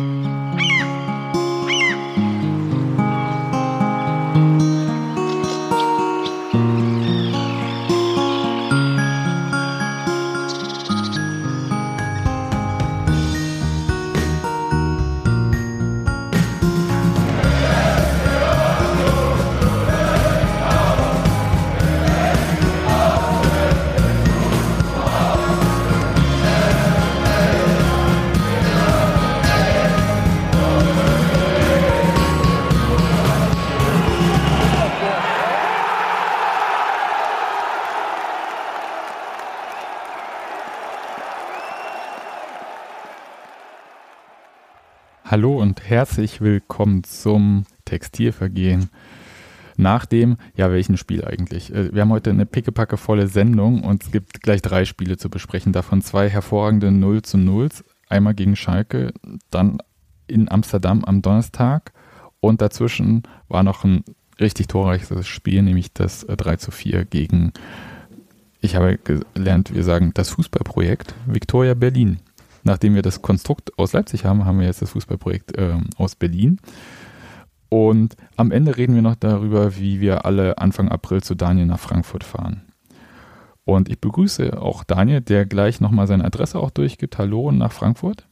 Hallo herzlich willkommen zum Textilvergehen. Nach dem, ja, welchen Spiel eigentlich? Äh, wir haben heute eine pickepacke volle Sendung und es gibt gleich drei Spiele zu besprechen. Davon zwei hervorragende 0 zu 0. Einmal gegen Schalke, dann in Amsterdam am Donnerstag und dazwischen war noch ein richtig torreiches Spiel, nämlich das 3 äh, zu 4 gegen, ich habe gelernt, wir sagen das Fußballprojekt Victoria Berlin nachdem wir das Konstrukt aus Leipzig haben, haben wir jetzt das Fußballprojekt äh, aus Berlin. Und am Ende reden wir noch darüber, wie wir alle Anfang April zu Daniel nach Frankfurt fahren. Und ich begrüße auch Daniel, der gleich nochmal seine Adresse auch durchgibt. Hallo nach Frankfurt.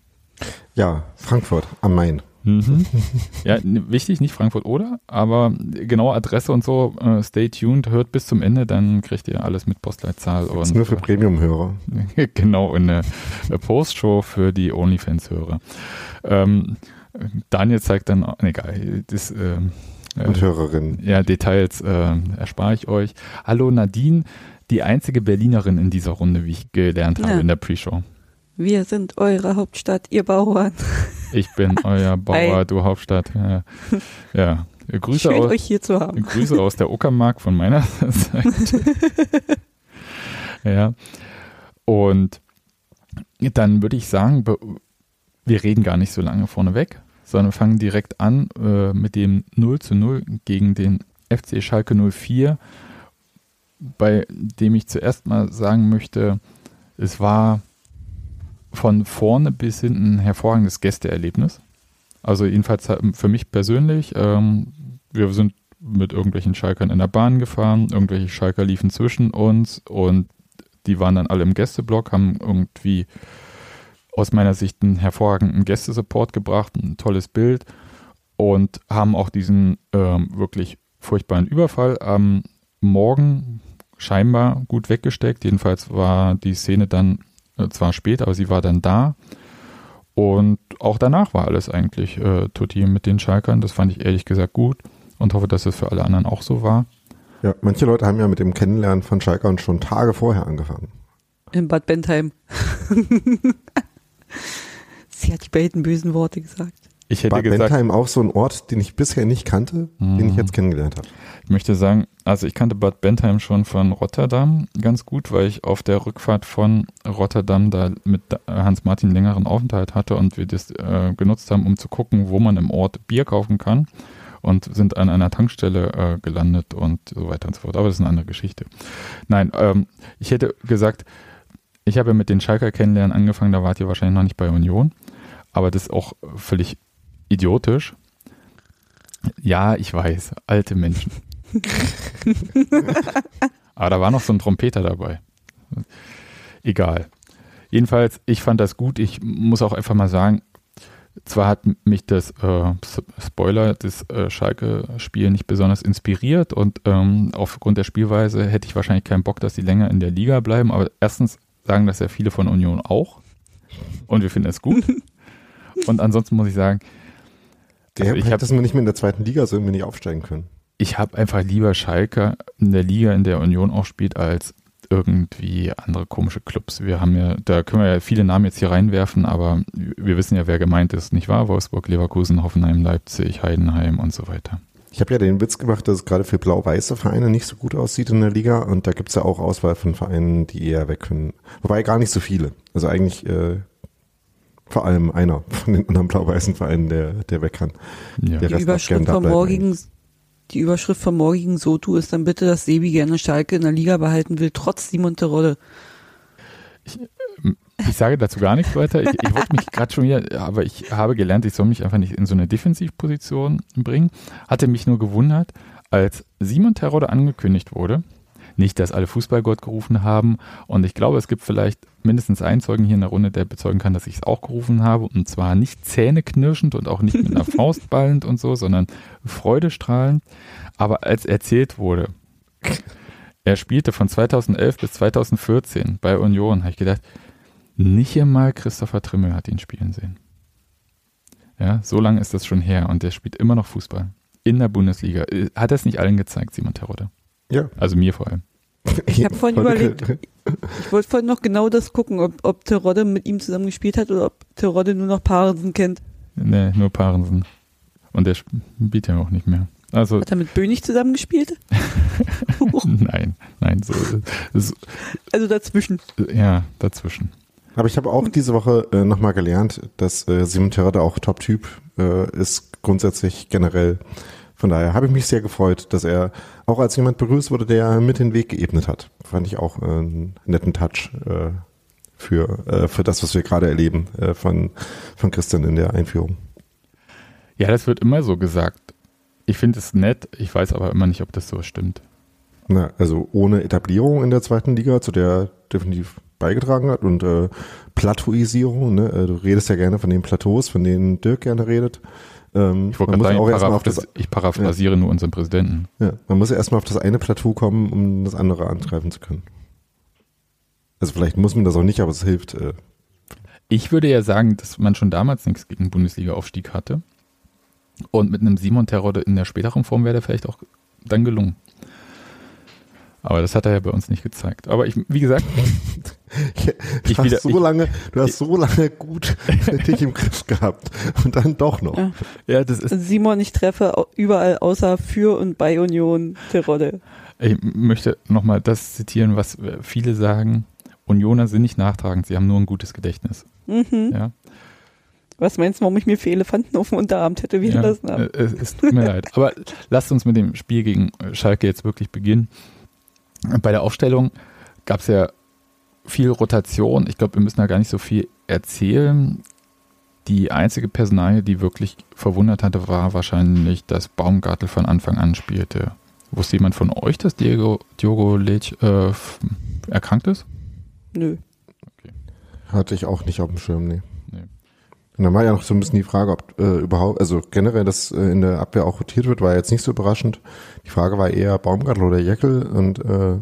Ja, Frankfurt am Main. Mhm. Ja, wichtig, nicht Frankfurt oder, aber genaue Adresse und so, äh, stay tuned, hört bis zum Ende, dann kriegt ihr alles mit Postleitzahl. Das ist nur für Premium-Hörer. genau, eine, eine Postshow für die OnlyFans-Hörer. Ähm, Daniel zeigt dann, egal, das, äh, und Hörerinnen. Ja, Details äh, erspare ich euch. Hallo Nadine, die einzige Berlinerin in dieser Runde, wie ich gelernt habe ja. in der Pre-Show. Wir sind eure Hauptstadt, ihr Bauern. Ich bin euer Bauer, du Hauptstadt. Ja. ja. Grüße Schön, aus, euch hier zu haben. Grüße aus der Uckermark von meiner Seite. ja. Und dann würde ich sagen, wir reden gar nicht so lange vorneweg, sondern fangen direkt an äh, mit dem 0 zu 0 gegen den FC Schalke 04, bei dem ich zuerst mal sagen möchte, es war von vorne bis hinten ein hervorragendes Gästeerlebnis. Also jedenfalls für mich persönlich, ähm, wir sind mit irgendwelchen Schalkern in der Bahn gefahren, irgendwelche Schalker liefen zwischen uns und die waren dann alle im Gästeblock, haben irgendwie aus meiner Sicht einen hervorragenden Gästesupport gebracht, ein tolles Bild und haben auch diesen ähm, wirklich furchtbaren Überfall am Morgen scheinbar gut weggesteckt. Jedenfalls war die Szene dann äh, zwar spät, aber sie war dann da. Und auch danach war alles eigentlich äh, Tutti mit den Schalkern. Das fand ich ehrlich gesagt gut und hoffe, dass es für alle anderen auch so war. Ja, manche Leute haben ja mit dem Kennenlernen von Schalkern schon Tage vorher angefangen. In Bad Bentheim. Sie hat die beiden bösen Worte gesagt. Ich hätte Bad gesagt, Bentheim auch so ein Ort, den ich bisher nicht kannte, mhm. den ich mhm. jetzt kennengelernt habe. Ich möchte sagen, also ich kannte Bad Bentheim schon von Rotterdam ganz gut, weil ich auf der Rückfahrt von Rotterdam da mit Hans-Martin längeren Aufenthalt hatte und wir das äh, genutzt haben, um zu gucken, wo man im Ort Bier kaufen kann und sind an einer Tankstelle äh, gelandet und so weiter und so fort. Aber das ist eine andere Geschichte. Nein, ähm, ich hätte gesagt, ich habe mit den Schalker kennenlernen angefangen, da wart ihr wahrscheinlich noch nicht bei Union, aber das ist auch völlig idiotisch. Ja, ich weiß, alte Menschen. Aber da war noch so ein Trompeter dabei. Egal. Jedenfalls, ich fand das gut. Ich muss auch einfach mal sagen, zwar hat mich das äh, Spoiler, das äh, Schalke-Spiel nicht besonders inspiriert und ähm, aufgrund der Spielweise hätte ich wahrscheinlich keinen Bock, dass die länger in der Liga bleiben. Aber erstens sagen das ja viele von Union auch und wir finden es gut. und ansonsten muss ich sagen, also ich habe das mir nicht mehr in der zweiten Liga so irgendwie nicht aufsteigen können ich habe einfach lieber Schalke in der Liga, in der Union auch spielt, als irgendwie andere komische Clubs. Wir haben ja, da können wir ja viele Namen jetzt hier reinwerfen, aber wir wissen ja, wer gemeint ist, nicht wahr? Wolfsburg, Leverkusen, Hoffenheim, Leipzig, Heidenheim und so weiter. Ich habe ja den Witz gemacht, dass es gerade für blau-weiße Vereine nicht so gut aussieht in der Liga und da gibt es ja auch Auswahl von Vereinen, die eher weg können. Wobei gar nicht so viele. Also eigentlich äh, vor allem einer von den anderen blau-weißen Vereinen, der, der weg kann. Ja. Der die Überschrift vom morgigen die Überschrift vom morgigen Sotu ist dann bitte, dass Sebi gerne Schalke in der Liga behalten will, trotz Simon Terodde. Ich, Ich sage dazu gar nichts weiter. Ich, ich wollte mich gerade schon wieder, aber ich habe gelernt, ich soll mich einfach nicht in so eine Defensivposition bringen. Hatte mich nur gewundert, als Simon Terodde angekündigt wurde, nicht, dass alle Fußballgott gerufen haben. Und ich glaube, es gibt vielleicht mindestens einen Zeugen hier in der Runde, der bezeugen kann, dass ich es auch gerufen habe. Und zwar nicht zähneknirschend und auch nicht mit einer Faust ballend und so, sondern freudestrahlend. Aber als erzählt wurde, er spielte von 2011 bis 2014 bei Union, habe ich gedacht, nicht einmal Christopher Trimmel hat ihn spielen sehen. Ja, so lange ist das schon her und der spielt immer noch Fußball. In der Bundesliga. Hat er es nicht allen gezeigt, Simon Terodde? Ja. Also mir vor allem. Ich habe vorhin überlegt, ich wollte vorhin noch genau das gucken, ob, ob Terodde mit ihm zusammen gespielt hat oder ob Terodde nur noch Parensen kennt. Nee, nur Parensen. Und der spielt ja auch nicht mehr. Also, Hat er mit Bönig zusammengespielt? nein, nein, so, so, Also dazwischen. ja, dazwischen. Aber ich habe auch diese Woche äh, nochmal gelernt, dass äh, Simon Terodde auch Top-Typ äh, ist, grundsätzlich generell. Von daher habe ich mich sehr gefreut, dass er auch als jemand begrüßt wurde, der mit den Weg geebnet hat. Fand ich auch äh, einen netten Touch äh, für, äh, für das, was wir gerade erleben äh, von, von Christian in der Einführung. Ja, das wird immer so gesagt. Ich finde es nett, ich weiß aber immer nicht, ob das so stimmt. Na, also ohne Etablierung in der zweiten Liga, zu der er definitiv beigetragen hat und äh, Plateauisierung, ne? Äh, Du redest ja gerne von den Plateaus, von denen Dirk gerne redet. Ähm, Ich wollte gerade sagen, auch erstmal auf paraphrasi- das, ich paraphrasiere nur unseren Präsidenten. ja, man muss ja erstmal auf das eine Plateau kommen, um das andere angreifen zu können. Also vielleicht muss man das auch nicht, aber es hilft. Äh, Ich würde ja sagen, dass man schon damals nichts gegen Bundesliga-Aufstieg hatte. Und mit einem Simon Terodde in der späteren Form wäre der vielleicht auch dann gelungen. Aber das hat er ja bei uns nicht gezeigt. Aber ich, wie gesagt, du, Ich hast wieder- so ich- lange, du hast so lange gut dich im Griff gehabt und dann doch noch. Ja. ja, das ist, Simon, ich treffe überall außer für und bei Union Terodde. ich möchte nochmal das zitieren, was viele sagen. Unioner sind nicht nachtragend, sie haben nur ein gutes Gedächtnis. Mhm. Ja, Was meinst du, warum ich mir vier Elefanten auf dem Unterarm tätowieren ja, lassen habe? äh, es, es tut mir leid. Aber lasst uns mit dem Spiel gegen Schalke jetzt wirklich beginnen. Bei der Aufstellung gab es ja viel Rotation. Ich glaube, wir müssen da gar nicht so viel erzählen. Die einzige Personalie, die wirklich verwundert hatte, war wahrscheinlich, dass Baumgartel von Anfang an spielte. Wusste jemand von euch, dass Diego, Diogo Lech äh, erkrankt ist? Nö. Hatte ich auch nicht auf dem Schirm, nee. Und dann war ja noch so ein bisschen die Frage, ob äh, überhaupt, also generell, dass äh, in der Abwehr auch rotiert wird, war jetzt nicht so überraschend. Die Frage war eher Baumgartel oder Jeckel und äh,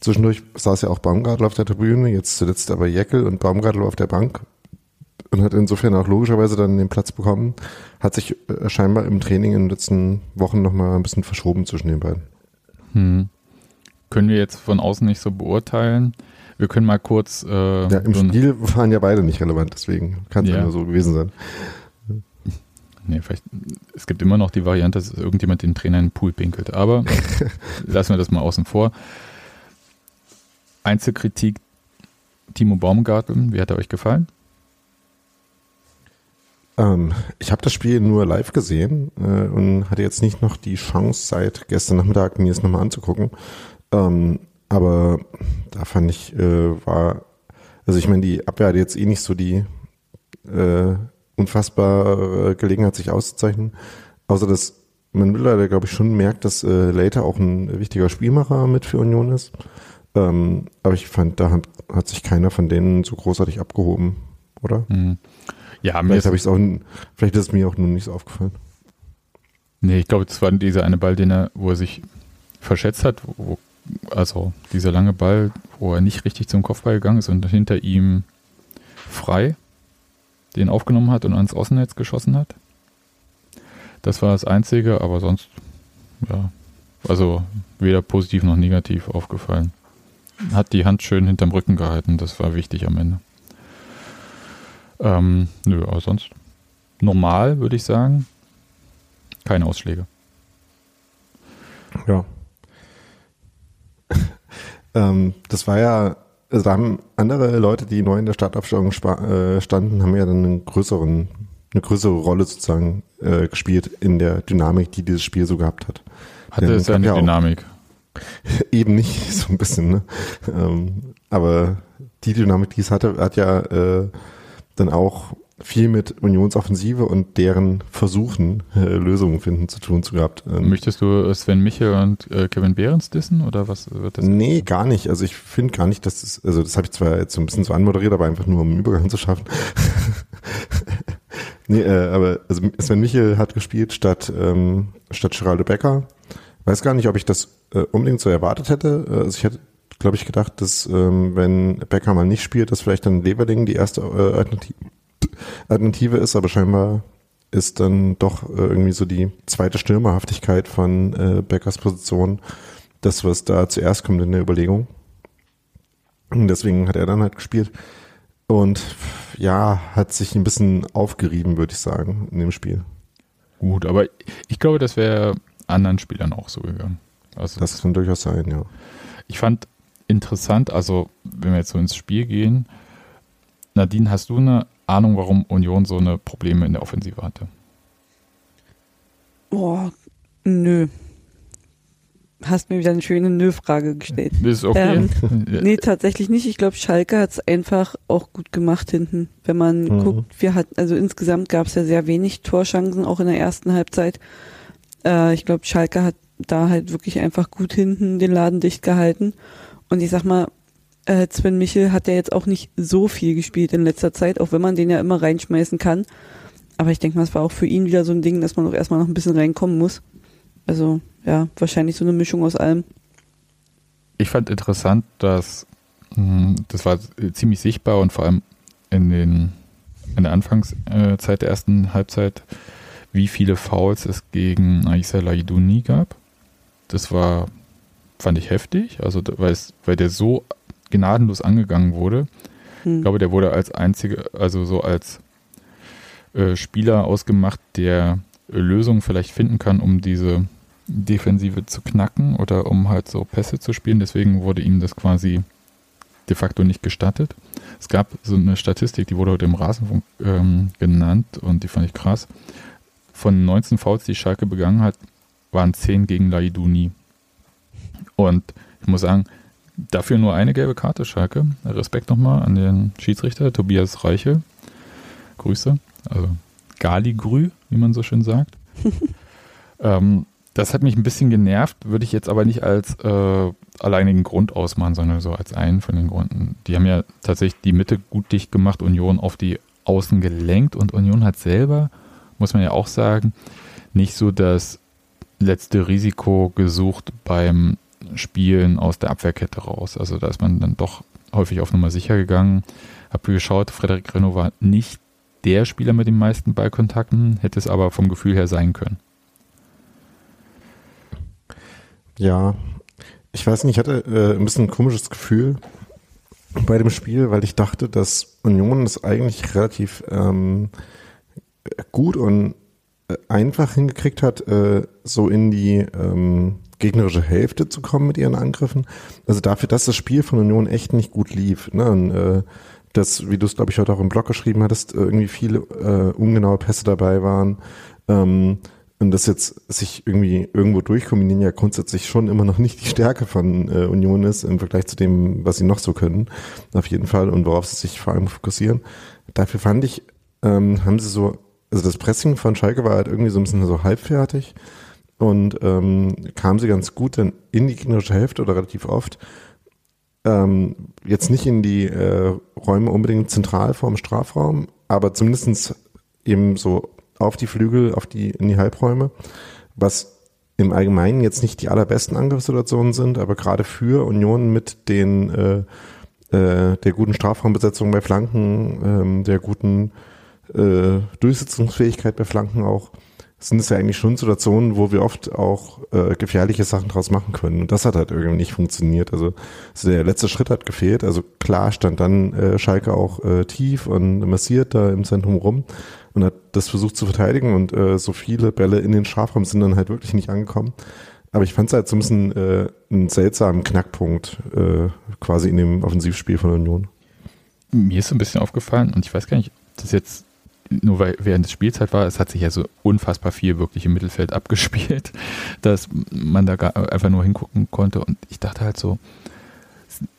zwischendurch saß ja auch Baumgartel auf der Tribüne, jetzt zuletzt aber Jeckel und Baumgartel auf der Bank und hat insofern auch logischerweise dann den Platz bekommen. Hat sich äh, scheinbar im Training in den letzten Wochen nochmal ein bisschen verschoben zwischen den beiden. Hm. Können wir jetzt von außen nicht so beurteilen. Wir können mal kurz. Äh, Ja, im so Spiel waren ja beide nicht relevant, deswegen kann es ja. Nur so gewesen sein. Nee, vielleicht, es gibt immer noch die Variante, dass irgendjemand den Trainer in den Pool pinkelt. Aber lassen wir das mal außen vor. Einzelkritik Timo Baumgartel, wie hat er euch gefallen? Ähm, ich habe das Spiel nur live gesehen äh, und hatte jetzt nicht noch die Chance seit gestern Nachmittag mir es nochmal anzugucken. Ähm, aber da fand ich, äh, war, also ich meine, die Abwehr hat jetzt eh nicht so die äh, unfassbare Gelegenheit, sich auszuzeichnen. Außer dass man mittlerweile, glaube ich, schon merkt, dass äh, Later auch ein wichtiger Spielmacher mit für Union ist. Ähm, aber ich fand, da hat, hat sich keiner von denen so großartig abgehoben, oder? Hm. Ja, Vielleicht ist, habe ich es auch, vielleicht ist es mir auch nur nicht so aufgefallen. nee, ich glaube, das war dieser eine Ball, den er, wo er sich verschätzt hat, wo, also dieser lange Ball, wo er nicht richtig zum Kopfball gegangen ist und hinter ihm frei den aufgenommen hat und ans Außennetz geschossen hat. Das war das Einzige, aber sonst, ja, also weder positiv noch negativ aufgefallen. Hat die Hand schön hinterm Rücken gehalten, das war wichtig am Ende. Ähm, nö, aber sonst normal, würde ich sagen. Keine Ausschläge. Ja. Ähm, das war ja, also da haben andere Leute, die neu in der Startaufstellung äh, standen, haben ja dann einen größeren, eine größere Rolle sozusagen äh, gespielt in der Dynamik, die dieses Spiel so gehabt hat. Hatte Denn es ja eine auch- Dynamik. Eben nicht, so ein bisschen, ne? Ähm, aber die Dynamik, die es hatte, hat ja äh, dann auch viel mit Unionsoffensive und deren Versuchen, äh, Lösungen finden zu tun zu gehabt. Ähm, Möchtest du Sven Michel und äh, Kevin Behrens dissen oder was wird das? Nee, gar nicht. Also ich finde gar nicht, dass das, also das habe ich zwar jetzt so ein bisschen so anmoderiert, aber einfach nur um einen Übergang zu schaffen. nee, äh, aber also Sven Michel hat gespielt statt, ähm, statt Geraldo Becker. Weiß gar nicht, ob ich das äh, unbedingt so erwartet hätte. Äh, also ich hätte glaube ich, gedacht, dass ähm, wenn Becker mal nicht spielt, dass vielleicht dann Leverling die erste äh, Alternative, Alternative ist, aber scheinbar ist dann doch äh, irgendwie so die zweite Stürmerhaftigkeit von äh, Beckers Position das, was da zuerst kommt in der Überlegung. Und deswegen hat er dann halt gespielt. Und ja, hat sich ein bisschen aufgerieben, würde ich sagen, in dem Spiel. Gut, aber ich glaube, das wäre anderen Spielern auch so gegangen. Also das kann durchaus sein, ja. Ich fand interessant, also wenn wir jetzt so ins Spiel gehen, Nadine, hast du eine Ahnung, warum Union so eine Probleme in der Offensive hatte? Boah, nö. Hast mir wieder eine schöne Nö-Frage gestellt. Ist okay. Ähm, nee, tatsächlich nicht. Ich glaube, Schalke hat es einfach auch gut gemacht hinten. Wenn man mhm. guckt, wir hatten, also insgesamt gab es ja sehr wenig Torschancen, auch in der ersten Halbzeit. Äh, ich glaube, Schalke hat da halt wirklich einfach gut hinten den Laden dicht gehalten. Und ich sag mal, äh, Sven Michel hat ja jetzt auch nicht so viel gespielt in letzter Zeit, auch wenn man den ja immer reinschmeißen kann. Aber ich denke mal, es war auch für ihn wieder so ein Ding, dass man auch erstmal noch ein bisschen reinkommen muss. Also ja, wahrscheinlich so eine Mischung aus allem. Ich fand interessant, dass hm, das war ziemlich sichtbar und vor allem in, den, in der Anfangszeit der ersten Halbzeit, wie viele Fouls es gegen Aisa Laiduni gab. Das war, fand ich heftig, also weil, weil der so gnadenlos angegangen wurde. Hm. Ich glaube, der wurde als einzige, also so als äh, Spieler ausgemacht, der äh, Lösungen vielleicht finden kann, um diese Defensive zu knacken oder um halt so Pässe zu spielen. Deswegen wurde ihm das quasi de facto nicht gestattet. Es gab so eine Statistik, die wurde heute im Rasenfunk ähm, genannt und die fand ich krass. Von 19 Fouls, die Schalke begangen hat, waren 10 gegen Laiduni. Und ich muss sagen, Dafür nur eine gelbe Karte, Schalke. Respekt nochmal an den Schiedsrichter, Tobias Reiche. Grüße. Also Galigrü, wie man so schön sagt. ähm, das hat mich ein bisschen genervt, würde ich jetzt aber nicht als äh, alleinigen Grund ausmachen, sondern so als einen von den Gründen. Die haben ja tatsächlich die Mitte gut dicht gemacht, Union auf die Außen gelenkt und Union hat selber, muss man ja auch sagen, nicht so das letzte Risiko gesucht beim Spielen aus der Abwehrkette raus. Also da ist man dann doch häufig auf Nummer sicher gegangen. Habe geschaut, Frederik Renault war nicht der Spieler mit den meisten Ballkontakten, hätte es aber vom Gefühl her sein können. Ja, ich weiß nicht, ich hatte äh, ein bisschen ein komisches Gefühl bei dem Spiel, weil ich dachte, dass Union es eigentlich relativ ähm, gut und äh, einfach hingekriegt hat, äh, so in die ähm, gegnerische Hälfte zu kommen mit ihren Angriffen. Also dafür, dass das Spiel von Union echt nicht gut lief. Ne? Und, äh, das, wie du es, glaube ich, heute auch im Blog geschrieben hattest, irgendwie viele äh, ungenaue Pässe dabei waren. Ähm, und das jetzt sich irgendwie irgendwo durchkombinieren ja grundsätzlich schon immer noch nicht die Stärke von äh, Union ist im Vergleich zu dem, was sie noch so können, auf jeden Fall, und worauf sie sich vor allem fokussieren. Dafür fand ich, ähm, haben sie so, also das Pressing von Schalke war halt irgendwie so ein bisschen so halbfertig und ähm, kam sie ganz gut dann in die gegnerische Hälfte oder relativ oft. Ähm, jetzt nicht in die äh, Räume unbedingt zentral vorm Strafraum, aber zumindestens eben so auf die Flügel, auf die, in die Halbräume, was im Allgemeinen jetzt nicht die allerbesten Angriffssituationen sind, aber gerade für Union mit den äh, äh, der guten Strafraumbesetzung bei Flanken, ähm, der guten äh, Durchsetzungsfähigkeit bei Flanken auch, sind es ja eigentlich schon Situationen, wo wir oft auch äh, gefährliche Sachen draus machen können. Und das hat halt irgendwie nicht funktioniert. Also, also der letzte Schritt hat gefehlt. Also klar stand dann äh, Schalke auch äh, tief und massiert da im Zentrum rum und hat das versucht zu verteidigen und äh, so viele Bälle in den Strafraum sind dann halt wirklich nicht angekommen. Aber ich fand es halt so ein bisschen äh, einen seltsamen Knackpunkt äh, quasi in dem Offensivspiel von Union. Mir ist so ein bisschen aufgefallen und ich weiß gar nicht, ob das jetzt nur weil während des Spielzeit war, es hat sich ja so unfassbar viel wirklich im Mittelfeld abgespielt, dass man da einfach nur hingucken konnte. Und ich dachte halt so,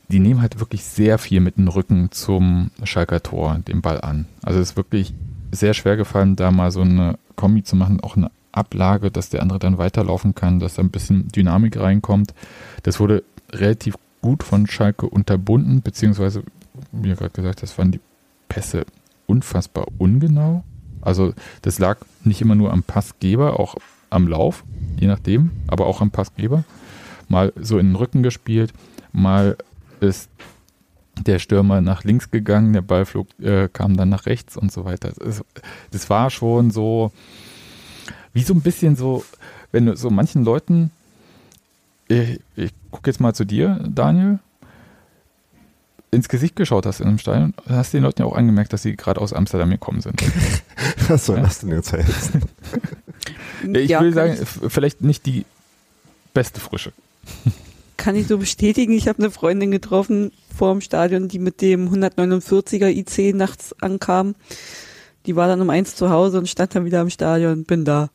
die nehmen halt wirklich sehr viel mit dem Rücken zum Schalker Tor, den Ball an. Also es ist wirklich sehr schwer gefallen, da mal so eine Kombi zu machen, auch eine Ablage, dass der andere dann weiterlaufen kann, dass da ein bisschen Dynamik reinkommt. Das wurde relativ gut von Schalke unterbunden, beziehungsweise, wie gerade gesagt, das waren die Pässe unfassbar ungenau. Also das lag nicht immer nur am Passgeber, auch am Lauf, je nachdem, aber auch am Passgeber. Mal so in den Rücken gespielt, mal ist der Stürmer nach links gegangen, der Ball flog, äh, kam dann nach rechts und so weiter. Das, das war schon so, wie so ein bisschen so, wenn du so manchen Leuten, ich, ich gucke jetzt mal zu dir, Daniel, ins Gesicht geschaut hast in einem Stadion, hast du den Leuten ja auch angemerkt, dass sie gerade aus Amsterdam gekommen sind. Was soll ja. das denn jetzt heißen? ich ja, will sagen, vielleicht nicht die beste Frische. Kann ich so bestätigen. Ich habe eine Freundin getroffen vor dem Stadion, die mit dem 149er IC nachts ankam. Die war dann um eins zu Hause und stand dann wieder am Stadion. Bin da.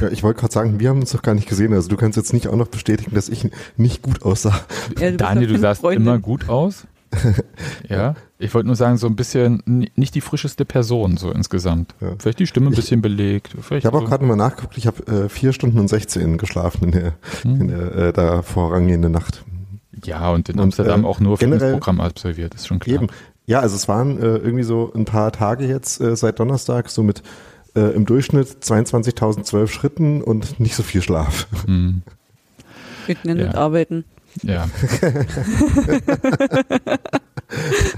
Ja, ich wollte gerade sagen, wir haben uns doch gar nicht gesehen. Also du kannst jetzt nicht auch noch bestätigen, dass ich nicht gut aussah. Ja, du Daniel, du sahst Freundin. immer gut aus. ja, ich wollte nur sagen, so ein bisschen nicht die frischeste Person so insgesamt. Ja. Vielleicht die Stimme ein bisschen ich, belegt. Vielleicht ich habe so. auch gerade mal nachgeguckt, ich habe äh, vier Stunden und 16 geschlafen in der, hm. in der äh, da vorangehenden Nacht. Ja, und in Amsterdam und, äh, auch nur Fitnessprogramm absolviert, ist schon klar. Eben. Ja, also es waren äh, irgendwie so ein paar Tage jetzt äh, seit Donnerstag, so mit äh, im Durchschnitt 22.000 Schritten und nicht so viel Schlaf. Hm. Können ja. arbeiten. Ja.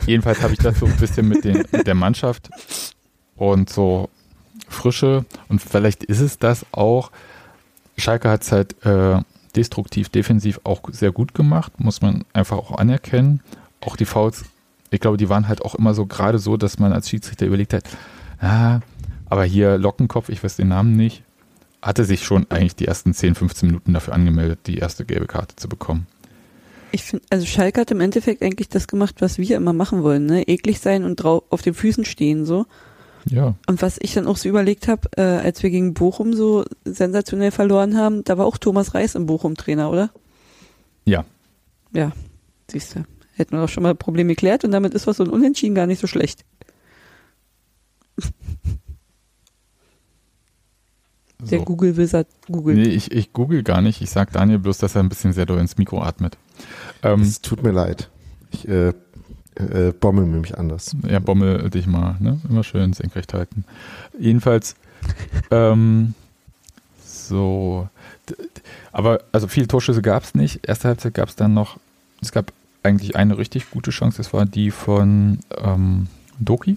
Jedenfalls habe ich das so ein bisschen mit, den, mit der Mannschaft und so Frische und vielleicht ist es das auch. Schalke hat es halt äh, destruktiv, defensiv auch sehr gut gemacht, muss man einfach auch anerkennen. Auch die Fouls, ich glaube, die waren halt auch immer so gerade so, dass man als Schiedsrichter überlegt hat, ah, aber hier Lockenkopf, ich weiß den Namen nicht, hatte sich schon eigentlich die ersten 10, 15 Minuten dafür angemeldet, die erste gelbe Karte zu bekommen. Ich finde, also Schalke hat im Endeffekt eigentlich das gemacht, was wir immer machen wollen, ne? Eklig sein und drauf auf den Füßen stehen, so. Ja. Und was ich dann auch so überlegt habe, äh, als wir gegen Bochum so sensationell verloren haben, da war auch Thomas Reis im Bochum-Trainer, oder? Ja. Ja, siehst du. Hätten wir doch schon mal ein Problem geklärt und damit ist was so ein Unentschieden gar nicht so schlecht. Der so. Google-Wizard googelt. Nee, ich, ich google gar nicht. Ich sag Daniel bloß, dass er ein bisschen sehr doll ins Mikro atmet. Ähm, es tut mir leid. Ich äh, äh, bommel mich anders. Ja, bommel dich mal. Ne? Immer schön senkrecht halten. Jedenfalls, ähm, so. Aber also viele Torschüsse gab es nicht. Erste Halbzeit gab es dann noch, es gab eigentlich eine richtig gute Chance. Das war die von ähm, Doki.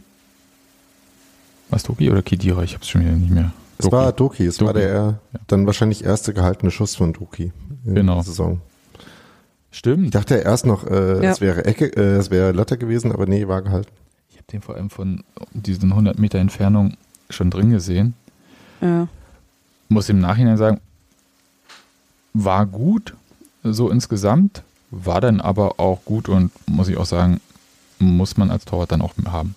Was Doki oder Kidira? Ich habe es schon wieder nicht mehr. Es Doki. war Doki, es Doki. war der ja. dann wahrscheinlich erste gehaltene Schuss von Doki in genau. der Saison. Stimmt. Ich dachte erst noch, äh, ja. es wäre Ecke, äh, es wäre Latte gewesen, aber nee, war gehalten. Ich habe den vor allem von diesen 100 Meter Entfernung schon drin gesehen. Ja. Muss im Nachhinein sagen, war gut, so insgesamt, war dann aber auch gut und muss ich auch sagen, muss man als Torwart dann auch haben.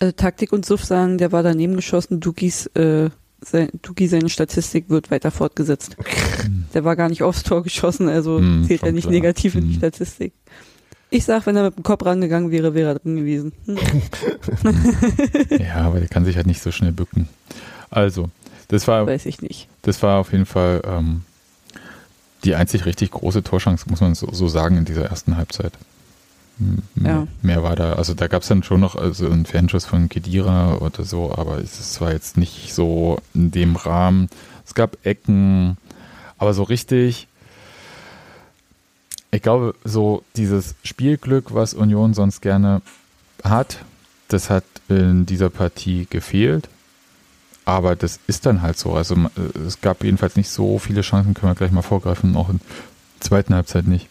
Also Taktik und Suff sagen, der war daneben geschossen, Dukis äh, sein, Duki, seine Statistik wird weiter fortgesetzt. Der war gar nicht aufs Tor geschossen, also hm, zählt er nicht klar. negativ in die hm. Statistik. Ich sag, wenn er mit dem Kopf rangegangen wäre, wäre er drin gewesen. Hm. ja, aber der kann sich halt nicht so schnell bücken. Also, das war. Weiß ich nicht. Das war auf jeden Fall ähm, die einzig richtig große Torschance, muss man so, so sagen, in dieser ersten Halbzeit. Mehr, ja. mehr war da, also da gab es dann schon noch also einen Fernschuss von Kedira oder so, aber es war jetzt nicht so in dem Rahmen. Es gab Ecken, aber so richtig, ich glaube, so dieses Spielglück, was Union sonst gerne hat, das hat in dieser Partie gefehlt. Aber das ist dann halt so. Also es gab jedenfalls nicht so viele Chancen, können wir gleich mal vorgreifen, auch in der zweiten Halbzeit nicht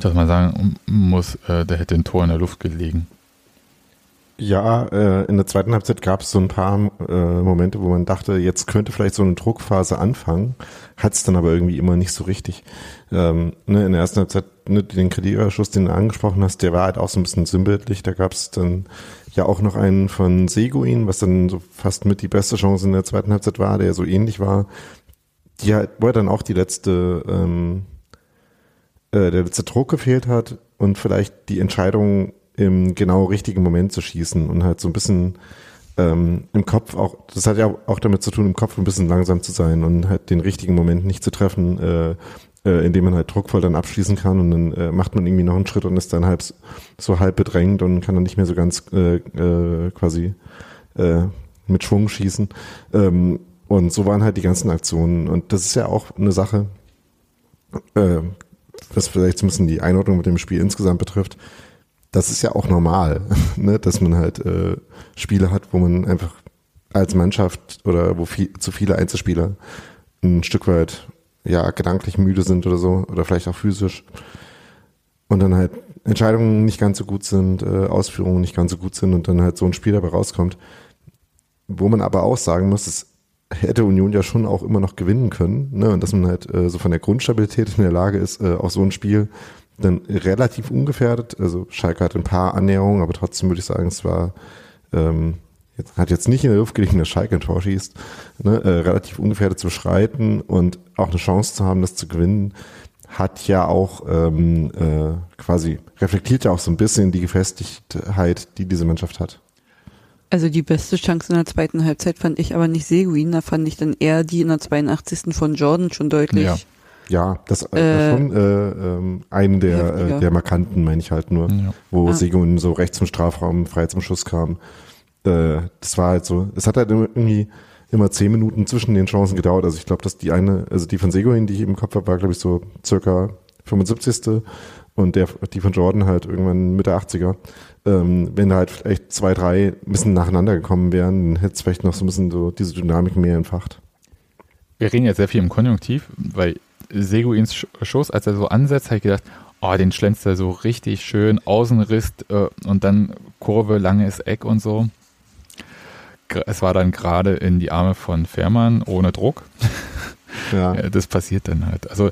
dass man sagen muss, äh, der hätte ein Tor in der Luft gelegen. Ja, äh, in der zweiten Halbzeit gab es so ein paar äh, Momente, wo man dachte, jetzt könnte vielleicht so eine Druckphase anfangen, hat es dann aber irgendwie immer nicht so richtig. Ähm, ne, in der ersten Halbzeit, ne, den Kreditüberschuss, den du angesprochen hast, der war halt auch so ein bisschen sinnbildlich. Da gab es dann ja auch noch einen von Seguin, was dann so fast mit die beste Chance in der zweiten Halbzeit war, der so ähnlich war. Die halt, wo er dann auch die letzte ähm, äh, der letzte Druck gefehlt hat. und vielleicht die Entscheidung im genau richtigen Moment zu schießen und halt so ein bisschen ähm, im Kopf auch, das hat ja auch damit zu tun, im Kopf ein bisschen langsam zu sein und halt den richtigen Moment nicht zu treffen, äh, äh, indem man halt druckvoll dann abschließen kann und dann äh, macht man irgendwie noch einen Schritt und ist dann halb so halb bedrängt und kann dann nicht mehr so ganz äh, äh, quasi äh, mit Schwung schießen. Ähm, und so waren halt die ganzen Aktionen. Und das ist ja auch eine Sache, äh, was vielleicht so ein bisschen die Einordnung mit dem Spiel insgesamt betrifft. Das ist ja auch normal, ne? dass man halt äh, Spiele hat, wo man einfach als Mannschaft oder wo viel, zu viele Einzelspieler ein Stück weit ja gedanklich müde sind oder so oder vielleicht auch physisch und dann halt Entscheidungen nicht ganz so gut sind, äh, Ausführungen nicht ganz so gut sind und dann halt so ein Spiel dabei rauskommt, wo man aber auch sagen muss, es hätte Union ja schon auch immer noch gewinnen können, ne? Und dass man halt äh, so von der Grundstabilität in der Lage ist, äh, auch so ein Spiel dann relativ ungefährdet. Also Schalke hat ein paar Annäherungen, aber trotzdem würde ich sagen, es war ähm, jetzt, hat jetzt nicht in der Luft gelegen, dass Schalke ein Tor schießt, ne? äh, relativ ungefährdet zu schreiten und auch eine Chance zu haben, das zu gewinnen, hat ja auch ähm, äh, quasi reflektiert ja auch so ein bisschen die Gefestigtheit, die diese Mannschaft hat. Also die beste Chance in der zweiten Halbzeit fand ich aber nicht Seguin, da fand ich dann eher die in der 82. von Jordan schon deutlich. Ja, ja das äh, äh, schon äh, äh, eine der, äh, der markanten, meine ich halt nur, ja. wo ah. Seguin so rechts zum Strafraum frei zum Schuss kam. Äh, das war halt so, es hat halt irgendwie immer zehn Minuten zwischen den Chancen gedauert. Also ich glaube, dass die eine, also die von Seguin, die ich im Kopf habe, war glaube ich so circa 75. Und der, die von Jordan halt irgendwann Mitte 80er. Ähm, wenn da halt vielleicht zwei, drei ein bisschen nacheinander gekommen wären, dann hätte es vielleicht noch so ein bisschen so diese Dynamik mehr entfacht. Wir reden ja sehr viel im Konjunktiv, weil Seguins Schuss, als er so ansetzt, habe ich gedacht, oh, den schlänzt er so richtig schön, Außenriss äh, und dann Kurve, langes Eck und so es war dann gerade in die Arme von Fährmann ohne Druck. Ja. das passiert dann halt. Also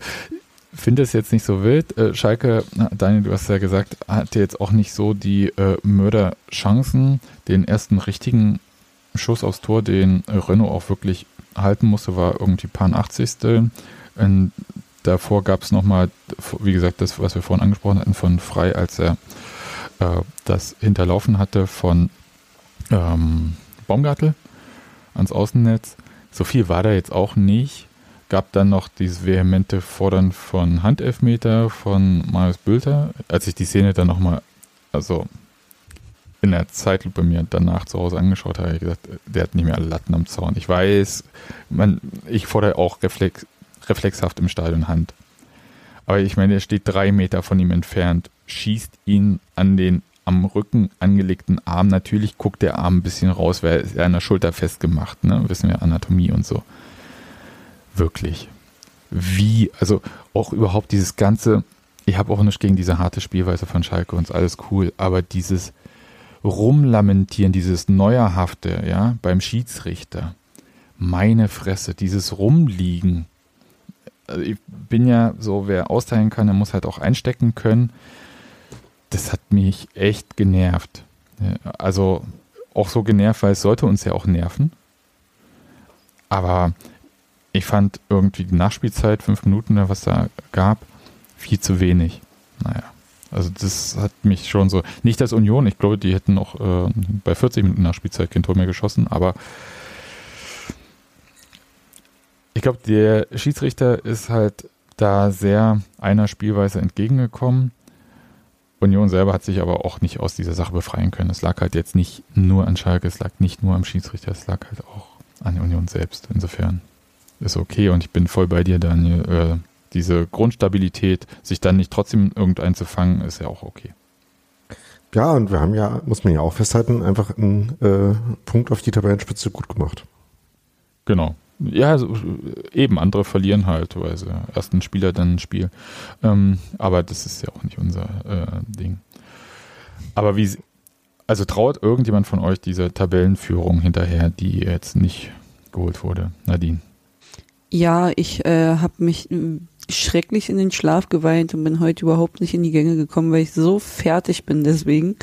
finde es jetzt nicht so wild. Äh, Schalke, Daniel, du hast ja gesagt, hatte jetzt auch nicht so die äh, Mörderchancen. Den ersten richtigen Schuss aufs Tor, den Renault auch wirklich halten musste, war irgendwie paar 80. Und davor gab es nochmal, wie gesagt, das, was wir vorhin angesprochen hatten, von Frei, als er äh, das hinterlaufen hatte von ähm, Baumgartel ans Außennetz. So viel war da jetzt auch nicht. Gab dann noch dieses vehemente Fordern von Handelfmeter von Marius Bülter. Als ich die Szene dann nochmal, also in der Zeitlupe mir danach zu Hause angeschaut habe, habe ich gesagt, der hat nicht mehr alle Latten am Zaun. Ich weiß, man, ich fordere auch reflex, reflexhaft im Stadion Hand. Aber ich meine, er steht drei Meter von ihm entfernt, schießt ihn an den am Rücken angelegten Arm. Natürlich guckt der Arm ein bisschen raus, weil er ist an der Schulter festgemacht, ne? Wissen wir, Anatomie und so. Wirklich. Wie, also auch überhaupt dieses ganze, ich habe auch nicht gegen diese harte Spielweise von Schalke und alles cool, aber dieses Rumlamentieren, dieses Neuerhafte, ja, beim Schiedsrichter, meine Fresse, dieses Rumliegen. Also ich bin ja so, wer austeilen kann, der muss halt auch einstecken können das hat mich echt genervt. Also auch so genervt, weil es sollte uns ja auch nerven. Aber ich fand irgendwie die Nachspielzeit, fünf Minuten oder was da gab, viel zu wenig. Naja, also das hat mich schon so, nicht das Union, ich glaube, die hätten noch äh, bei 40 Minuten Nachspielzeit kein Tor mehr geschossen, aber ich glaube, der Schiedsrichter ist halt da sehr einer Spielweise entgegengekommen Union selber hat sich aber auch nicht aus dieser Sache befreien können. Es lag halt jetzt nicht nur an Schalke, es lag nicht nur am Schiedsrichter, es lag halt auch an der Union selbst. Insofern ist okay und ich bin voll bei dir, Daniel. Äh, diese Grundstabilität, sich dann nicht trotzdem irgendeinen zu fangen, ist ja auch okay. Ja, und wir haben ja, muss man ja auch festhalten, einfach einen äh, Punkt auf die Tabellenspitze gut gemacht. Genau. Ja, also, eben, andere verlieren halt, weil sie erst ein Spieler, dann ein Spiel. Ähm, aber das ist ja auch nicht unser äh, Ding. Aber wie, also traut irgendjemand von euch dieser Tabellenführung hinterher, die jetzt nicht geholt wurde? Nadine. Ja, ich äh, habe mich schrecklich in den Schlaf geweint und bin heute überhaupt nicht in die Gänge gekommen, weil ich so fertig bin deswegen.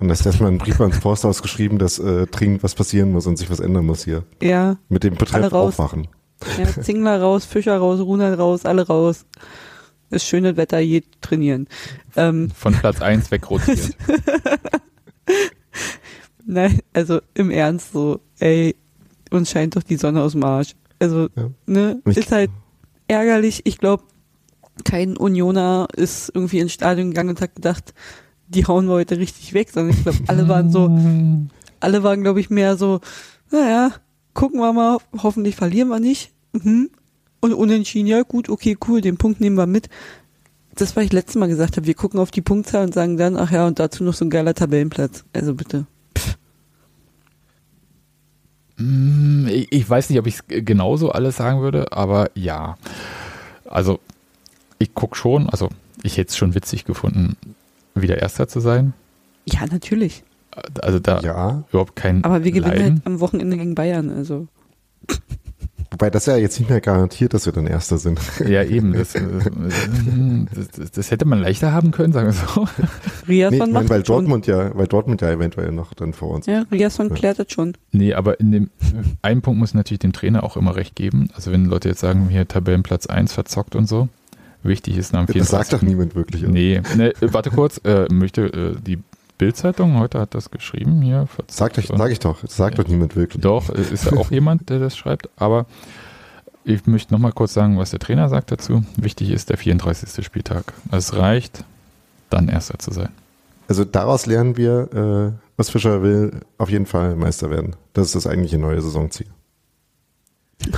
Und das erstmal einen Brief ans Forsthaus geschrieben, dass äh, dringend was passieren muss und sich was ändern muss hier. Ja. Mit dem Betreff aufwachen. Ja, Zingler raus, Fischer raus, Runert raus, alle raus. ist schönes Wetter, je trainieren. Ähm, Von Platz 1 wegrotiert. Nein, also im Ernst so, ey, uns scheint doch die Sonne aus dem Arsch. Also, Ja. ne, Ich- ist halt ärgerlich. Ich glaube, kein Unioner ist irgendwie ins Stadion gegangen und hat gedacht, die hauen wir heute richtig weg, sondern ich glaube, alle waren so, alle waren, glaube ich, mehr so, naja, gucken wir mal, hoffentlich verlieren wir nicht. Mhm. Und unentschieden, ja gut, okay, cool, den Punkt nehmen wir mit. Das, was ich letztes Mal gesagt habe, wir gucken auf die Punktzahl und sagen dann, ach ja, und dazu noch so ein geiler Tabellenplatz. Also bitte. Mm, Ich ich weiß nicht, ob ich es genauso alles sagen würde, aber ja. Also, ich gucke schon, also ich hätte es schon witzig gefunden, wieder Erster zu sein. Ja, natürlich. Also da Ja, überhaupt kein Aber wir gewinnen Leiden. halt am Wochenende gegen Bayern, also. Wobei das ja jetzt nicht mehr garantiert, dass wir dann Erster sind. Ja, eben. Das, äh, das, das, das hätte man leichter haben können, sagen wir so. Riasson Nee, ich weil schon. Dortmund ja, weil Dortmund ja eventuell noch dann vor uns. Ja, Riasson Ja. klärt das schon. Nee, aber in dem einen Punkt muss natürlich dem Trainer auch immer recht geben. Also wenn Leute jetzt sagen, hier Tabellenplatz 1 verzockt und so. Wichtig ist nach dem Das sagt 34. doch niemand wirklich. oder? Nee, nee warte kurz, äh, möchte äh, die Bildzeitung heute hat das geschrieben hier. Sag, doch, sag ich doch, sagt doch niemand wirklich. Doch, äh, ist ja auch jemand, der das schreibt, aber ich möchte nochmal kurz sagen, was der Trainer sagt dazu. Wichtig ist der 34. Spieltag. Es reicht, dann Erster zu sein. Also daraus lernen wir, äh, was Fischer will, auf jeden Fall Meister werden. Das ist das eigentliche neue Saisonziel.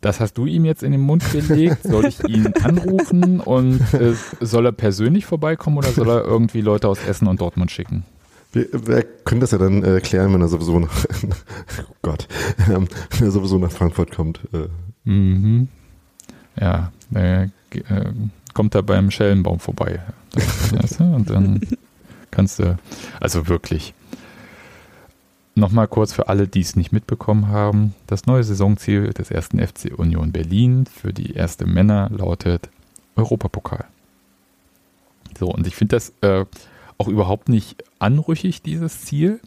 Das hast du ihm jetzt in den Mund gelegt. Soll ich ihn anrufen und äh, soll er persönlich vorbeikommen oder soll er irgendwie Leute aus Essen und Dortmund schicken? Wir, wir können das ja dann äh, klären, wenn er sowieso nach, oh Gott, ähm, wenn er sowieso nach Frankfurt kommt. Äh, Mhm. Ja, äh, äh, kommt er beim Schellenbaum vorbei. Das, du? Und dann kannst du, also wirklich. Nochmal kurz für alle, die es nicht mitbekommen haben. Das neue Saisonziel des ersten FC Union Berlin für die erste Männer lautet Europapokal. So, und ich finde das äh, auch überhaupt nicht anrüchig, dieses Ziel.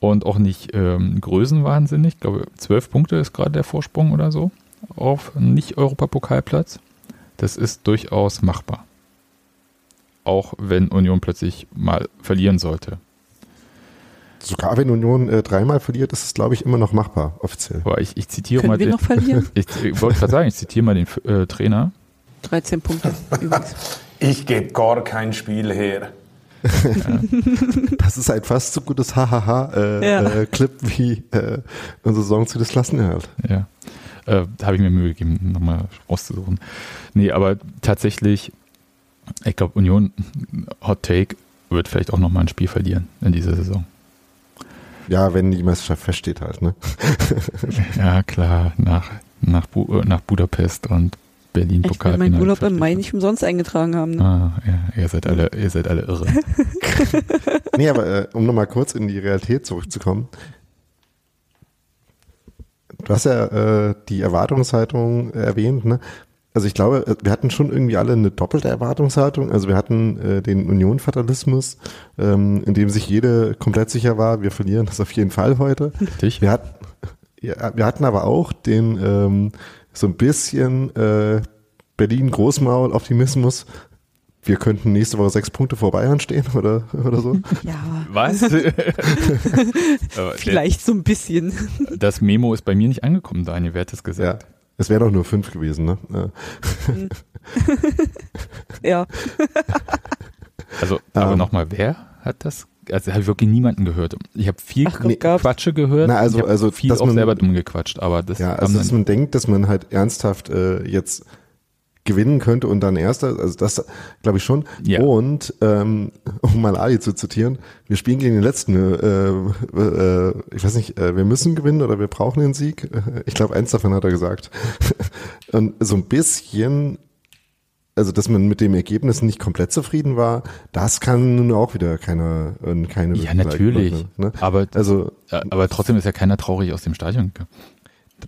Und auch nicht ähm, größenwahnsinnig. Ich glaube, zwölf Punkte ist gerade der Vorsprung oder so auf Nicht-Europapokalplatz. Das ist durchaus machbar. Auch wenn Union plötzlich mal verlieren sollte. Sogar wenn Union äh, dreimal verliert, ist es, glaube ich, immer noch machbar, offiziell. Aber ich, ich zitiere Können mal wir den, noch verlieren? ich, ich wollte gerade sagen, ich zitiere mal den äh, Trainer. 13 Punkte übrigens. Ich gebe gar kein Spiel her. Das ist ein fast so gutes Hahaha-Clip äh, Ja. äh, wie äh, unser Song zu des Klassenerhalt. Ja. Äh, da habe ich mir Mühe gegeben, nochmal rauszusuchen. Nee, aber tatsächlich, ich glaube, Union Hot Take wird vielleicht auch nochmal ein Spiel verlieren in dieser Saison. Ja, wenn die Meisterschaft feststeht halt, ne? Ja, klar, nach, nach, Bu äh, nach Budapest und Berlin Ich will Pokal. meinen Urlaub im Mai nicht umsonst eingetragen haben. Ne? Ah, ja, ihr seid alle, ihr seid alle irre. Nee, aber äh, um nochmal kurz in die Realität zurückzukommen. Du hast ja äh, die Erwartungshaltung erwähnt, ne? Also ich glaube, äh, wir hatten schon irgendwie alle eine doppelte Erwartungshaltung. Also wir hatten äh, den Union-Fatalismus, ähm, in dem sich jede komplett sicher war, wir verlieren das auf jeden Fall heute. Richtig? Wir, hat, ja, wir hatten aber auch den ähm, so ein bisschen äh, Berlin-Großmaul-Optimismus. Wir könnten nächste Woche sechs Punkte vor Bayern stehen oder, oder so. Ja, Was? Vielleicht so ein bisschen. Das Memo ist bei mir nicht angekommen, Daniel. Wer hat das Ja, gesagt? Es wären doch nur fünf gewesen, ne? Ja, Also, aber Ähm. nochmal, wer hat das? Also, habe ich wirklich niemanden gehört. Ich habe viel Ach, gab's. Quatsche gehört. Na, also- ich also, viel dass auch man- selber dumm gequatscht, aber das Ja, also dass man denkt, dass man halt ernsthaft äh, jetzt gewinnen könnte und dann Erster, also das glaube ich schon. Ja. Und ähm, um mal Ali zu zitieren, wir spielen gegen den letzten, äh, äh, ich weiß nicht, äh, wir müssen gewinnen oder wir brauchen den Sieg. Äh, Ich glaube, eins davon hat er gesagt. und so ein bisschen, also dass man mit dem Ergebnis nicht komplett zufrieden war, das kann nun auch wieder keiner, äh, keine ja, natürlich. Ne? Aber, Also aber trotzdem ist ja keiner traurig aus dem Stadion.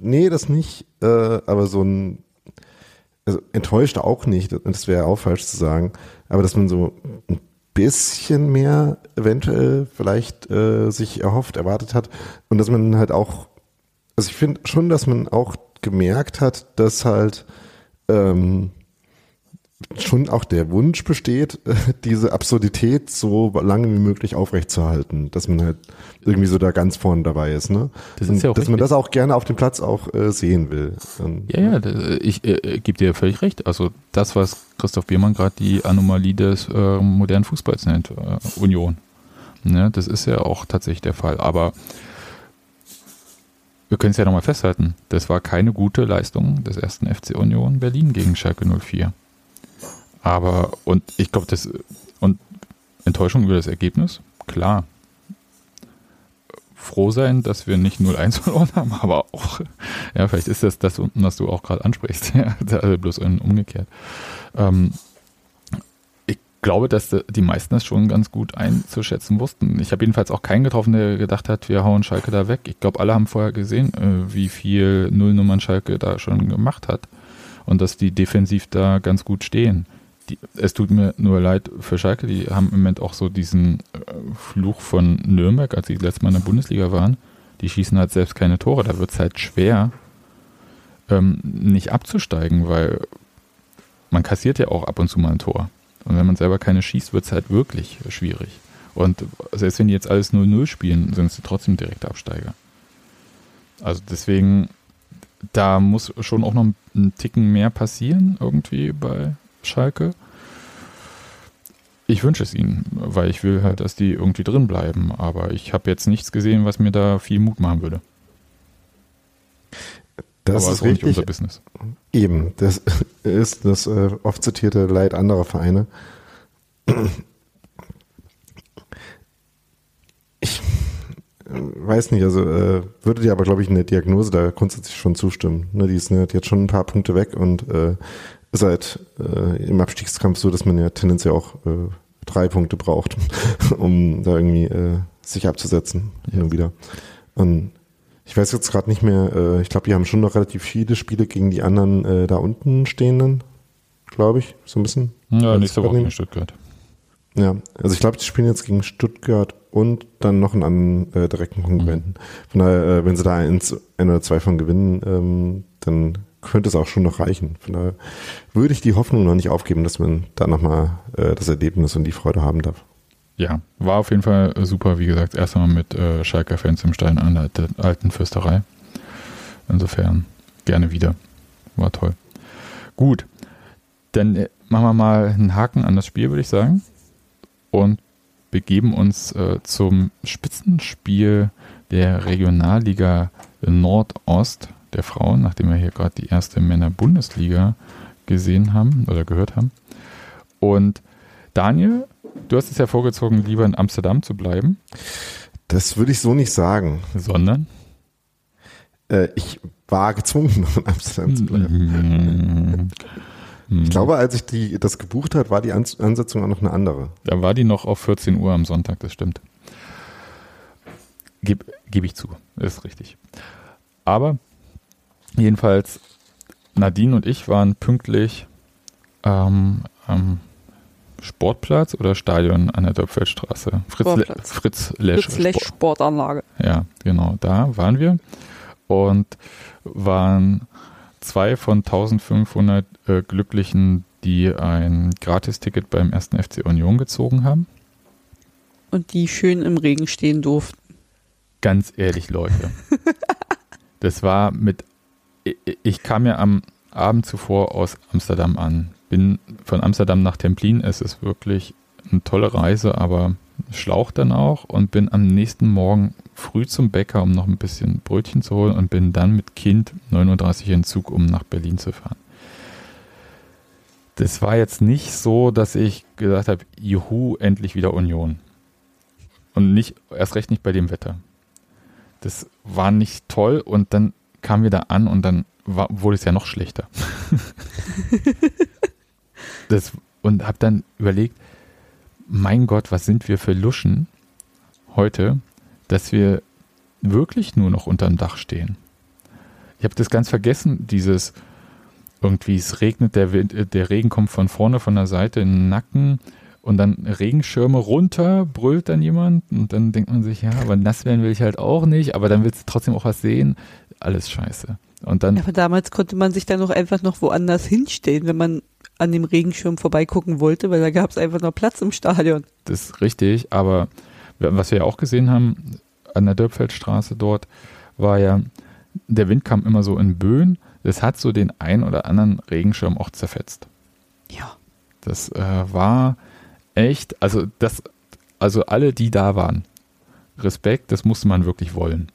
Nee, das nicht, äh, aber so ein, also enttäuscht auch nicht, das wäre auch falsch zu sagen, aber dass man so ein bisschen mehr eventuell vielleicht äh, sich erhofft, erwartet hat. Und dass man halt auch, also ich finde schon, dass man auch gemerkt hat, dass halt ähm, schon auch der Wunsch besteht, diese Absurdität so lange wie möglich aufrechtzuerhalten, dass man halt irgendwie so da ganz vorne dabei ist, ne? Das ist ja auch dass man das auch gerne auf dem Platz auch äh, sehen will. Und, Ja, ja, da- ich äh, gebe dir völlig recht. Also das, was Christoph Biermann gerade die Anomalie des äh, modernen Fußballs nennt, äh, Union. Ne, das ist ja auch tatsächlich der Fall. Aber wir können es ja nochmal festhalten, das war keine gute Leistung des ersten FC Union Berlin gegen Schalke 04. Aber, und ich glaube, das, und Enttäuschung über das Ergebnis, klar. Froh sein, dass wir nicht 0-1 verloren haben, aber auch, ja, vielleicht ist das das, was du auch gerade ansprichst, ja, also bloß umgekehrt. Ähm, ich glaube, dass die meisten das schon ganz gut einzuschätzen wussten. Ich habe jedenfalls auch keinen getroffen, der gedacht hat, wir hauen Schalke da weg. Ich glaube, alle haben vorher gesehen, äh, wie viel Nullnummern Schalke da schon gemacht hat und dass die defensiv da ganz gut stehen. Die, es tut mir nur leid für Schalke, die haben im Moment auch so diesen äh, Fluch von Nürnberg, als sie letztes Mal in der Bundesliga waren. Die schießen halt selbst keine Tore. Da wird es halt schwer, ähm, nicht abzusteigen, weil man kassiert ja auch ab und zu mal ein Tor. Und wenn man selber keine schießt, wird es halt wirklich schwierig. Und selbst wenn die jetzt alles 0-0 spielen, sind sie trotzdem direkte Absteiger. Also deswegen, da muss schon auch noch ein Ticken mehr passieren irgendwie bei Schalke. Ich wünsche es ihnen, weil ich will halt, dass die irgendwie drin bleiben. Aber ich habe jetzt nichts gesehen, was mir da viel Mut machen würde. das Aber ist auch nicht richtig. unser Business. Eben, das ist das äh, oft zitierte Leid anderer Vereine. Ich äh, weiß nicht, also äh, würde dir aber, glaube ich, eine Diagnose da grundsätzlich schon zustimmen. Ne, die ist ne, die hat schon ein paar Punkte weg und äh, ist halt äh, im Abstiegskampf so, dass man ja tendenziell auch äh, drei Punkte braucht, um da irgendwie äh, sich abzusetzen, hin und wieder. Und ich weiß jetzt gerade nicht mehr, äh, ich glaube, die haben schon noch relativ viele Spiele gegen die anderen äh, da unten stehenden, glaube ich, so ein bisschen. Ja, nächste Woche in Stuttgart. Ja, also ich glaube, die spielen jetzt gegen Stuttgart und dann noch einen anderen äh, direkten Konkurrenten. Von daher, äh, wenn sie da eins, ein oder zwei von gewinnen, ähm, dann könnte es auch schon noch reichen. Von daher würde ich die Hoffnung noch nicht aufgeben, dass man da nochmal äh, das Erlebnis und die Freude haben darf. Ja, war auf jeden Fall super. Wie gesagt, erst einmal mit äh, Schalker-Fans im Stein an der alten- alten Fürsterei. Insofern gerne wieder. War toll. Gut, dann äh, machen wir mal einen Haken an das Spiel, würde ich sagen. Und begeben uns äh, zum Spitzenspiel der Regionalliga Nordost der Frauen, nachdem wir hier gerade die erste Männer-Bundesliga gesehen haben oder gehört haben. Und Daniel, du hast es ja vorgezogen, lieber in Amsterdam zu bleiben, Das würde ich so nicht sagen. sondern Äh, ich war gezwungen, noch in Amsterdam zu bleiben. Mm, Ich glaube, als ich die, das gebucht hat, war die Ans Ansetzung auch noch eine andere. da war die noch auf 14 Uhr am Sonntag, das stimmt. Gebe geb ich zu, ist richtig. Aber jedenfalls, Nadine und ich waren pünktlich ähm, am Sportplatz oder Stadion an der Dörpfeldstraße. Fritz, Le. Fritz Lesch. Fritz Lech Sport- Sportanlage. Ja, genau, da waren wir und waren zwei von 1500 äh, Glücklichen, die ein Gratisticket beim ersten FC Union gezogen haben. Und die schön im Regen stehen durften. Ganz ehrlich, Leute. das war mit. Ich, kam ja am Abend zuvor aus Amsterdam an. Bin von Amsterdam nach Templin. Es ist wirklich eine tolle Reise, aber Schlauch dann auch. Und bin am nächsten Morgen früh zum Bäcker, um noch ein bisschen Brötchen zu holen. Und bin dann mit Kind 9.30 Uhr in Zug, um nach Berlin zu fahren. Das war jetzt nicht so, dass ich gesagt habe, juhu, endlich wieder Union. Und nicht, erst recht nicht bei dem Wetter. Das war nicht toll und dann kamen wir da an und dann war, wurde es ja noch schlechter. das, und habe dann überlegt, mein Gott, was sind wir für Luschen heute, dass wir wirklich nur noch unterm Dach stehen. Ich habe das ganz vergessen, dieses irgendwie, es regnet, der, Wind, äh, der Regen kommt von vorne, von der Seite in den Nacken und dann Regenschirme runter, brüllt dann jemand und dann denkt man sich, ja, aber nass werden will ich halt auch nicht, aber dann willst du trotzdem auch was sehen. Alles scheiße. Und dann, Ja, aber damals konnte man sich dann noch einfach noch woanders hinstellen, wenn man an dem Regenschirm vorbeigucken wollte, weil da gab es einfach noch Platz im Stadion. Das ist richtig, aber was wir ja auch gesehen haben an der Dörpfeldstraße dort, war ja, der Wind kam immer so in Böen. Das hat so den ein oder anderen Regenschirm auch zerfetzt. Ja. Das äh, war echt, also das, also alle, die da waren, Respekt, das musste man wirklich wollen.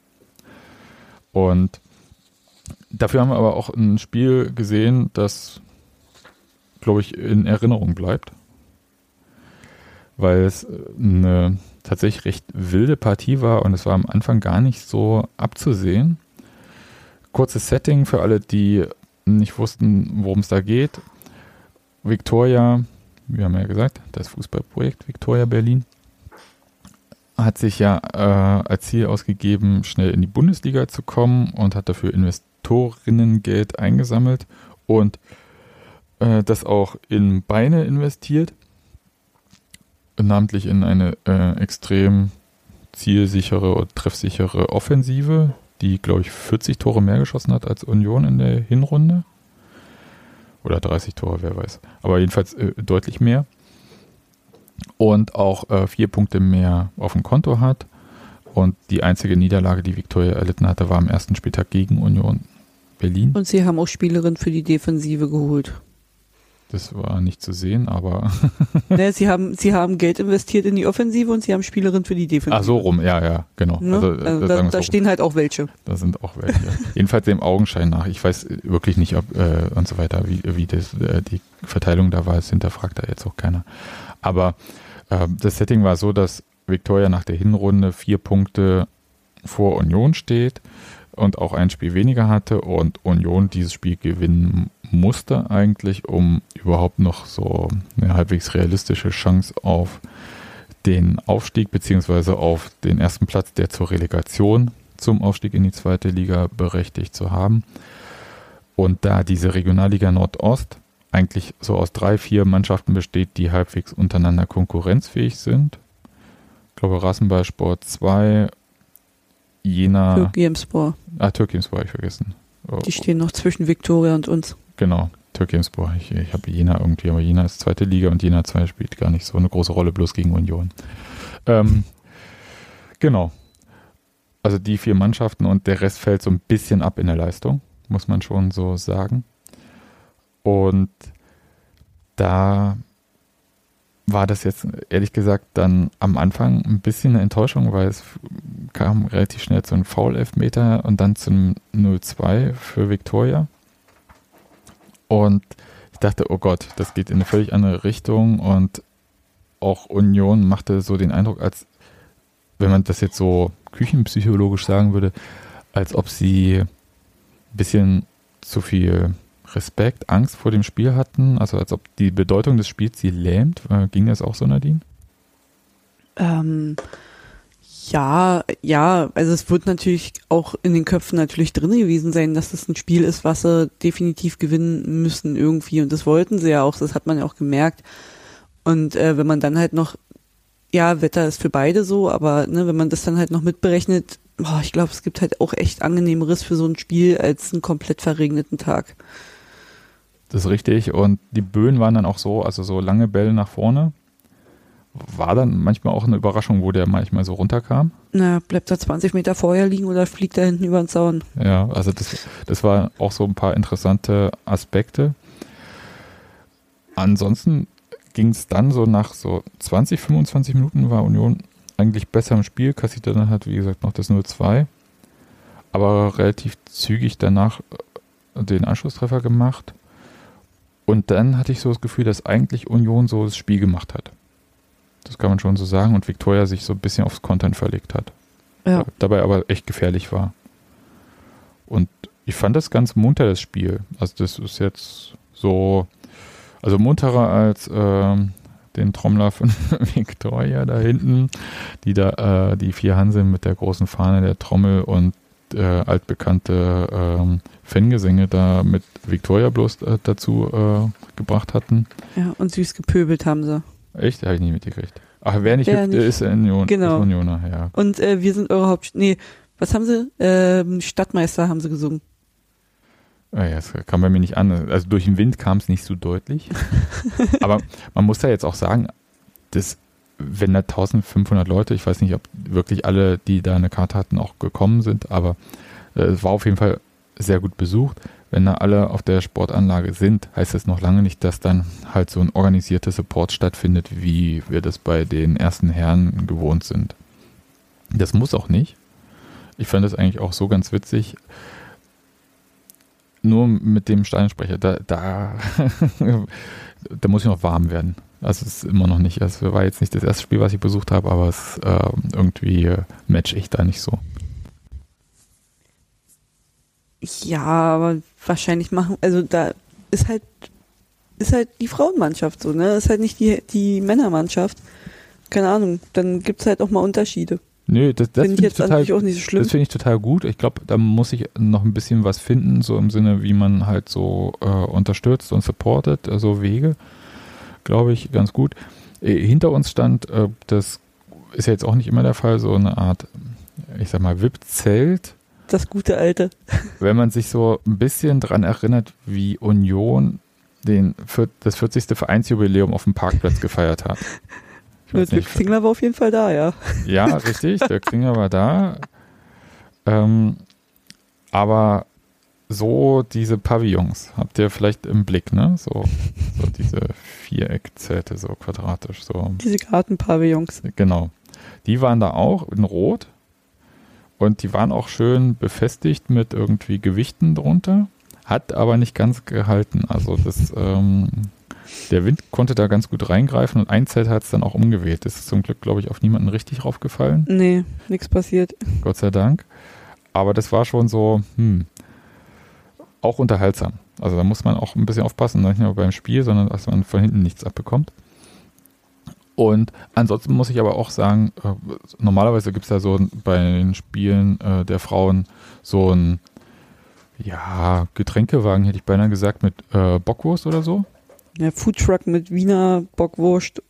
Und dafür haben wir aber auch ein Spiel gesehen, das, glaube ich, in Erinnerung bleibt. Weil es eine tatsächlich recht wilde Partie war und es war am Anfang gar nicht so abzusehen. Kurzes Setting für alle, die nicht wussten, worum es da geht. Victoria, wir haben ja gesagt, das Fußballprojekt Victoria Berlin, hat sich ja äh, als Ziel ausgegeben, schnell in die Bundesliga zu kommen und hat dafür Investorinnengeld eingesammelt und äh, das auch in Beine investiert, namentlich in eine äh, extrem zielsichere und treffsichere Offensive, die, glaube ich, 40 Tore mehr geschossen hat als Union in der Hinrunde. Oder 30 Tore, wer weiß. Aber jedenfalls äh, deutlich mehr. Und auch äh, vier Punkte mehr auf dem Konto hat. Und die einzige Niederlage, die Viktoria erlitten hatte, war am ersten Spieltag gegen Union Berlin. Und sie haben auch Spielerin für die Defensive geholt. Das war nicht zu sehen, aber. ne, sie, haben, sie haben Geld investiert in die Offensive und sie haben Spielerin für die Defensive. Ach so rum, ja, ja, genau. Ne? Also, also da, da stehen halt auch welche. Da sind auch welche. Jedenfalls dem Augenschein nach. Ich weiß wirklich nicht, ob äh, und so weiter, wie, wie das, äh, die Verteilung da war. Das hinterfragt da jetzt auch keiner. Aber äh, das Setting war so, dass Victoria nach der Hinrunde vier Punkte vor Union steht und auch ein Spiel weniger hatte und Union dieses Spiel gewinnen musste eigentlich, um überhaupt noch so eine halbwegs realistische Chance auf den Aufstieg beziehungsweise auf den ersten Platz, der zur Relegation zum Aufstieg in die zweite Liga berechtigt zu haben. Und da diese Regionalliga Nordost eigentlich so aus drei, vier Mannschaften besteht, die halbwegs untereinander konkurrenzfähig sind. Ich glaube, Rassenballsport 2, Jena. Türkimspor. Ah, Türkimspor habe ich vergessen. Die stehen noch zwischen Viktoria und uns. Genau, Türkimspor. Ich, ich habe Jena irgendwie, aber Jena ist zweite Liga und Jena 2 spielt gar nicht so eine große Rolle, bloß gegen Union. Ähm, genau. Also die vier Mannschaften und der Rest fällt so ein bisschen ab in der Leistung, muss man schon so sagen. Und da war das jetzt ehrlich gesagt dann am Anfang ein bisschen eine Enttäuschung, weil es kam relativ schnell zu einem Foul-Elfmeter und dann zum 0-2 für Viktoria. Und ich dachte, oh Gott, das geht in eine völlig andere Richtung und auch Union machte so den Eindruck, als wenn man das jetzt so küchenpsychologisch sagen würde, als ob sie ein bisschen zu viel Respekt, Angst vor dem Spiel hatten, also als ob die Bedeutung des Spiels sie lähmt. Äh, ging das auch so, Nadine? Ähm, ja, ja, also es wird natürlich auch in den Köpfen natürlich drin gewesen sein, dass das ein Spiel ist, was sie definitiv gewinnen müssen irgendwie und das wollten sie ja auch, das hat man ja auch gemerkt. Und äh, wenn man dann halt noch, ja, Wetter ist für beide so, aber ne, wenn man das dann halt noch mitberechnet, boah, ich glaube, es gibt halt auch echt angenehmeres für so ein Spiel als einen komplett verregneten Tag. Das ist richtig. Und die Böen waren dann auch so, also so lange Bälle nach vorne. War dann manchmal auch eine Überraschung, wo der manchmal so runterkam. Na, bleibt er 20 Meter vorher liegen oder fliegt er hinten über den Zaun? Ja, also das, das waren auch so ein paar interessante Aspekte. Ansonsten ging es dann so nach so 20, 25 Minuten war Union eigentlich besser im Spiel, kassierte dann halt, wie gesagt, noch das 0-2. Aber relativ zügig danach den Anschlusstreffer gemacht. Und dann hatte ich so das Gefühl, dass eigentlich Union so das Spiel gemacht hat. Das kann man schon so sagen. Und Victoria sich so ein bisschen aufs Content verlegt hat. Ja. Dabei aber echt gefährlich war. Und ich fand das ganz munter, das Spiel. Also das ist jetzt so, also munterer als ähm, den Trommler von Victoria da hinten, die da, äh, die vier Hanseln mit der großen Fahne der Trommel und äh, altbekannte ähm, Fangesänge da mit Victoria bloß äh, dazu äh, gebracht hatten. Ja, und süß gepöbelt haben sie. Echt? Habe ich nicht mitgekriegt. Ach, wer nicht wer hüpft, nicht. ist Union, genau. ist Unioner, ja. Und äh, wir sind eure Haupt... Nee, was haben sie? Ähm, Stadtmeister haben sie gesungen. Ja, das kam bei mir nicht an. Also durch den Wind kam es nicht so deutlich. Aber man muss da jetzt auch sagen, dass wenn da 1500 Leute, ich weiß nicht, ob wirklich alle, die da eine Karte hatten, auch gekommen sind, aber äh, es war auf jeden Fall sehr gut besucht. Wenn da alle auf der Sportanlage sind, heißt das noch lange nicht, dass dann halt so ein organisierter Support stattfindet, wie wir das bei den ersten Herren gewohnt sind. Das muss auch nicht. Ich fand das eigentlich auch so ganz witzig. Nur mit dem Steinsprecher, da, da, da muss ich noch warm werden. Also es ist immer noch nicht. Es war jetzt nicht das erste Spiel, was ich besucht habe, aber es äh, irgendwie match ich da nicht so. Ja, aber wahrscheinlich machen, also da ist halt, ist halt die Frauenmannschaft so, ne? Ist halt nicht die, die Männermannschaft. Keine Ahnung, dann gibt's halt auch mal Unterschiede. Nö, das, das Finde ich find jetzt total, auch nicht so schlimm. Das finde ich total gut. Ich glaube, da muss ich noch ein bisschen was finden, so im Sinne, wie man halt so äh, unterstützt und supportet, also Wege, glaube ich, ganz gut. Äh, hinter uns stand, äh, das ist ja jetzt auch nicht immer der Fall, so eine Art, ich sag mal, VIP-Zelt. Das gute Alte. Wenn man sich so ein bisschen dran erinnert, wie Union den, das 40. Vereinsjubiläum auf dem Parkplatz gefeiert hat. Dirk nicht, Zingler war auf jeden Fall da, ja. ja, richtig, der Klinger war da. Ähm, aber so diese Pavillons habt ihr vielleicht im Blick, ne? So, so diese Viereckzelte, so quadratisch, so. Diese Gartenpavillons. Genau. Die waren da auch in Rot und die waren auch schön befestigt mit irgendwie Gewichten drunter, hat aber nicht ganz gehalten. Also das, ähm, der Wind konnte da ganz gut reingreifen und ein Zelt hat es dann auch umgeweht. Das ist zum Glück, glaube ich, auf niemanden richtig raufgefallen. Nee, nichts passiert. Gott sei Dank. Aber das war schon so, hm, auch unterhaltsam. Also da muss man auch ein bisschen aufpassen, nicht nur beim Spiel, sondern dass man von hinten nichts abbekommt. Und ansonsten muss ich aber auch sagen, äh, normalerweise gibt es ja so bei den Spielen äh, der Frauen so ein, ja, Getränkewagen, hätte ich beinahe gesagt, mit äh, Bockwurst oder so. Ja, Foodtruck mit Wiener Bockwurst.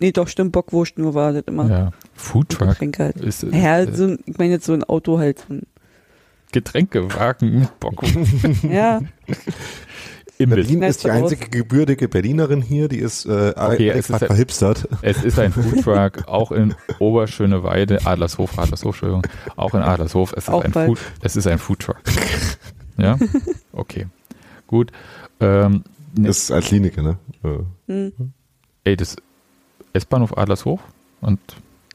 Nee, doch, stimmt, Bockwurst nur war das immer. Ja, Foodtruck. Getränke halt. Ist, äh, Ja, so ein, ich meine jetzt so ein Auto halt. Getränkewagen mit Bockwurst. Ja, Imbiss. Berlin ist die einzige gebürtige Berlinerin hier, die ist äh, Okay, es ist verhipstert. Es ist ein Foodtruck, auch in Oberschöneweide, Adlershof, Adlershof, Entschuldigung, auch in Adlershof. Es ist, Auch ein, bald. Food, es ist ein Foodtruck. Ja? Okay. Gut. Ähm, ne, Das ist als Kliniker, ne? Äh, hm. ey, das S-Bahnhof Adlershof und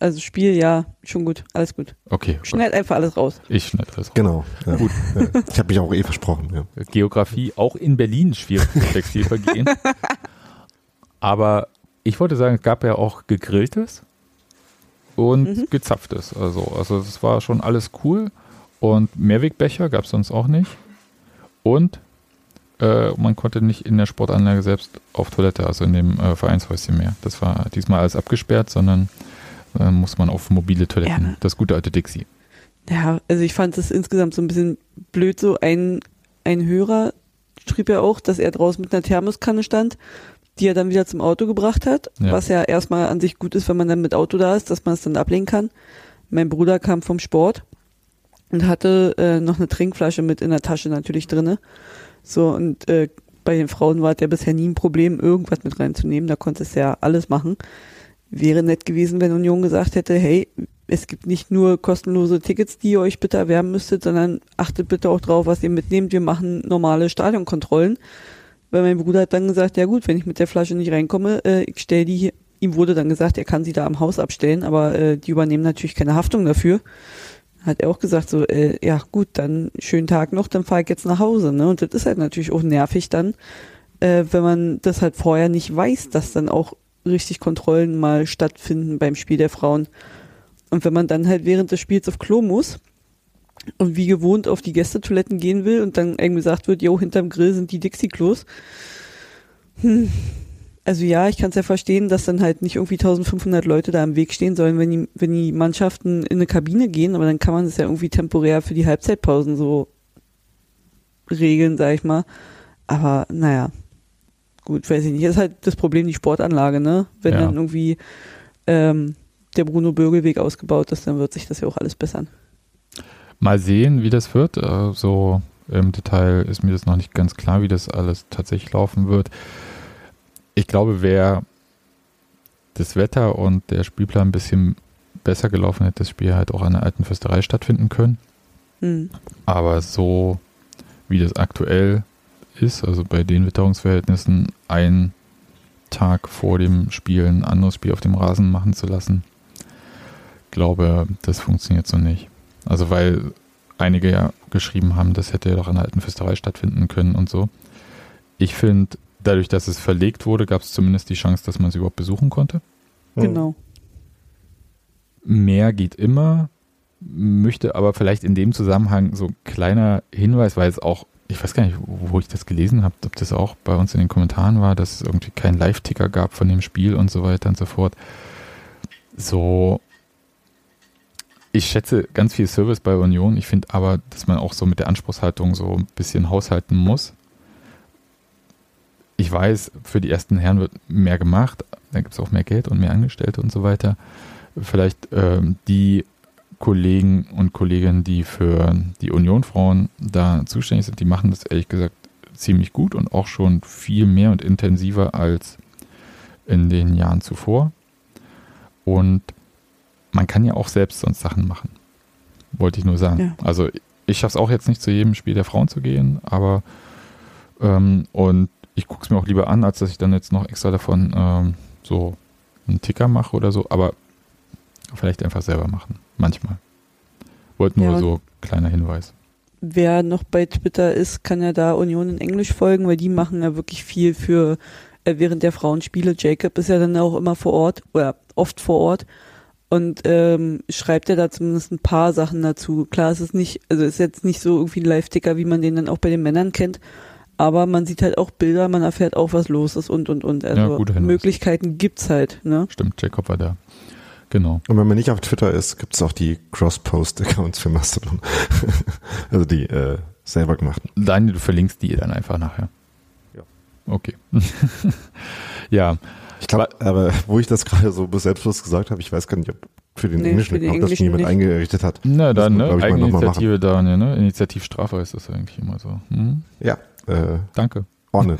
also Spiel, ja, schon gut, alles gut. okay, Schneid einfach alles raus. ich schneide das raus. Genau. Ja. Gut. Ja. Ich habe mich auch eh versprochen, ja. Geografie auch in Berlin schwierig Textilvergehen. Aber ich wollte sagen, es gab ja auch gegrilltes und Mhm. gezapftes. Also, also es war schon alles cool. Und Mehrwegbecher gab es sonst auch nicht. Und äh, man konnte nicht in der Sportanlage selbst auf Toilette, also in dem äh, Vereinshäuschen mehr. Das war diesmal alles abgesperrt, sondern äh, muss man auf mobile Toiletten. Ja? Das gute alte Dixie. Ja, also ich fand es insgesamt so ein bisschen blöd. So ein, ein Hörer schrieb ja auch, dass er draußen mit einer Thermoskanne stand, die er dann wieder zum Auto gebracht hat, Ja. was ja erstmal an sich gut ist, wenn man dann mit Auto da ist, dass man es dann ablegen kann. Mein Bruder kam vom Sport und hatte äh, noch eine Trinkflasche mit in der Tasche natürlich drinne. So und äh, bei den Frauen war es ja bisher nie ein Problem, irgendwas mit reinzunehmen. Da konnte es ja alles machen. Wäre nett gewesen, wenn Union gesagt hätte, hey, es gibt nicht nur kostenlose Tickets, die ihr euch bitte erwerben müsstet, sondern achtet bitte auch drauf, was ihr mitnehmt. Wir machen normale Stadionkontrollen. Weil mein Bruder hat dann gesagt, ja gut, wenn ich mit der Flasche nicht reinkomme, äh, ich stell die hier. Ihm wurde dann gesagt, er kann sie da am Haus abstellen, aber äh, die übernehmen natürlich keine Haftung dafür. Hat er auch gesagt, so, äh, ja gut, dann schönen Tag noch, dann fahre ich jetzt nach Hause. Ne? Und das ist halt natürlich auch nervig dann, äh, wenn man das halt vorher nicht weiß, dass dann auch richtig Kontrollen mal stattfinden beim Spiel der Frauen. Und wenn man dann halt während des Spiels auf Klo muss und wie gewohnt auf die Gästetoiletten gehen will und dann irgendwie gesagt wird, jo, hinterm Grill sind die Dixie-Klos. Hm. Also ja, ich kann es ja verstehen, dass dann halt nicht irgendwie 1500 Leute da im Weg stehen sollen, wenn die, wenn die Mannschaften in eine Kabine gehen, aber dann kann man das ja irgendwie temporär für die Halbzeitpausen so regeln, sag ich mal. Aber naja, gut, weiß ich nicht. ist halt das Problem die Sportanlage, ne? Wenn Ja. dann irgendwie ähm, der Bruno-Bögel-Weg ausgebaut ist, dann wird sich das ja auch alles bessern. Mal sehen, wie das wird. Äh, so Im Detail ist mir das noch nicht ganz klar, wie das alles tatsächlich laufen wird. Ich glaube, wäre das Wetter und der Spielplan ein bisschen besser gelaufen, hätte das Spiel halt auch an der alten Fürsterei stattfinden können. Hm. Aber so wie das aktuell ist, also bei den Witterungsverhältnissen, ein Tag vor dem Spiel ein anderes Spiel auf dem Rasen machen zu lassen, glaube, das funktioniert so nicht. Also weil einige ja geschrieben haben, das hätte ja doch an der alten Fürsterei stattfinden können und so. Ich finde, dadurch, dass es verlegt wurde, gab es zumindest die Chance, dass man es überhaupt besuchen konnte. Genau. Mehr geht immer, möchte aber vielleicht in dem Zusammenhang so ein kleiner Hinweis, weil es auch, ich weiß gar nicht, wo ich das gelesen habe, ob das auch bei uns in den Kommentaren war, dass es irgendwie keinen Live-Ticker gab von dem Spiel und so weiter und so fort. So, ich schätze ganz viel Service bei Union. Ich finde aber, dass man auch so mit der Anspruchshaltung so ein bisschen haushalten muss. Ich weiß, für die ersten Herren wird mehr gemacht, da gibt es auch mehr Geld und mehr Angestellte und so weiter. Vielleicht ähm, die Kollegen und Kolleginnen, die für die Union-Frauen da zuständig sind, die machen das ehrlich gesagt ziemlich gut und auch schon viel mehr und intensiver als in den Jahren zuvor. Und man kann ja auch selbst sonst Sachen machen. Wollte ich nur sagen. Ja. Also ich schaffe es auch jetzt nicht zu jedem Spiel der Frauen zu gehen, aber ähm, und ich gucke es mir auch lieber an, als dass ich dann jetzt noch extra davon ähm, so einen Ticker mache oder so, aber vielleicht einfach selber machen. Manchmal. Wollte nur Ja. so kleiner Hinweis. Wer noch bei Twitter ist, kann ja da Union in Englisch folgen, weil die machen ja wirklich viel für äh, während der Frauenspiele. Jacob ist ja dann auch immer vor Ort oder oft vor Ort und ähm, schreibt ja da zumindest ein paar Sachen dazu. Klar, es ist nicht, also ist jetzt nicht so irgendwie ein Live-Ticker, wie man den dann auch bei den Männern kennt, aber man sieht halt auch Bilder, man erfährt auch, was los ist und und und. Also Hinweis. Möglichkeiten gibt's halt, ne? Stimmt, Jacob war da. Genau. Und wenn man nicht auf Twitter ist, gibt es auch die Cross-Post-Accounts für Mastodon. also die äh, selber gemachten. Daniel, du verlinkst die dann einfach nachher. Ja. Okay. ja, Ich glaube, aber wo ich das gerade so selbstlos gesagt habe, ich weiß gar nicht, ob für den Nee, Englischen, ob das schon jemand nicht. eingerichtet hat. na dann, man, ne? Eigeninitiative, Daniel, ne? Initiativstrafe ist das eigentlich immer so. Hm? Ja, äh, Danke. on it.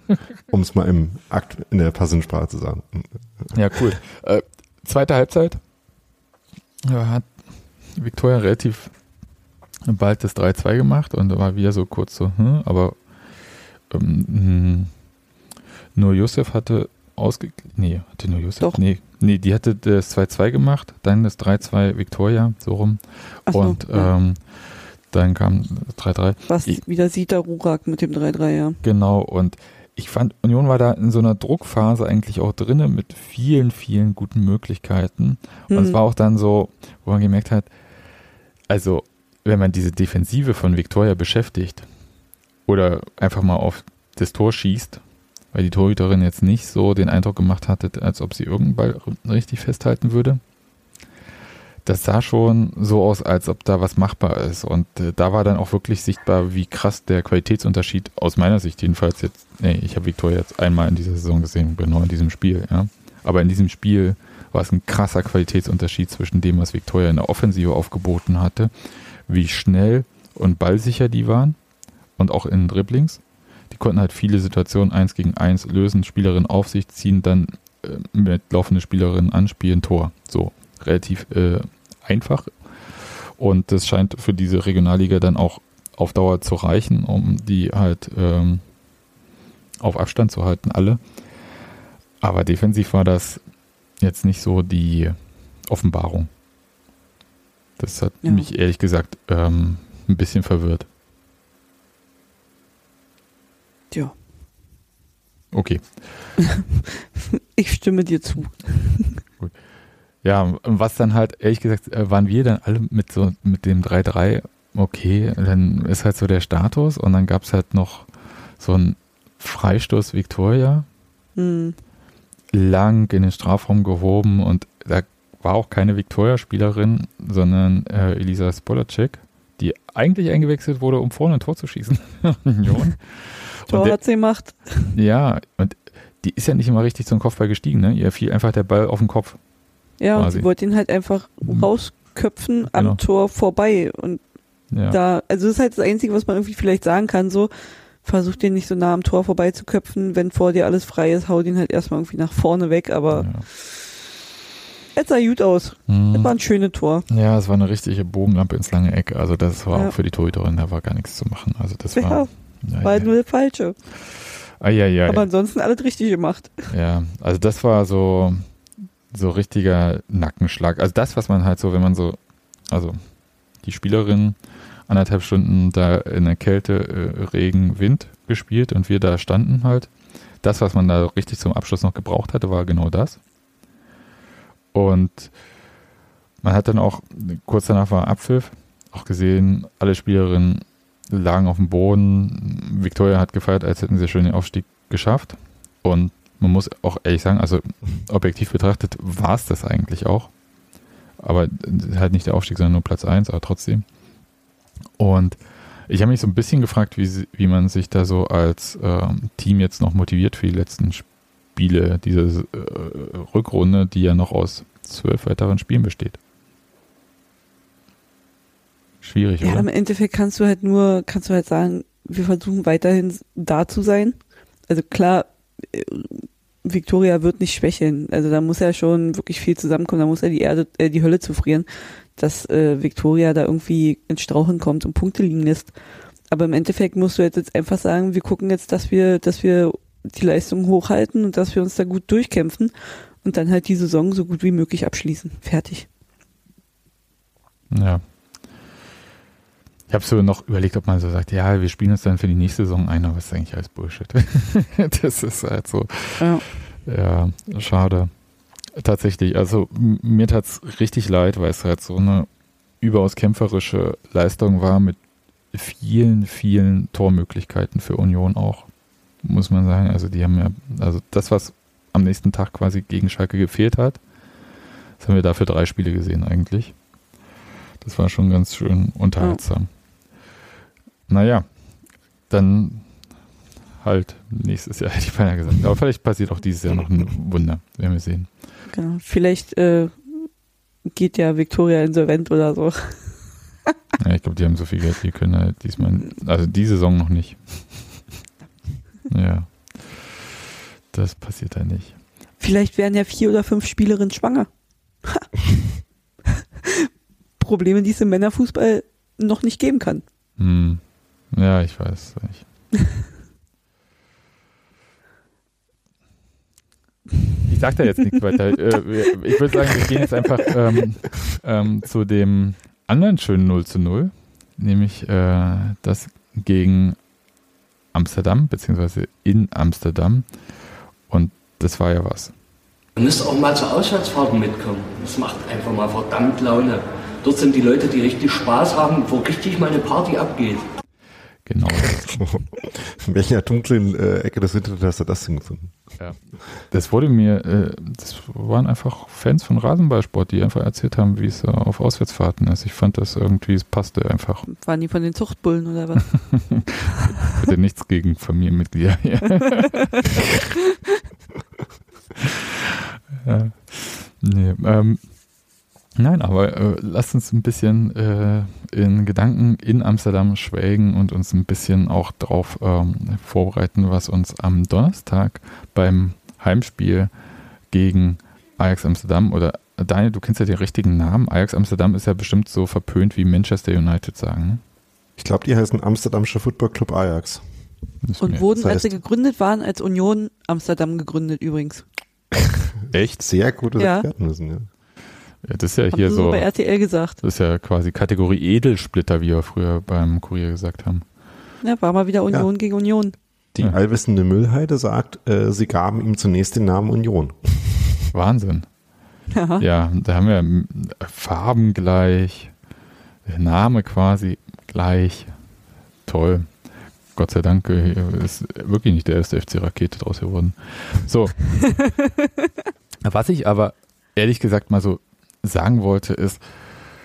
um es mal im Akt, in der passenden Sprache zu sagen. Ja, cool. Äh, zweite Halbzeit hat Viktoria relativ bald das 3-2 gemacht und da war wieder so kurz so, hm, aber ähm, hm, nur Josef hatte ausge... Nee, hatte nur Josef? Doch. Nee, nee, die hatte das 2-2 gemacht, dann das 3-2 Viktoria, so rum. Ach so, und ja. ähm, dann kam 3-3. Was ich- wieder sieht der Rurak mit dem 3-3, ja. Genau, und ich fand, Union war da in so einer Druckphase eigentlich auch drinne mit vielen, vielen guten Möglichkeiten. Und es Mhm. war auch dann so, wo man gemerkt hat, also wenn man diese Defensive von Victoria beschäftigt oder einfach mal auf das Tor schießt, weil die Torhüterin jetzt nicht so den Eindruck gemacht hatte, als ob sie irgendeinen Ball richtig festhalten würde. Das sah schon so aus, als ob da was machbar ist. Und äh, da war dann auch wirklich sichtbar, wie krass der Qualitätsunterschied aus meiner Sicht jedenfalls jetzt, nee, ich habe Victoria jetzt einmal in dieser Saison gesehen, genau in diesem Spiel, ja. Aber in diesem Spiel war es ein krasser Qualitätsunterschied zwischen dem, was Victoria in der Offensive aufgeboten hatte, wie schnell und ballsicher die waren und auch in Dribblings. Die konnten halt viele Situationen eins gegen eins lösen, Spielerin auf sich ziehen, dann äh, mit laufende Spielerin anspielen, Tor. So, relativ äh, einfach. Und das scheint für diese Regionalliga dann auch auf Dauer zu reichen, um die halt ähm, auf Abstand zu halten, alle. Aber defensiv war das jetzt nicht so die Offenbarung. Das hat Ja. mich ehrlich gesagt ähm, ein bisschen verwirrt. Tja, Okay. ich stimme dir zu. Ja, und was dann halt, ehrlich gesagt, äh, waren wir dann alle mit so mit dem 3-3, okay, dann ist halt so der Status und dann gab es halt noch so einen Freistoß Victoria, Hm. lang in den Strafraum gehoben und da war auch keine Victoria-Spielerin, sondern äh, Elisa Spolacek, die eigentlich eingewechselt wurde, um vorne ein Tor zu schießen. Tor Und der, hat sie gemacht. ja, und die ist ja nicht immer richtig zum Kopfball gestiegen, ne? Ihr fiel einfach der Ball auf den Kopf. Ja, und quasi. sie wollte ihn halt einfach Mhm. rausköpfen am Genau. Tor vorbei. Und Ja. Da, also das ist halt das Einzige, was man irgendwie vielleicht sagen kann, so, versuch den nicht so nah am Tor vorbeizuköpfen, wenn vor dir alles frei ist, hau den halt erstmal irgendwie nach vorne weg, aber ja. es sah gut aus. Hm. Das war ein schönes Tor. Ja, es war eine richtige Bogenlampe ins lange Eck. Also das war Ja. auch für die Torhüterin, da war gar nichts zu machen. Also das Ja, war. Ja, war halt ja. nur das Falsche. Ah, ja, ja, Aber ansonsten alles richtig gemacht. ja, also das war so, so richtiger Nackenschlag. Also das, was man halt so, wenn man so, also die Spielerin anderthalb Stunden da in der Kälte, äh, Regen, Wind gespielt und wir da standen halt. Das, was man da richtig zum Abschluss noch gebraucht hatte, war genau das. Und man hat dann auch, kurz danach war Abpfiff, auch gesehen, alle Spielerinnen lagen auf dem Boden. Victoria hat gefeiert, als hätten sie schon den Aufstieg geschafft. Und man muss auch ehrlich sagen, also objektiv betrachtet war es das eigentlich auch. Aber halt nicht der Aufstieg, sondern nur Platz 1, aber trotzdem. Und ich habe mich so ein bisschen gefragt, wie, wie man sich da so als ähm, Team jetzt noch motiviert für die letzten Spiele, diese äh, Rückrunde, die ja noch aus zwölf weiteren Spielen besteht. Schwierig, Ja, oder? im Endeffekt kannst du halt nur, kannst du halt sagen, wir versuchen weiterhin da zu sein. Also klar, Victoria wird nicht schwächeln. Also da muss ja schon wirklich viel zusammenkommen. Da muss ja die Erde, äh, die Hölle zufrieren, dass äh, Victoria da irgendwie ins Strauchen kommt und Punkte liegen lässt. Aber im Endeffekt musst du jetzt, jetzt einfach sagen, wir gucken jetzt, dass wir, dass wir die Leistung hochhalten und dass wir uns da gut durchkämpfen und dann halt die Saison so gut wie möglich abschließen. Fertig. Ja. Ich habe so noch überlegt, ob man so sagt, ja, wir spielen uns dann für die nächste Saison ein, aber das ist eigentlich alles Bullshit. das ist halt so, Ja. ja, schade. Tatsächlich, also mir tat's richtig leid, weil es halt so eine überaus kämpferische Leistung war mit vielen, vielen Tormöglichkeiten für Union auch, muss man sagen. Also die haben ja, also das, was am nächsten Tag quasi gegen Schalke gefehlt hat, das haben wir dafür drei Spiele gesehen eigentlich. Das war schon ganz schön unterhaltsam. Naja, dann halt nächstes Jahr, hätte ich beinahe gesagt. Aber vielleicht passiert auch dieses Jahr noch ein Wunder, werden wir sehen. Genau. Vielleicht äh, geht ja Victoria insolvent oder so. Ja, ich glaube, die haben so viel Geld, die können halt diesmal, also die Saison noch nicht. Ja, das passiert ja nicht. Vielleicht werden ja vier oder fünf Spielerinnen schwanger. Probleme, die es im Männerfußball noch nicht geben kann. Hm. Ja, ich weiß nicht. Ich sag da jetzt nichts weiter. Äh, Ich würde sagen, wir gehen jetzt einfach ähm, ähm, zu dem anderen schönen 0 zu 0, nämlich äh, das gegen Amsterdam, beziehungsweise in Amsterdam. Und das war ja was. Ihr müsst auch mal zu Auswärtsfahrten mitkommen. Das macht einfach mal verdammt Laune. Dort sind die Leute, die richtig Spaß haben, wo richtig mal eine Party abgeht. Genau. In welcher dunklen äh, Ecke des Internets hast du das denn gefunden? Ja. Das wurde mir, äh, das waren einfach Fans von Rasenballsport, die einfach erzählt haben, wie es äh, auf Auswärtsfahrten ist. Ich fand das irgendwie, es passte einfach. Waren die von den Zuchtbullen oder was? Bitte nichts gegen Familienmitglieder hier. ja. Nee, ähm, nein, aber äh, lasst uns ein bisschen äh, in Gedanken in Amsterdam schwelgen und uns ein bisschen auch darauf ähm, vorbereiten, was uns am Donnerstag beim Heimspiel gegen Ajax Amsterdam oder Daniel, du kennst ja den richtigen Namen. Ajax Amsterdam ist ja bestimmt so verpönt wie Manchester United sagen. Ne? Ich glaube, die heißen Amsterdamscher Football Club Ajax. Und wurden, das als sie heißt- gegründet waren, als Union Amsterdam gegründet übrigens. Echt? Sehr gutes Ja. Expertenwissen, ja. Ja, das ist ja Haben hier so so, bei RTL gesagt. das ist ja quasi Kategorie Edelsplitter, wie wir früher beim Kurier gesagt haben. Ja, war mal wieder Union gegen Union. Die Ja. allwissende Müllheide sagt, äh, sie gaben ihm zunächst den Namen Union. Wahnsinn. Ja. Ja, da haben wir mm, Farben gleich, Name quasi gleich. Toll. Gott sei Dank äh, ist wirklich nicht der erste FC Rakete draus geworden. So. Was ich aber ehrlich gesagt mal so sagen wollte, ist,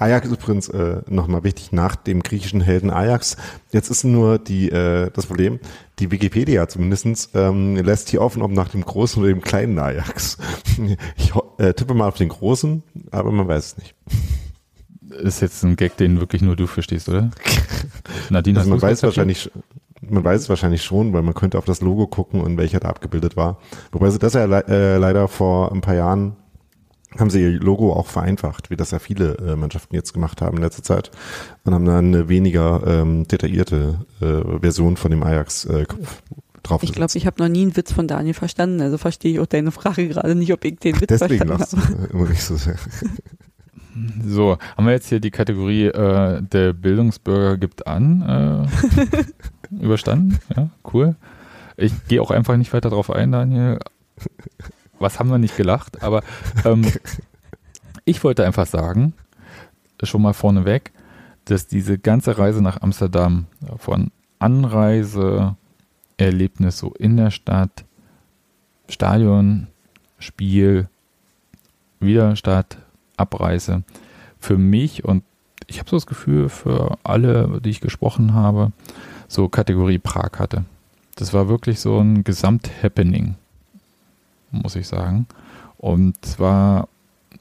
Ajax ist übrigens äh, nochmal wichtig nach dem griechischen Helden Ajax. Jetzt ist nur die äh, das Problem, die Wikipedia zumindestens ähm, lässt hier offen, ob nach dem großen oder dem kleinen Ajax. Ich äh, tippe mal auf den großen, aber man weiß es nicht. ist jetzt ein Gag, den wirklich nur du verstehst, oder? Nadine, Also man weiß wahrscheinlich, man weiß es wahrscheinlich schon, weil man könnte auf das Logo gucken und welcher da abgebildet war. Wobei sie das ja le äh, leider vor ein paar Jahren haben sie ihr Logo auch vereinfacht, wie das ja viele äh, Mannschaften jetzt gemacht haben in letzter Zeit und haben dann eine weniger ähm, detaillierte äh, Version von dem Ajax äh, drauf Ich glaube, ich habe noch nie einen Witz von Daniel verstanden, also verstehe ich auch deine Frage gerade nicht, ob ich den Witz Deswegen verstanden lachst du habe. äh, immer nicht so sehr. So, haben wir jetzt hier die Kategorie äh, der Bildungsbürger gibt an äh, überstanden? Ja, cool. Ich gehe auch einfach nicht weiter drauf ein, Daniel. Was haben wir nicht gelacht? Aber ähm, ich wollte einfach sagen, schon mal vorneweg, dass diese ganze Reise nach Amsterdam von Anreise, Erlebnis so in der Stadt, Stadion, Spiel, wieder Stadt, Abreise für mich und ich habe so das Gefühl für alle, die ich gesprochen habe, so Kategorie Prag hatte. Das war wirklich so ein Gesamt-Happening, muss ich sagen. Und es war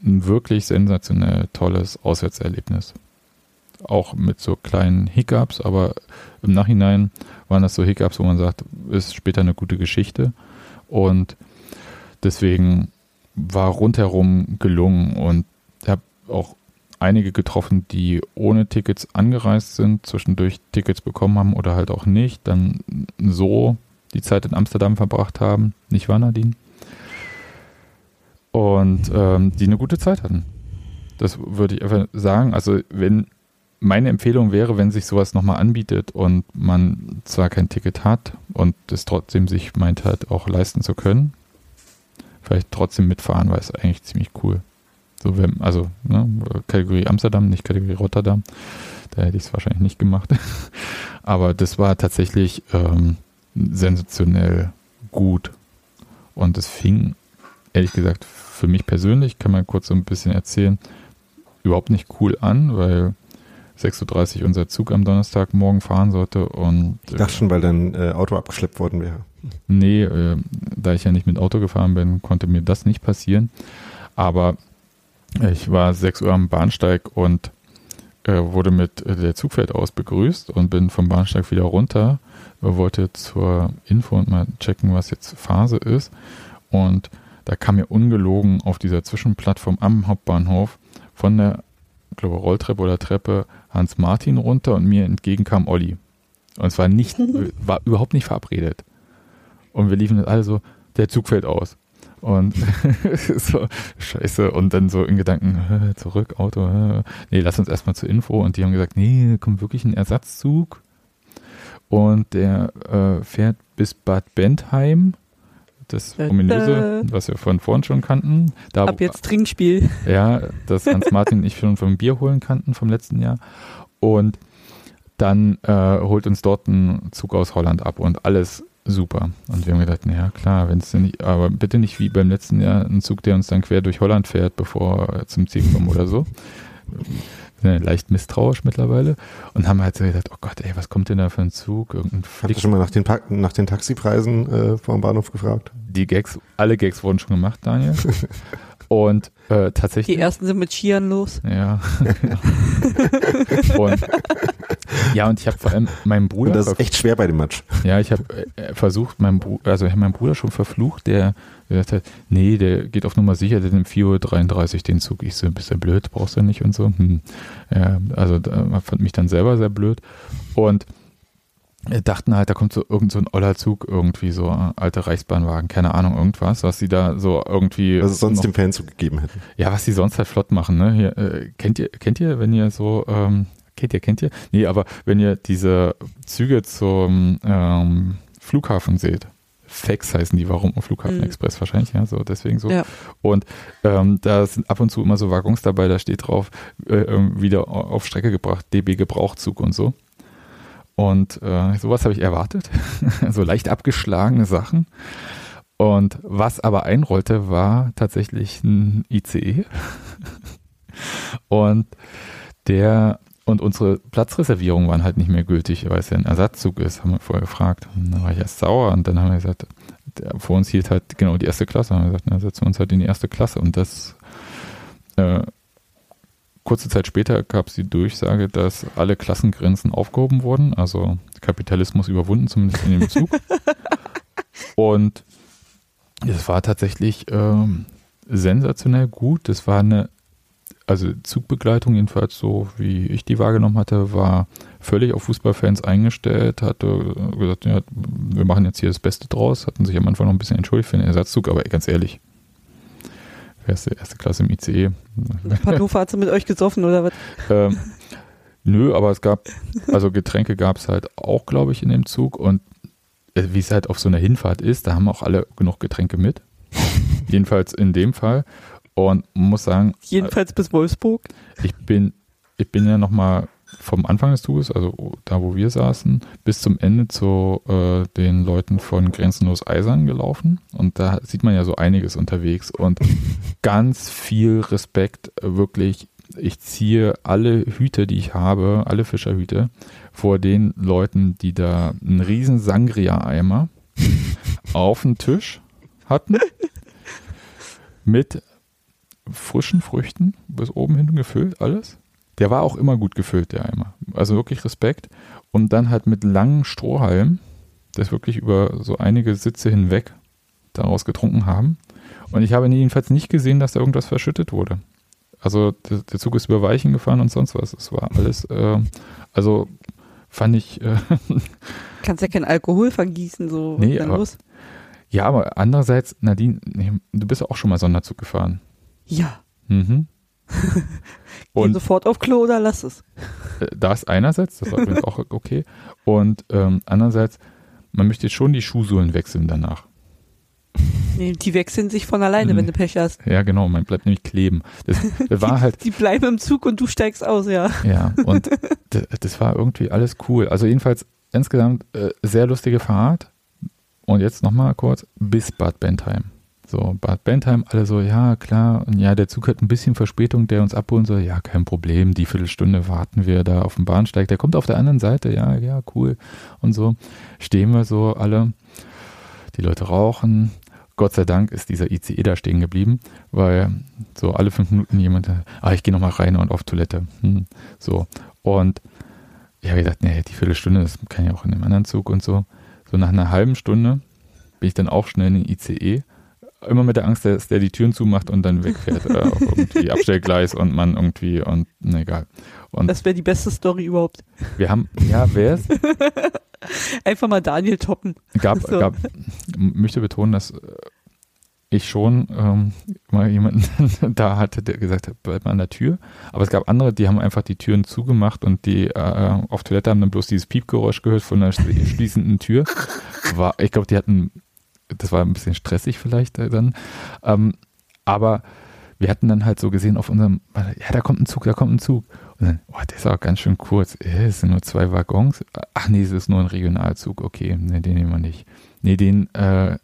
ein wirklich sensationell tolles Auswärtserlebnis. Auch mit so kleinen Hiccups, aber im Nachhinein waren das so Hiccups, wo man sagt, ist später eine gute Geschichte. Und deswegen war rundherum gelungen und habe auch einige getroffen, die ohne Tickets angereist sind, zwischendurch Tickets bekommen haben oder halt auch nicht, dann so die Zeit in Amsterdam verbracht haben, nicht wahr, Nadine? Und ähm, die eine gute Zeit hatten. Das würde ich einfach sagen. Also, wenn meine Empfehlung wäre, wenn sich sowas nochmal anbietet und man zwar kein Ticket hat und es trotzdem sich meint halt auch leisten zu können, vielleicht trotzdem mitfahren, weil es eigentlich ziemlich cool. So, wenn, also ne, Kategorie Amsterdam, nicht Kategorie Rotterdam. Da hätte ich es wahrscheinlich nicht gemacht. Aber das war tatsächlich ähm, sensationell gut. Und es fing, ehrlich gesagt, für mich persönlich, kann man kurz so ein bisschen erzählen, überhaupt nicht cool an, weil 6.30 Uhr unser Zug am Donnerstagmorgen fahren sollte und Ich dachte schon, weil dein äh, Auto abgeschleppt worden wäre. Nee, äh, da ich ja nicht mit Auto gefahren bin, konnte mir das nicht passieren. Aber ich war 6 Uhr am Bahnsteig und äh, wurde mit äh, der Zugfeld aus begrüßt und bin vom Bahnsteig wieder runter, wollte zur Info und mal checken, was jetzt Phase ist. Und da kam mir ungelogen auf dieser Zwischenplattform am Hauptbahnhof von der, ich glaube, Rolltreppe oder Treppe Hans Martin runter und mir entgegen kam Olli. Und es war nicht, war überhaupt nicht verabredet. Und wir liefen alle so, der Zug fällt aus. Und so, scheiße. Und dann so in Gedanken, zurück, Auto, nee, lass uns erstmal zur Info. Und die haben gesagt, nee, kommt wirklich ein Ersatzzug. Und der äh, fährt bis Bad Bentheim. Das Da, ominöse, was wir von vorn schon kannten. Da, Ab jetzt Trinkspiel. ja, das Hans Martin und ich schon vom Bier holen kannten vom letzten Jahr. Und dann äh, holt uns dort ein Zug aus Holland ab und alles super. Und wir haben gedacht, naja, klar, wenn es denn nicht, aber bitte nicht wie beim letzten Jahr ein Zug, der uns dann quer durch Holland fährt, bevor wir zum Ziel kommen oder so. Sind ja leicht misstrauisch mittlerweile und haben halt so gedacht, oh Gott, ey, was kommt denn da für ein Zug? Irgendein Habt ihr schon mal nach den, Pa- nach den Taxipreisen äh, vor dem Bahnhof gefragt? Die Gags, alle Gags wurden schon gemacht, Daniel. Und äh, tatsächlich. Die ersten sind mit Skiern los. Ja. und, ja, und ich habe vor allem meinen Bruder. Und das ist echt schwer bei dem Match. ja, ich habe äh, versucht, Bruder, also ich habe meinen Bruder schon verflucht, der gesagt hat, nee, der geht auf Nummer sicher, der nimmt 4.33 Uhr den Zug. Ich so, bist du blöd, brauchst du nicht und so. Hm. Ja, also da fand mich dann selber sehr blöd. Und wir dachten halt, da kommt so irgend so ein oller Zug irgendwie, so äh, alte Reichsbahnwagen, keine Ahnung, irgendwas, was sie da so irgendwie. Was es sonst noch- dem Fanzug gegeben hätten. ja, was die sonst halt flott machen, ne? Hier, äh, kennt ihr, kennt ihr, wenn ihr so, ähm, kennt ihr, kennt ihr? Nee, aber wenn ihr diese Züge zum ähm, Flughafen seht, Fax heißen die, warum Flughafen Mhm. Express wahrscheinlich, ja, so deswegen so. Ja. Und ähm, da sind ab und zu immer so Waggons dabei, da steht drauf, äh, ähm, wieder au- auf Strecke gebracht, DB Gebrauchzug und so. Und äh, sowas habe ich erwartet. so leicht abgeschlagene Sachen. Und was aber einrollte, war tatsächlich ein ICE. und der und unsere Platzreservierungen waren halt nicht mehr gültig, weil es ja ein Ersatzzug ist, haben wir vorher gefragt. Und dann war ich erst sauer und dann haben wir gesagt, der, vor uns hielt halt genau die erste Klasse. Haben wir gesagt, na, setzen wir uns halt in die erste Klasse. Und das äh, kurze Zeit später gab es die Durchsage, dass alle Klassengrenzen aufgehoben wurden, also Kapitalismus überwunden, zumindest in dem Zug. Und es war tatsächlich ähm, sensationell gut. Das war eine, also Zugbegleitung, jedenfalls so wie ich die wahrgenommen hatte, war völlig auf Fußballfans eingestellt, hatte gesagt, ja, wir machen jetzt hier das Beste draus, hatten sich am Anfang noch ein bisschen entschuldigt für den Ersatzzug, aber ganz ehrlich, erste, erste Klasse im ICE. Hannover hat sie mit euch gesoffen oder was? Ähm, nö, aber es gab, also Getränke gab es halt auch, glaube ich, in dem Zug und äh, wie es halt auf so einer Hinfahrt ist, da haben auch alle genug Getränke mit. Jedenfalls in dem Fall. Und muss sagen. Jedenfalls bis Wolfsburg. Ich bin, ich bin ja nochmal vom Anfang des Zuges, also da wo wir saßen, bis zum Ende zu äh, den Leuten von Grenzenlos Eisern gelaufen. Und da sieht man ja so einiges unterwegs und ganz viel Respekt, äh, wirklich. Ich ziehe alle Hüte, die ich habe, alle Fischerhüte, vor den Leuten, die da einen riesen Sangria-Eimer auf den Tisch hatten mit frischen Früchten bis oben hin gefüllt, alles. Der war auch immer gut gefüllt, der Eimer. Also wirklich Respekt. Und dann halt mit langen Strohhalmen, das wirklich über so einige Sitze hinweg daraus getrunken haben. Und ich habe jedenfalls nicht gesehen, dass da irgendwas verschüttet wurde. Also der, der Zug ist über Weichen gefahren und sonst was. Es war alles, äh, also fand ich. Äh, Kannst ja kein Alkohol vergießen, so nee, aber, los. Ja, aber andererseits, Nadine, du bist ja auch schon mal Sonderzug gefahren. Ja. Mhm. Geh sofort auf Klo oder lass es. Äh, das einerseits, das war übrigens auch okay. Und ähm, andererseits, man möchte schon die Schuhsohlen wechseln danach. Nee, die wechseln sich von alleine, wenn du Pech hast. Ja, genau, man bleibt nämlich kleben. Das, das war halt. Die bleiben im Zug und du steigst aus, ja. Ja, und das, das war irgendwie alles cool. Also jedenfalls insgesamt äh, sehr lustige Fahrt. Und jetzt nochmal kurz bis Bad Bentheim. So, Bad Bentheim, alle so, ja, klar, und ja, der Zug hat ein bisschen Verspätung, der uns abholen soll, ja, kein Problem, die Viertelstunde warten wir da auf dem Bahnsteig, der kommt auf der anderen Seite, ja, ja, cool. Und so stehen wir so alle, die Leute rauchen. Gott sei Dank ist dieser ICE da stehen geblieben, weil so alle fünf Minuten jemand, ah, ich gehe nochmal rein und auf Toilette. Hm, so. Und ich habe gedacht, nee, die Viertelstunde, das kann ja auch in einem anderen Zug und so. So nach einer halben Stunde bin ich dann auch schnell in den ICE immer mit der Angst, dass der die Türen zumacht und dann wegfährt. äh, auf irgendwie Abstellgleis und man irgendwie und na, egal. Und das wäre die beste Story überhaupt. Wir haben, ja, wer ist? Einfach mal Daniel toppen. Gab, so. gab, möchte betonen, dass äh, ich schon ähm, mal jemanden da hatte, der gesagt hat, bleib mal an der Tür. Aber es gab andere, die haben einfach die Türen zugemacht und die äh, auf Toilette haben dann bloß dieses Piepgeräusch gehört von der schließenden Tür. War, ich glaube, die hatten das war ein bisschen stressig vielleicht dann. Ähm, aber wir hatten dann halt so gesehen auf unserem, ja, da kommt ein Zug, da kommt ein Zug. Und dann, oh, der ist auch ganz schön kurz. Äh, es sind nur zwei Waggons. Ach nee, es ist nur ein Regionalzug. Okay, nee, den nehmen wir nicht. Nee, den äh,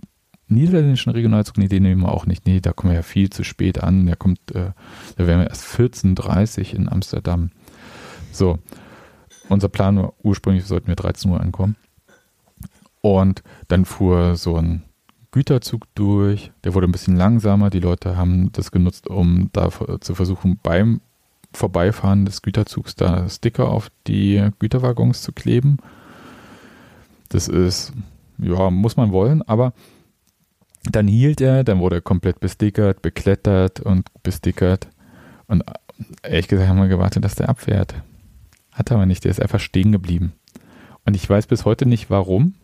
niederländischen Regionalzug, nee, den nehmen wir auch nicht. Nee, da kommen wir ja viel zu spät an. Der kommt, äh, da wären wir erst 14.30 in Amsterdam. So, unser Plan war, ursprünglich sollten wir 13 Uhr ankommen. Und dann fuhr so ein Güterzug durch. Der wurde ein bisschen langsamer. Die Leute haben das genutzt, um da zu versuchen, beim Vorbeifahren des Güterzugs da Sticker auf die Güterwaggons zu kleben. Das ist, ja, muss man wollen, aber dann hielt er, dann wurde er komplett bestickert, beklettert und bestickert. Und ehrlich gesagt haben wir gewartet, dass der abfährt. Hat er aber nicht, der ist einfach stehen geblieben. Und ich weiß bis heute nicht warum.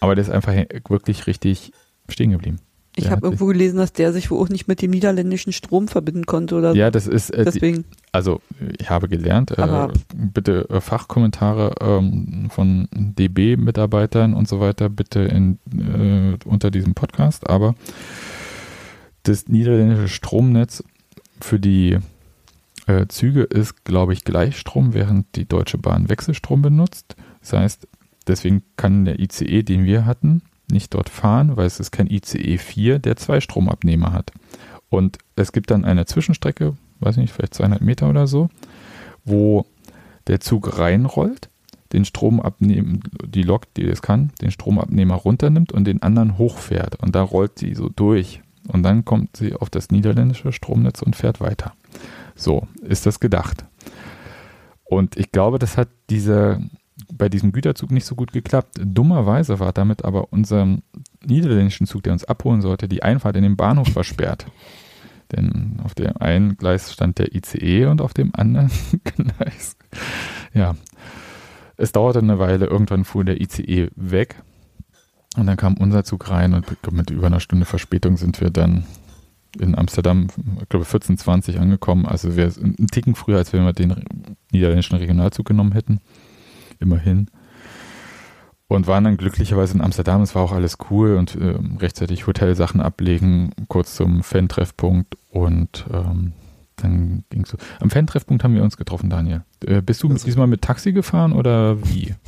Aber der ist einfach wirklich richtig stehen geblieben. Ich habe irgendwo gelesen, dass der sich wohl auch nicht mit dem niederländischen Strom verbinden konnte oder Ja, das ist äh, deswegen. Die, also ich habe gelernt, äh, bitte äh, Fachkommentare ähm, von DB-Mitarbeitern und so weiter bitte in, äh, unter diesem Podcast. Aber das niederländische Stromnetz für die äh, Züge ist, glaube ich, Gleichstrom, während die Deutsche Bahn Wechselstrom benutzt. Das heißt, Deswegen kann der ICE, den wir hatten, nicht dort fahren, weil es ist kein ICE 4, der zwei Stromabnehmer hat. Und es gibt dann eine Zwischenstrecke, weiß nicht, vielleicht 200 Meter oder so, wo der Zug reinrollt, den Stromabnehmen, die Lok, die das kann, den Stromabnehmer runternimmt und den anderen hochfährt. Und da rollt sie so durch. Und dann kommt sie auf das niederländische Stromnetz und fährt weiter. So ist das gedacht. Und ich glaube, das hat diese, bei diesem Güterzug nicht so gut geklappt. Dummerweise war damit aber unser niederländischen Zug, der uns abholen sollte, die Einfahrt in den Bahnhof versperrt. Denn auf dem einen Gleis stand der ICE und auf dem anderen Gleis. Ja, es dauerte eine Weile, irgendwann fuhr der ICE weg und dann kam unser Zug rein und mit über einer Stunde Verspätung sind wir dann in Amsterdam, ich glaube 14.20 angekommen. Also wir sind einen Ticken früher, als wenn wir den niederländischen Regionalzug genommen hätten. Immerhin. Und waren dann glücklicherweise in Amsterdam. Es war auch alles cool und äh, rechtzeitig Hotelsachen ablegen, kurz zum Fan-Treffpunkt und ähm, dann ging es so. Am Fan-Treffpunkt haben wir uns getroffen, Daniel. Äh, bist du also, diesmal mit Taxi gefahren oder wie?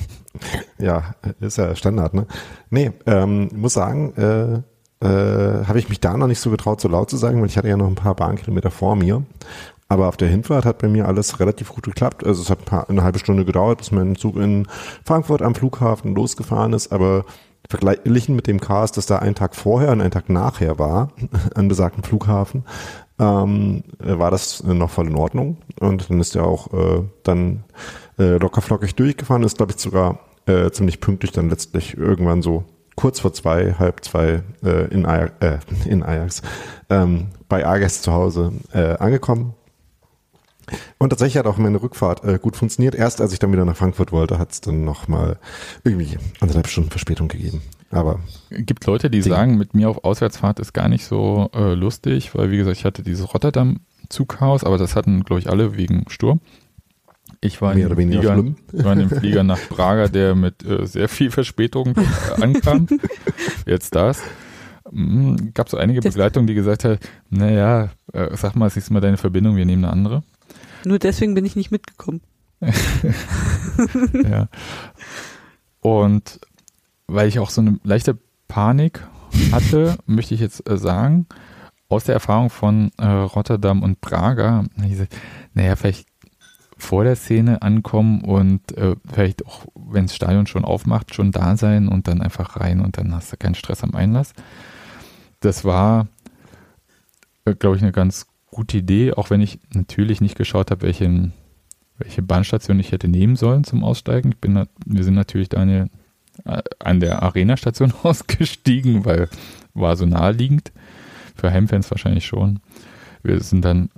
Ja, ist ja Standard, ne? Nee, ähm, muss sagen, äh, äh, habe ich mich da noch nicht so getraut, so laut zu sagen, weil ich hatte ja noch ein paar Bahnkilometer vor mir. Aber auf der Hinfahrt hat bei mir alles relativ gut geklappt. Also es hat eine halbe Stunde gedauert, bis mein Zug in Frankfurt am Flughafen losgefahren ist. Aber vergleichen mit dem Chaos, das da einen Tag vorher und einen Tag nachher war, an besagten Flughafen, ähm, war das noch voll in Ordnung. Und dann ist er auch äh, dann äh, lockerflockig durchgefahren, ist, glaube ich, sogar äh, ziemlich pünktlich dann letztlich irgendwann so kurz vor zwei, halb zwei äh, in, Ajax, äh, in Ajax, ähm, bei Ajax zu Hause äh, angekommen. Und tatsächlich hat auch meine Rückfahrt äh, gut funktioniert. Erst als ich dann wieder nach Frankfurt wollte, hat es dann nochmal irgendwie anderthalb Stunden Verspätung gegeben. Aber gibt Leute, die Ding. sagen, mit mir auf Auswärtsfahrt ist gar nicht so äh, lustig, weil wie gesagt, ich hatte dieses Rotterdam-Zughaus, aber das hatten, glaube ich, alle wegen Sturm. Ich war, Mehr in dem, Flieger, war in dem Flieger nach Prager, der mit äh, sehr viel Verspätung ankam. Jetzt das. Mhm, gab so einige Begleitungen, die gesagt haben, naja, äh, sag mal, siehst du mal deine Verbindung, wir nehmen eine andere. Nur deswegen bin ich nicht mitgekommen. ja. Und weil ich auch so eine leichte Panik hatte, möchte ich jetzt äh, sagen, aus der Erfahrung von äh, Rotterdam und Prager, naja, vielleicht vor der Szene ankommen und äh, vielleicht auch, wenn das Stadion schon aufmacht, schon da sein und dann einfach rein und dann hast du keinen Stress am Einlass. Das war, äh, glaube ich, eine ganz gute Idee, auch wenn ich natürlich nicht geschaut habe, welche, welche Bahnstation ich hätte nehmen sollen zum Aussteigen. Ich bin, wir sind natürlich da eine, äh, an der Arena-Station ausgestiegen, weil war so naheliegend. Für Heimfans wahrscheinlich schon. Wir sind dann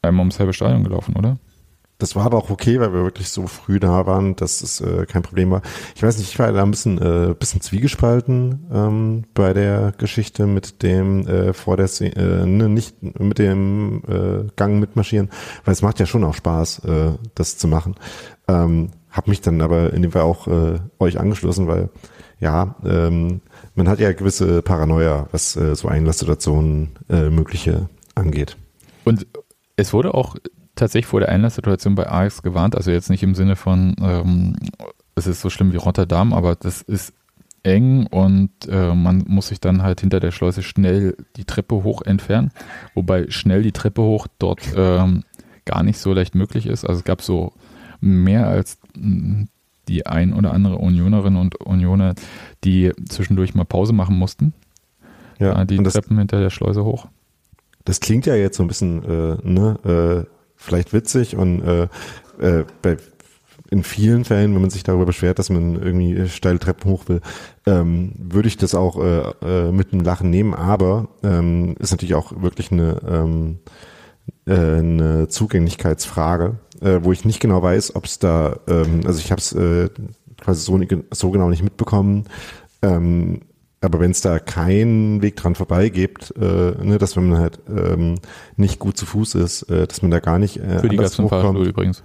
einmal ums halbe Stadion gelaufen, oder? Das war aber auch okay, weil wir wirklich so früh da waren, dass es äh, kein Problem war. Ich weiß nicht, ich war da ein bisschen, äh, bisschen zwiegespalten ähm, bei der Geschichte mit dem äh, vor der Szene, äh, ne, nicht mit dem äh, Gang mitmarschieren, weil es macht ja schon auch Spaß, äh, das zu machen. Ähm, hab mich dann aber in dem Fall auch äh, euch angeschlossen, weil ja, ähm, man hat ja gewisse Paranoia, was äh, so Einlasssituationen äh, mögliche angeht. Und es wurde auch tatsächlich vor der Einlasssituation bei Ajax gewarnt. Also jetzt nicht im Sinne von, ähm, es ist so schlimm wie Rotterdam, aber das ist eng und äh, man muss sich dann halt hinter der Schleuse schnell die Treppe hoch entfernen. Wobei schnell die Treppe hoch dort ähm, gar nicht so leicht möglich ist. Also es gab so mehr als mm, die ein oder andere Unionerin und Unioner, die zwischendurch mal Pause machen mussten. Ja, die Treppen hinter der Schleuse hoch. Das klingt ja jetzt so ein bisschen, äh, ne, äh vielleicht witzig und äh, äh, bei in vielen Fällen, wenn man sich darüber beschwert, dass man irgendwie steile Treppen hoch will, ähm, würde ich das auch äh, äh, mit einem Lachen nehmen. Aber ähm, ist natürlich auch wirklich eine, ähm, äh, eine Zugänglichkeitsfrage, äh, wo ich nicht genau weiß, ob es da, ähm, also ich habe es äh, quasi so, so genau nicht mitbekommen. Ähm, aber wenn es da keinen Weg dran vorbei gibt, äh, ne, dass wenn man halt ähm, nicht gut zu Fuß ist, äh, dass man da gar nicht äh, Für die Gastfahrerschule übrigens.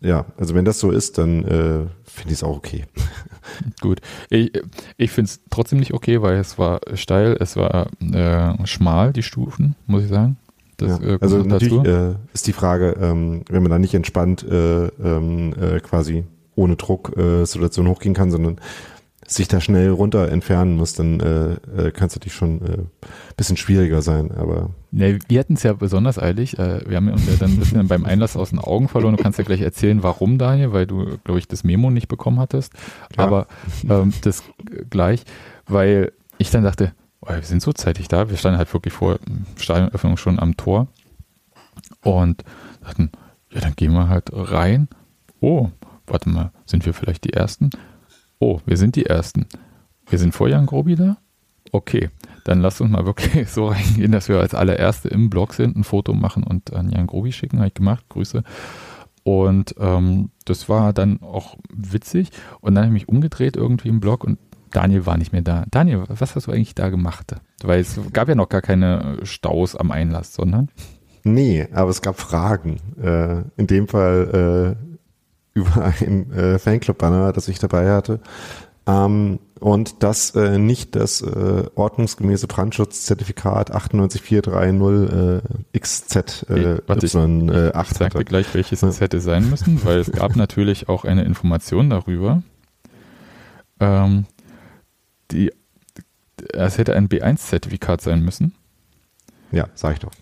Ja, also wenn das so ist, dann äh, finde ich es auch okay. Gut. Ich, ich finde es trotzdem nicht okay, weil es war steil, es war äh, schmal, die Stufen, muss ich sagen. Das, ja, äh, also natürlich äh, ist die Frage, ähm, wenn man da nicht entspannt äh, ähm, äh, quasi ohne Druck äh, Situation hochgehen kann, sondern sich da schnell runter entfernen muss, dann äh, äh, kann es natürlich schon äh, bisschen schwieriger sein. Aber ja, wir hatten es ja besonders eilig. Äh, wir haben uns ja dann ein bisschen beim Einlass aus den Augen verloren. Du kannst ja gleich erzählen, warum, Daniel, weil du, glaube ich, das Memo nicht bekommen hattest. Ja. Aber ähm, das gleich, weil ich dann dachte, oh, wir sind so zeitig da. Wir standen halt wirklich vor Stadionöffnung schon am Tor. Und dachten, ja, dann gehen wir halt rein. Oh, warte mal, sind wir vielleicht die Ersten? Oh, wir sind die Ersten. Wir sind vor Jan Grobi da? Okay, dann lasst uns mal wirklich so reingehen, dass wir als allererste im Blog sind, ein Foto machen und an Jan Grobi schicken. Habe ich gemacht, Grüße. Und ähm, das war dann auch witzig. Und dann habe ich mich umgedreht irgendwie im Blog und Daniel war nicht mehr da. Daniel, was hast du eigentlich da gemacht? Weil es gab ja noch gar keine Staus am Einlass, sondern. Nee, aber es gab Fragen. Äh, in dem Fall äh, über ein äh, Fanclub-Banner, das ich dabei hatte. Ähm, und das äh, nicht das äh, ordnungsgemäße Brandschutzzertifikat 98430 äh, äh, Warte, Y, äh, 8 Ich sag dir gleich, welches es hätte sein müssen, weil es gab natürlich auch eine Information darüber. Ähm, die, es hätte ein B1-Zertifikat sein müssen. Ja, sag ich doch.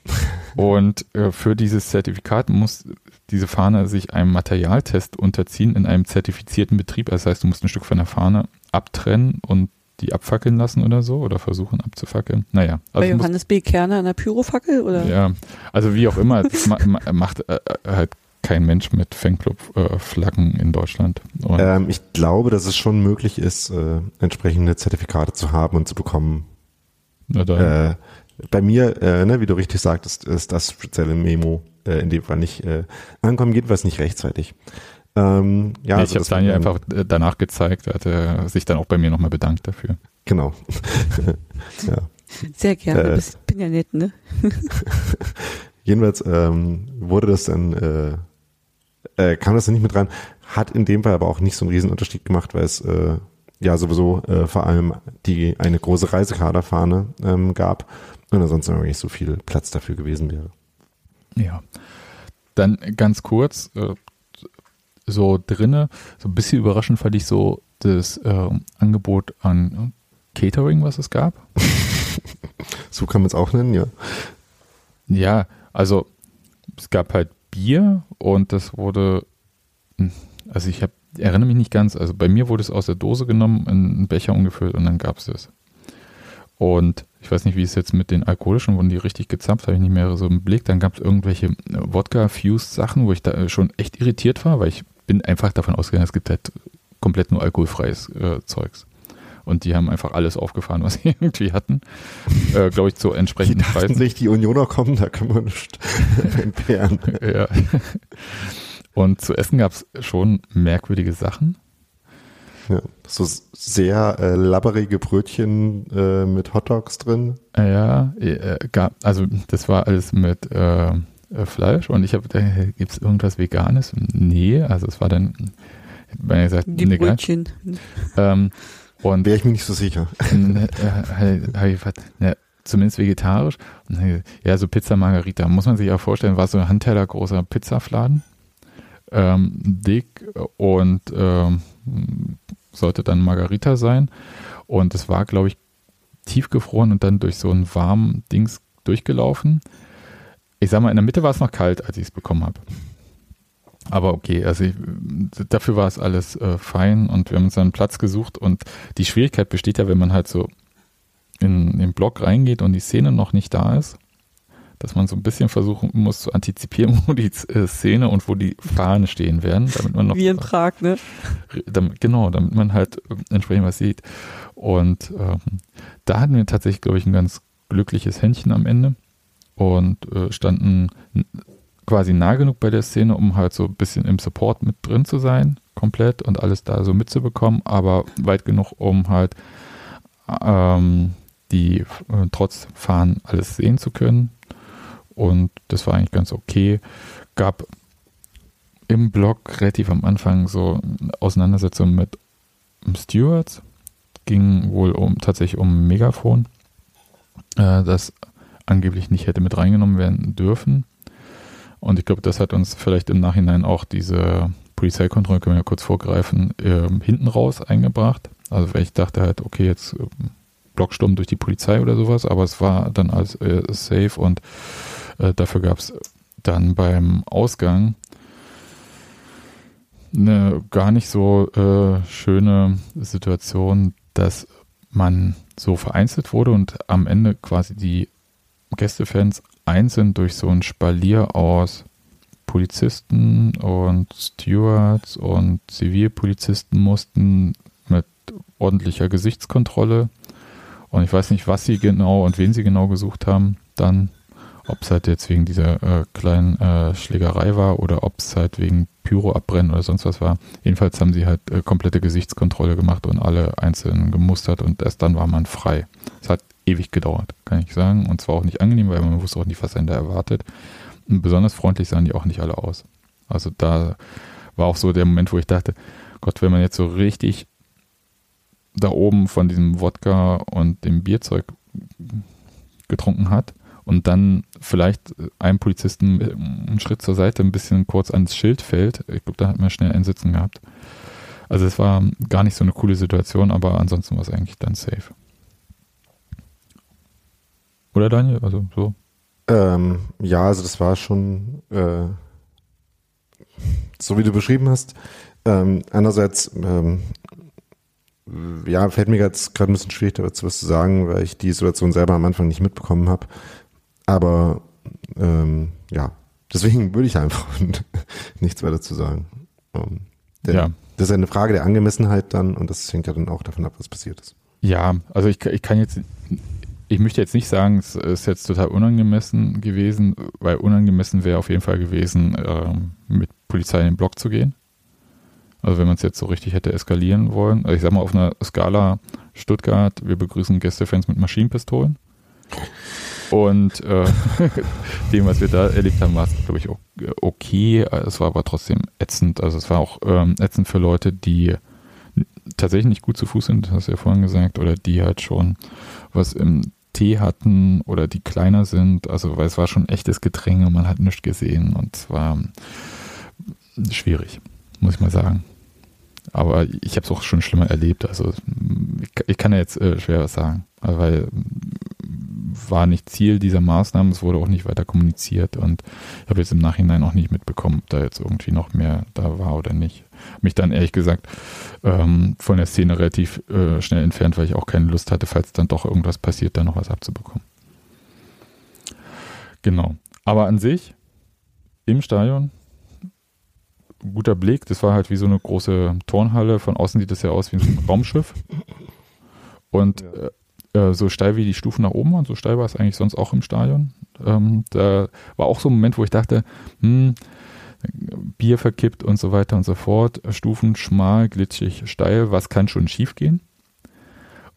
Und äh, für dieses Zertifikat muss diese Fahne sich einem Materialtest unterziehen in einem zertifizierten Betrieb. Das heißt, du musst ein Stück von der Fahne abtrennen und die abfackeln lassen oder so oder versuchen abzufackeln. Naja. Also Bei Johannes B. Kerner an der Pyrofackel oder? Ja, also wie auch immer, das ma macht äh, äh, halt kein Mensch mit Fanclub-Flaggen in Deutschland. Ähm, ich glaube, dass es schon möglich ist, äh, entsprechende Zertifikate zu haben und zu bekommen. Äh, bei mir, äh, ne, wie du richtig sagtest, ist das spezielle Memo äh, in dem Fall nicht äh, ankommen, jedenfalls nicht rechtzeitig. Ähm, ja, nee, also ich habe Daniel einfach äh, danach gezeigt, er hat sich dann auch bei mir nochmal bedankt dafür. Genau. ja. Sehr gerne, äh, ich bin ja nett, ne? jedenfalls ähm, wurde das dann, äh, äh, kam das dann nicht mit rein, hat in dem Fall aber auch nicht so einen riesen Unterschied gemacht, weil es äh, ja sowieso äh, vor allem die eine große Reisekaderfahne ähm, gab und ansonsten nicht so viel Platz dafür gewesen wäre. Ja. Dann ganz kurz, äh, so drinne, so ein bisschen überraschend fand ich so das äh, Angebot an Catering, was es gab. so kann man es auch nennen, ja. Ja, also es gab halt Bier und das wurde, hm, also ich habe, erinnere mich nicht ganz, also bei mir wurde es aus der Dose genommen, in einen Becher umgefüllt und dann gab es das. Und ich weiß nicht, wie es jetzt mit den alkoholischen, wurden die richtig gezapft, habe ich nicht mehr so im Blick. Dann gab es irgendwelche äh, Wodka-Fused-Sachen, wo ich da schon echt irritiert war, weil ich bin einfach davon ausgegangen, es gibt halt komplett nur alkoholfreies äh, Zeugs. Und die haben einfach alles aufgefahren, was sie irgendwie hatten. Äh, Glaube ich, zu entsprechenden die Preisen. sich, die Unioner kommen, da kann man nicht entbehren. ja. Und zu essen gab es schon merkwürdige Sachen. Ja, so sehr äh, labberige Brötchen äh, mit Hotdogs drin. Ja, äh, gab, also das war alles mit äh, äh, Fleisch und ich habe, äh, gibt es irgendwas Veganes? Nee, also es war dann, wenn gesagt, die nee, Brötchen. Ähm, und wäre ich mir nicht so sicher. Äh, ja, zumindest vegetarisch. Ja, so Pizza Margarita. Muss man sich auch vorstellen, war so ein Handteller großer Pizzafladen. Ähm, dick und ähm, sollte dann Margarita sein. Und es war, glaube ich, tiefgefroren und dann durch so ein warmen Dings durchgelaufen ich sag mal, in der Mitte war es noch kalt, als ich es bekommen habe. Aber okay, also ich, dafür war es alles äh, fein und wir haben uns einen Platz gesucht und die Schwierigkeit besteht ja, wenn man halt so in den Block reingeht und die Szene noch nicht da ist, dass man so ein bisschen versuchen muss zu antizipieren, wo die äh, Szene und wo die Fahnen stehen werden, damit man noch wie in Prag, ne? Damit, genau, damit man halt äh, entsprechend was sieht. Und ähm, da hatten wir tatsächlich, glaube ich, ein ganz glückliches Händchen am Ende und äh, standen quasi nah genug bei der Szene, um halt so ein bisschen im Support mit drin zu sein, komplett und alles da so mitzubekommen, aber weit genug, um halt ähm, die äh, trotz Fahren alles sehen zu können. Und das war eigentlich ganz okay. Gab im Blog relativ am Anfang so Auseinandersetzungen mit Stewards. Ging wohl um tatsächlich um Megafon. Äh, das angeblich nicht hätte mit reingenommen werden dürfen. Und ich glaube, das hat uns vielleicht im Nachhinein auch diese Polizeikontrolle, können wir ja kurz vorgreifen, äh, hinten raus eingebracht. Also ich dachte halt, okay, jetzt äh, Blocksturm durch die Polizei oder sowas, aber es war dann alles äh, safe und äh, dafür gab es dann beim Ausgang eine gar nicht so äh, schöne Situation, dass man so vereinzelt wurde und am Ende quasi die Gästefans einzeln durch so ein Spalier aus Polizisten und Stewards und Zivilpolizisten mussten mit ordentlicher Gesichtskontrolle. Und ich weiß nicht, was sie genau und wen sie genau gesucht haben, dann, ob es halt jetzt wegen dieser äh, kleinen äh, Schlägerei war oder ob es halt wegen Pyro abbrennen oder sonst was war. Jedenfalls haben sie halt äh, komplette Gesichtskontrolle gemacht und alle einzeln gemustert und erst dann war man frei. Es hat ewig gedauert, kann ich sagen. Und zwar auch nicht angenehm, weil man wusste auch nicht, was einen da erwartet. Und besonders freundlich sahen die auch nicht alle aus. Also da war auch so der Moment, wo ich dachte, Gott, wenn man jetzt so richtig da oben von diesem Wodka und dem Bierzeug getrunken hat und dann vielleicht einem Polizisten einen Schritt zur Seite ein bisschen kurz ans Schild fällt, ich glaube, da hat man schnell ein Sitzen gehabt. Also es war gar nicht so eine coole Situation, aber ansonsten war es eigentlich dann safe. Oder Daniel? Also so. Ähm, ja, also das war schon äh, so wie du beschrieben hast. Ähm, einerseits, ähm, ja, fällt mir jetzt gerade ein bisschen schwierig dazu was zu sagen, weil ich die Situation selber am Anfang nicht mitbekommen habe. Aber ähm, ja, deswegen würde ich einfach nichts weiter zu sagen. Ähm, Ja. Das ist eine Frage der Angemessenheit dann und das hängt ja dann auch davon ab, was passiert ist. Ja, also ich, ich kann jetzt, ich möchte jetzt nicht sagen, es ist jetzt total unangemessen gewesen, weil unangemessen wäre auf jeden Fall gewesen, ähm, mit Polizei in den Block zu gehen. Also wenn man es jetzt so richtig hätte eskalieren wollen. Also ich sag mal auf einer Skala Stuttgart, wir begrüßen Gästefans mit Maschinenpistolen. Und äh, dem, was wir da erlebt haben, war es, glaube ich, okay. Es war aber trotzdem ätzend. Also es war auch ähm, ätzend für Leute, die tatsächlich nicht gut zu Fuß sind, hast du ja vorhin gesagt, oder die halt schon was im Tee hatten oder die kleiner sind. Also weil es war schon echtes Gedränge, man hat nichts gesehen und es war schwierig, muss ich mal sagen. Aber ich habe es auch schon schlimmer erlebt. Also ich, kann ja jetzt äh, schwer was sagen, weil war nicht Ziel dieser Maßnahmen, es wurde auch nicht weiter kommuniziert und ich habe jetzt im Nachhinein auch nicht mitbekommen, ob da jetzt irgendwie noch mehr da war oder nicht. Mich dann ehrlich gesagt ähm, von der Szene relativ äh, schnell entfernt, weil ich auch keine Lust hatte, falls dann doch irgendwas passiert, da noch was abzubekommen. Genau. Aber an sich im Stadion guter Blick. Das war halt wie so eine große Turnhalle. Von außen sieht das ja aus wie ein Raumschiff. Und äh, äh, so steil wie die Stufen nach oben waren, so steil war es eigentlich sonst auch im Stadion. Ähm, da war auch so ein Moment, wo ich dachte, hm, Bier verkippt und so weiter und so fort. Stufen schmal, glitschig, steil. Was kann schon schief gehen?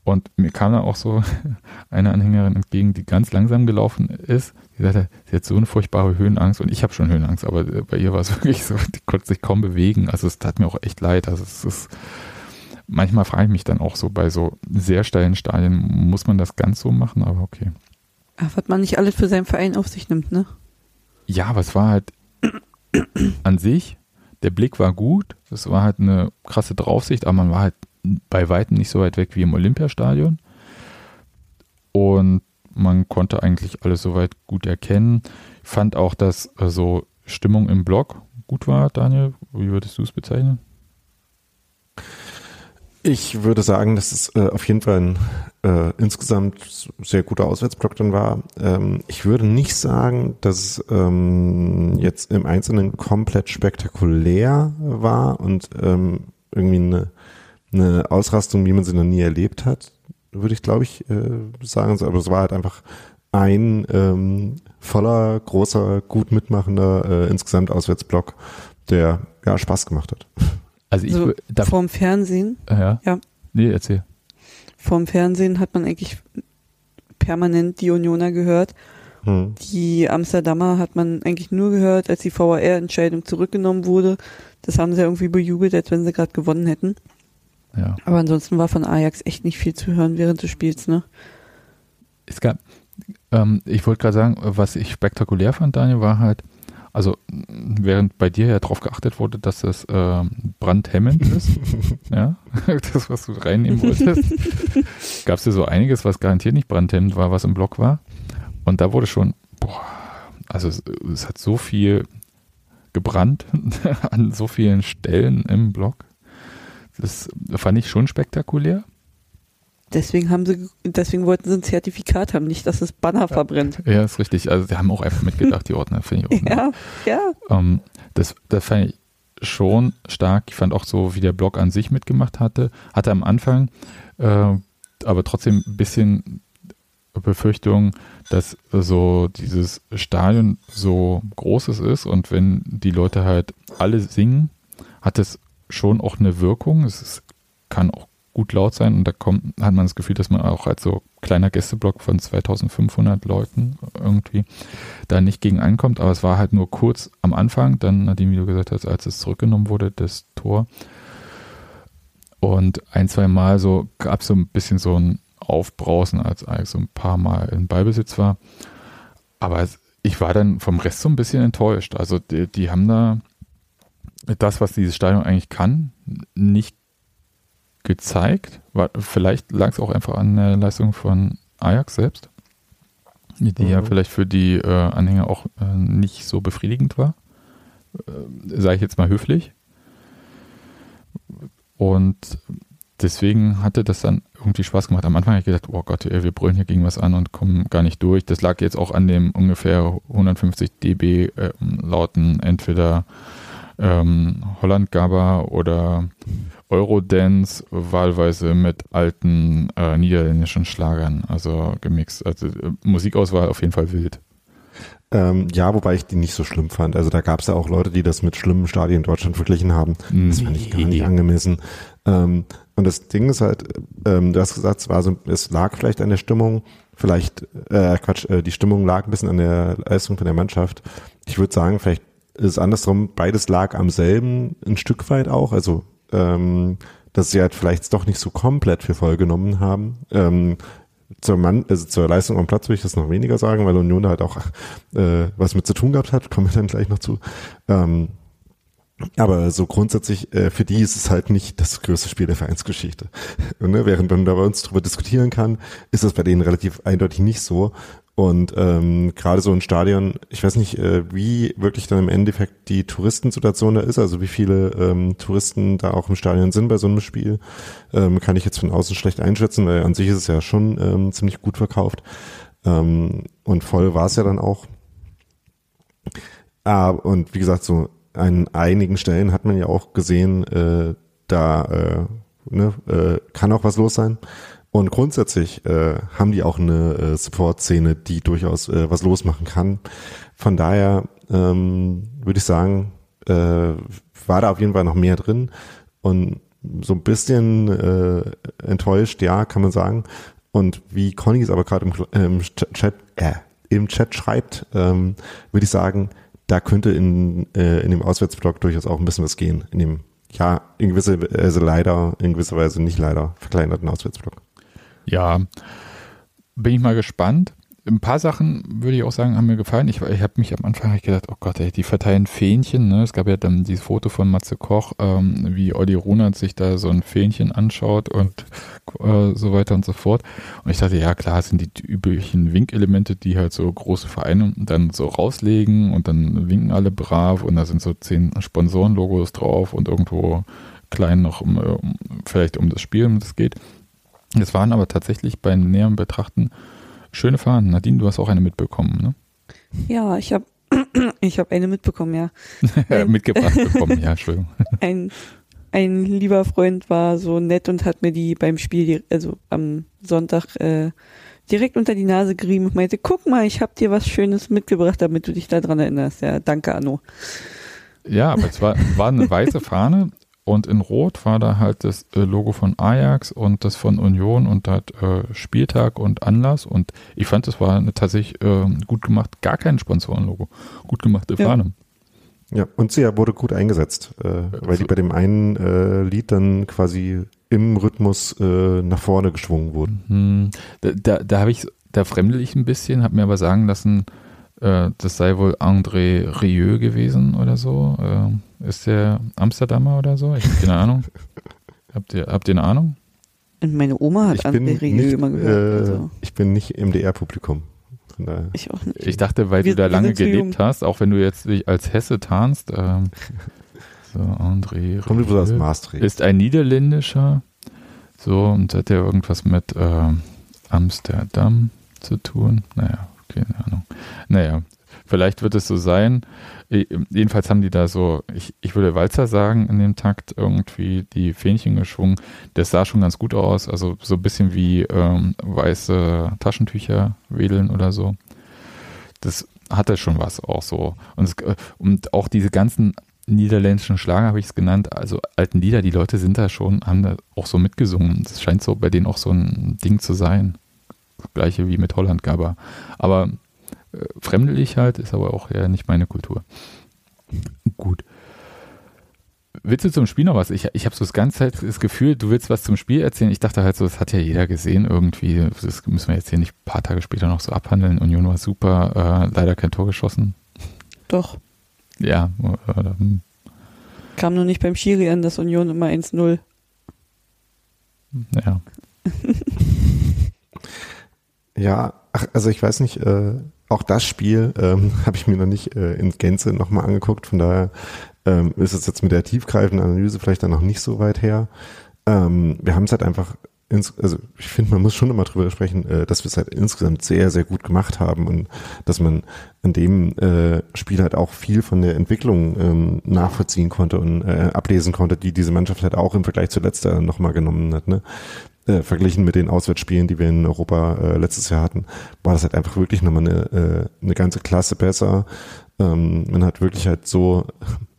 Und mir kam da auch so eine Anhängerin entgegen, die ganz langsam gelaufen ist. Die sagte, sie hat so eine furchtbare Höhenangst und ich habe schon Höhenangst, aber äh, bei ihr war es wirklich so, die konnte sich kaum bewegen. Also es tat mir auch echt leid. Also es ist, manchmal frage ich mich dann auch so, bei so sehr steilen Stadien, muss man das ganz so machen, aber okay. Ach, was man nicht alles für seinen Verein auf sich nimmt, ne? Ja, aber es war halt an sich, der Blick war gut, es war halt eine krasse Draufsicht, aber man war halt bei weitem nicht so weit weg wie im Olympiastadion. Und man konnte eigentlich alles soweit gut erkennen. Ich fand auch, dass äh, so Stimmung im Block gut war, Daniel. Wie würdest du es bezeichnen? Ich würde sagen, dass es äh, auf jeden Fall ein äh, insgesamt sehr guter Auswärtsblock dann war. Ähm, ich würde nicht sagen, dass es ähm, jetzt im Einzelnen komplett spektakulär war und ähm, irgendwie eine, eine Ausrastung, wie man sie noch nie erlebt hat, würde ich glaube ich äh, sagen. Aber es war halt einfach ein ähm, voller, großer, gut mitmachender äh, insgesamt Auswärtsblock, der ja Spaß gemacht hat. Also ich so, wür- da, vorm Fernsehen, ja. Ja. Nee, erzähl. vorm Fernsehen hat man eigentlich permanent die Unioner gehört. Hm. Die Amsterdamer hat man eigentlich nur gehört, als die VAR-Entscheidung zurückgenommen wurde. Das haben sie irgendwie bejubelt, als wenn sie gerade gewonnen hätten. Ja. Aber ansonsten war von Ajax echt nicht viel zu hören während des Spiels, ne? Es gab, ähm, ich wollte gerade sagen, was ich spektakulär fand, Daniel, war halt, also während bei dir ja darauf geachtet wurde, dass das ähm, brandhemmend ist, ja, das, was du reinnehmen wolltest, gab es ja so einiges, was garantiert nicht brandhemmend war, was im Block war. Und da wurde schon, boah, also es, es hat so viel gebrannt an so vielen Stellen im Block. Das fand ich schon spektakulär. Deswegen haben sie, deswegen wollten sie ein Zertifikat haben, nicht, dass das Banner verbrennt. Ja, ist richtig. Also sie haben auch einfach mitgedacht, die Ordner, finde ich auch. Ja, ja. Ähm, das, das fand ich schon stark. Ich fand auch so, wie der Blog an sich mitgemacht hatte. Hatte am Anfang äh, aber trotzdem ein bisschen Befürchtung, dass so dieses Stadion so großes ist und wenn die Leute halt alle singen, hat es schon auch eine Wirkung. Es ist, kann auch gut laut sein und da kommt, hat man das Gefühl, dass man auch als so kleiner Gästeblock von 2500 Leuten irgendwie da nicht gegen ankommt, aber es war halt nur kurz am Anfang, dann, nachdem, wie du gesagt hast, als es zurückgenommen wurde, das Tor. Und ein, zwei Mal so gab es so ein bisschen so ein Aufbrausen, als ich so ein paar Mal in Ballbesitz war. Aber ich war dann vom Rest so ein bisschen enttäuscht. Also die, die haben da das, was dieses Stadion eigentlich kann, nicht gezeigt. War, vielleicht lag es auch einfach an der Leistung von Ajax selbst, die mhm. ja vielleicht für die äh, Anhänger auch äh, nicht so befriedigend war. Äh, Sage ich jetzt mal höflich. Und deswegen hatte das dann irgendwie Spaß gemacht. Am Anfang habe ich gedacht, oh Gott, wir brüllen hier gegen was an und kommen gar nicht durch. Das lag jetzt auch an dem ungefähr 150 dB äh, lauten entweder ähm, Holland Gabba oder Eurodance, wahlweise mit alten äh, niederländischen Schlagern, also gemixt. Also äh, Musikauswahl auf jeden Fall wild. Ähm, ja, wobei ich die nicht so schlimm fand. Also da gab es ja auch Leute, die das mit schlimmen Stadien in Deutschland verglichen haben. Das fand ich gar nicht angemessen. Ähm, und das Ding ist halt, ähm, du hast gesagt, es, war so, es lag vielleicht an der Stimmung, vielleicht, äh, Quatsch, äh, die Stimmung lag ein bisschen an der Leistung von der Mannschaft. Ich würde sagen, vielleicht ist andersrum, beides lag am selben ein Stück weit auch. Also ähm, dass sie halt vielleicht doch nicht so komplett für voll genommen haben. Ähm, zur, Mann, also zur Leistung am Platz will ich das noch weniger sagen, weil Union halt auch äh, was mit zu tun gehabt hat, kommen wir dann gleich noch zu. Ähm, aber so grundsätzlich, äh, für die ist es halt nicht das größte Spiel der Vereinsgeschichte. Ne, während man da bei uns drüber diskutieren kann, ist das bei denen relativ eindeutig nicht so. Und ähm, gerade so ein Stadion, ich weiß nicht, äh, wie wirklich dann im Endeffekt die Touristensituation da ist, also wie viele ähm, Touristen da auch im Stadion sind bei so einem Spiel, ähm, kann ich jetzt von außen schlecht einschätzen, weil an sich ist es ja schon ähm, ziemlich gut verkauft. Ähm, und voll war es ja dann auch. Ah, und wie gesagt, so an einigen Stellen hat man ja auch gesehen, äh, da äh, ne, äh, kann auch was los sein. Und grundsätzlich äh, haben die auch eine äh, Support-Szene, die durchaus äh, was losmachen kann. Von daher ähm, würde ich sagen, äh, war da auf jeden Fall noch mehr drin. Und so ein bisschen äh, enttäuscht, ja, kann man sagen. Und wie Conny es aber gerade im, im, Chat, äh, im Chat schreibt, ähm, würde ich sagen, da könnte in, äh, in dem Auswärtsblock durchaus auch ein bisschen was gehen. In dem, ja, in gewisser Weise also leider, in gewisser Weise nicht leider verkleinerten Auswärtsblock. Ja, bin ich mal gespannt. Ein paar Sachen würde ich auch sagen, haben mir gefallen. Ich, ich habe mich am Anfang gedacht, oh Gott, ey, die verteilen Fähnchen. Ne? Es gab ja dann dieses Foto von Matze Koch, ähm, wie Olli Runert sich da so ein Fähnchen anschaut und äh, so weiter und so fort. Und ich dachte, ja klar, sind die üblichen Winkelemente, die halt so große Vereine dann so rauslegen und dann winken alle brav und da sind so zehn Sponsorenlogos drauf und irgendwo klein noch um, um vielleicht um das Spiel, um das geht. Es waren aber tatsächlich bei näherem Betrachten schöne Fahnen. Nadine, du hast auch eine mitbekommen, ne? Ja, ich habe ich hab eine mitbekommen, ja. Mitgebracht bekommen, ja, Entschuldigung. Ein, ein lieber Freund war so nett und hat mir die beim Spiel, also am Sonntag, äh, direkt unter die Nase gerieben und meinte, guck mal, ich habe dir was Schönes mitgebracht, damit du dich daran erinnerst. Ja, danke, Anno. Ja, aber es war, war eine weiße Fahne und in Rot war da halt das äh, Logo von Ajax und das von Union und halt äh, Spieltag und Anlass. Und ich fand, das war eine tatsächlich äh, gut gemacht, gar kein Sponsorenlogo. Gut gemachte Fahne. Ja. ja, und sie wurde gut eingesetzt, äh, weil die bei dem einen äh, Lied dann quasi im Rhythmus äh, nach vorne geschwungen wurden. Mhm. Da, da, da habe ich, da fremdel ich ein bisschen, habe mir aber sagen lassen, äh, das sei wohl André Rieu gewesen oder so. Äh, ist der Amsterdamer oder so? Ich habe keine Ahnung. habt, ihr, habt ihr eine Ahnung? Und meine Oma hat ich André Rieu nicht, immer gehört. Äh, also. Ich bin nicht MDR-Publikum. Ich auch nicht. Ich dachte, weil wir, du da lange gelebt hast, auch wenn du jetzt dich als Hesse tarnst. Ähm, so, André Kommt übrigens aus Maastricht. Ist ein niederländischer So, und hat ja irgendwas mit äh, Amsterdam zu tun. Naja, keine Ahnung. Naja, vielleicht wird es so sein. Jedenfalls haben die da so, ich, ich würde Walzer sagen, in dem Takt irgendwie die Fähnchen geschwungen. Das sah schon ganz gut aus. Also so ein bisschen wie ähm, weiße Taschentücher wedeln oder so. Das hatte schon was auch so. Und, es, und auch diese ganzen niederländischen Schlager habe ich es genannt, also alten Lieder, die Leute sind da schon, haben da auch so mitgesungen. Das scheint so bei denen auch so ein Ding zu sein. Gleiche wie mit Holland Gabba. Aber äh, fremdelig halt, ist aber auch ja nicht meine Kultur. Gut. Willst du zum Spiel noch was? Ich, ich habe so das ganze Zeit das Gefühl, du willst was zum Spiel erzählen. Ich dachte halt so, das hat ja jeder gesehen irgendwie. Das müssen wir jetzt hier nicht ein paar Tage später noch so abhandeln. Union war super, äh, leider kein Tor geschossen. Doch. Ja. Äh, hm. Kam nur nicht beim Schiri an, das Union immer 1-0. Ja. ja, ach, also ich weiß nicht, äh, auch das Spiel ähm, habe ich mir noch nicht äh, in Gänze nochmal angeguckt. Von daher ähm, ist es jetzt mit der tiefgreifenden Analyse vielleicht dann noch nicht so weit her. Ähm, wir haben es halt einfach, ins, also ich finde, man muss schon immer drüber sprechen, äh, dass wir es halt insgesamt sehr, sehr gut gemacht haben und dass man an dem äh, Spiel halt auch viel von der Entwicklung ähm, nachvollziehen konnte und äh, ablesen konnte, die diese Mannschaft halt auch im Vergleich zu letzter nochmal genommen hat. Ne? Äh, verglichen mit den Auswärtsspielen, die wir in Europa äh, letztes Jahr hatten, war das halt einfach wirklich nochmal eine, äh, eine ganze Klasse besser. Ähm, man hat wirklich halt so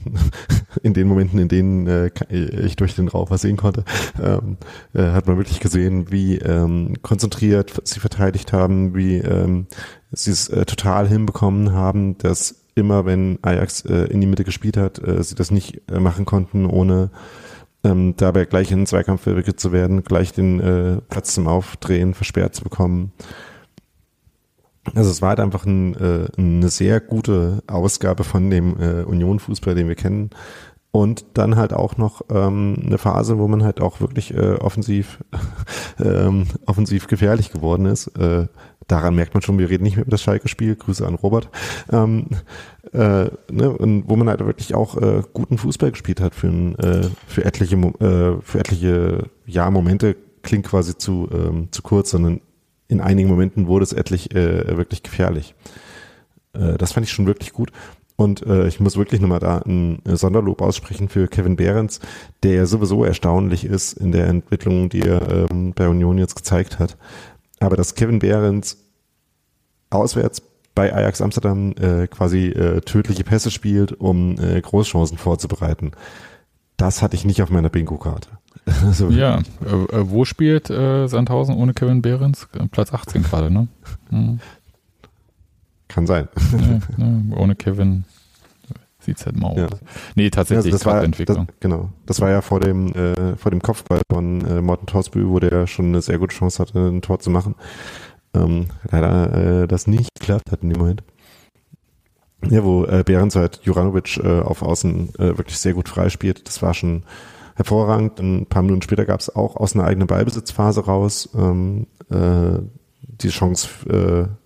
in den Momenten, in denen äh, ich durch den Rauch was sehen konnte, ähm, äh, hat man wirklich gesehen, wie ähm, konzentriert sie verteidigt haben, wie ähm, sie es äh, total hinbekommen haben, dass immer wenn Ajax äh, in die Mitte gespielt hat, äh, sie das nicht äh, machen konnten, ohne ähm, dabei gleich in den Zweikampf verwickelt zu werden, gleich den äh, Platz zum Aufdrehen versperrt zu bekommen. Also es war halt einfach ein, äh, eine sehr gute Ausgabe von dem äh, Union-Fußball, den wir kennen. Und dann halt auch noch ähm, eine Phase, wo man halt auch wirklich äh, offensiv, ähm, offensiv gefährlich geworden ist. Äh, daran merkt man schon, wir reden nicht mehr über das Schalke-Spiel. Grüße an Robert. Ähm, äh, ne, und wo man halt wirklich auch äh, guten Fußball gespielt hat für, äh, für etliche, äh, für etliche ja, Momente klingt quasi zu, ähm, zu kurz, sondern in einigen Momenten wurde es etlich äh, wirklich gefährlich. Äh, das fand ich schon wirklich gut. Und äh, ich muss wirklich nochmal da ein Sonderlob aussprechen für Kevin Behrens, der sowieso erstaunlich ist in der Entwicklung, die er ähm, bei Union jetzt gezeigt hat. Aber dass Kevin Behrens auswärts bei Ajax Amsterdam äh, quasi äh, tödliche Pässe spielt, um äh, Großchancen vorzubereiten, das hatte ich nicht auf meiner Bingo-Karte. so. Ja, äh, äh, wo spielt äh, Sandhausen ohne Kevin Behrens? Platz 18 gerade, ne? Hm. Kann sein. Ja, ne, ohne Kevin sieht es halt mal aus. Ja. Nee, tatsächlich also das war, Entwicklung. Das, genau. Das war ja vor dem, äh, vor dem Kopfball von äh, Morten Torsbü, wo der schon eine sehr gute Chance hatte, ein Tor zu machen. Ähm, leider äh, das nicht geklappt hat in dem Moment. Ja, wo äh, Behrens halt Juranovic äh, auf Außen äh, wirklich sehr gut freispielt. Das war schon hervorragend. Ein paar Minuten später gab es auch aus einer eigenen Ballbesitzphase raus ähm, äh, die Chance, äh,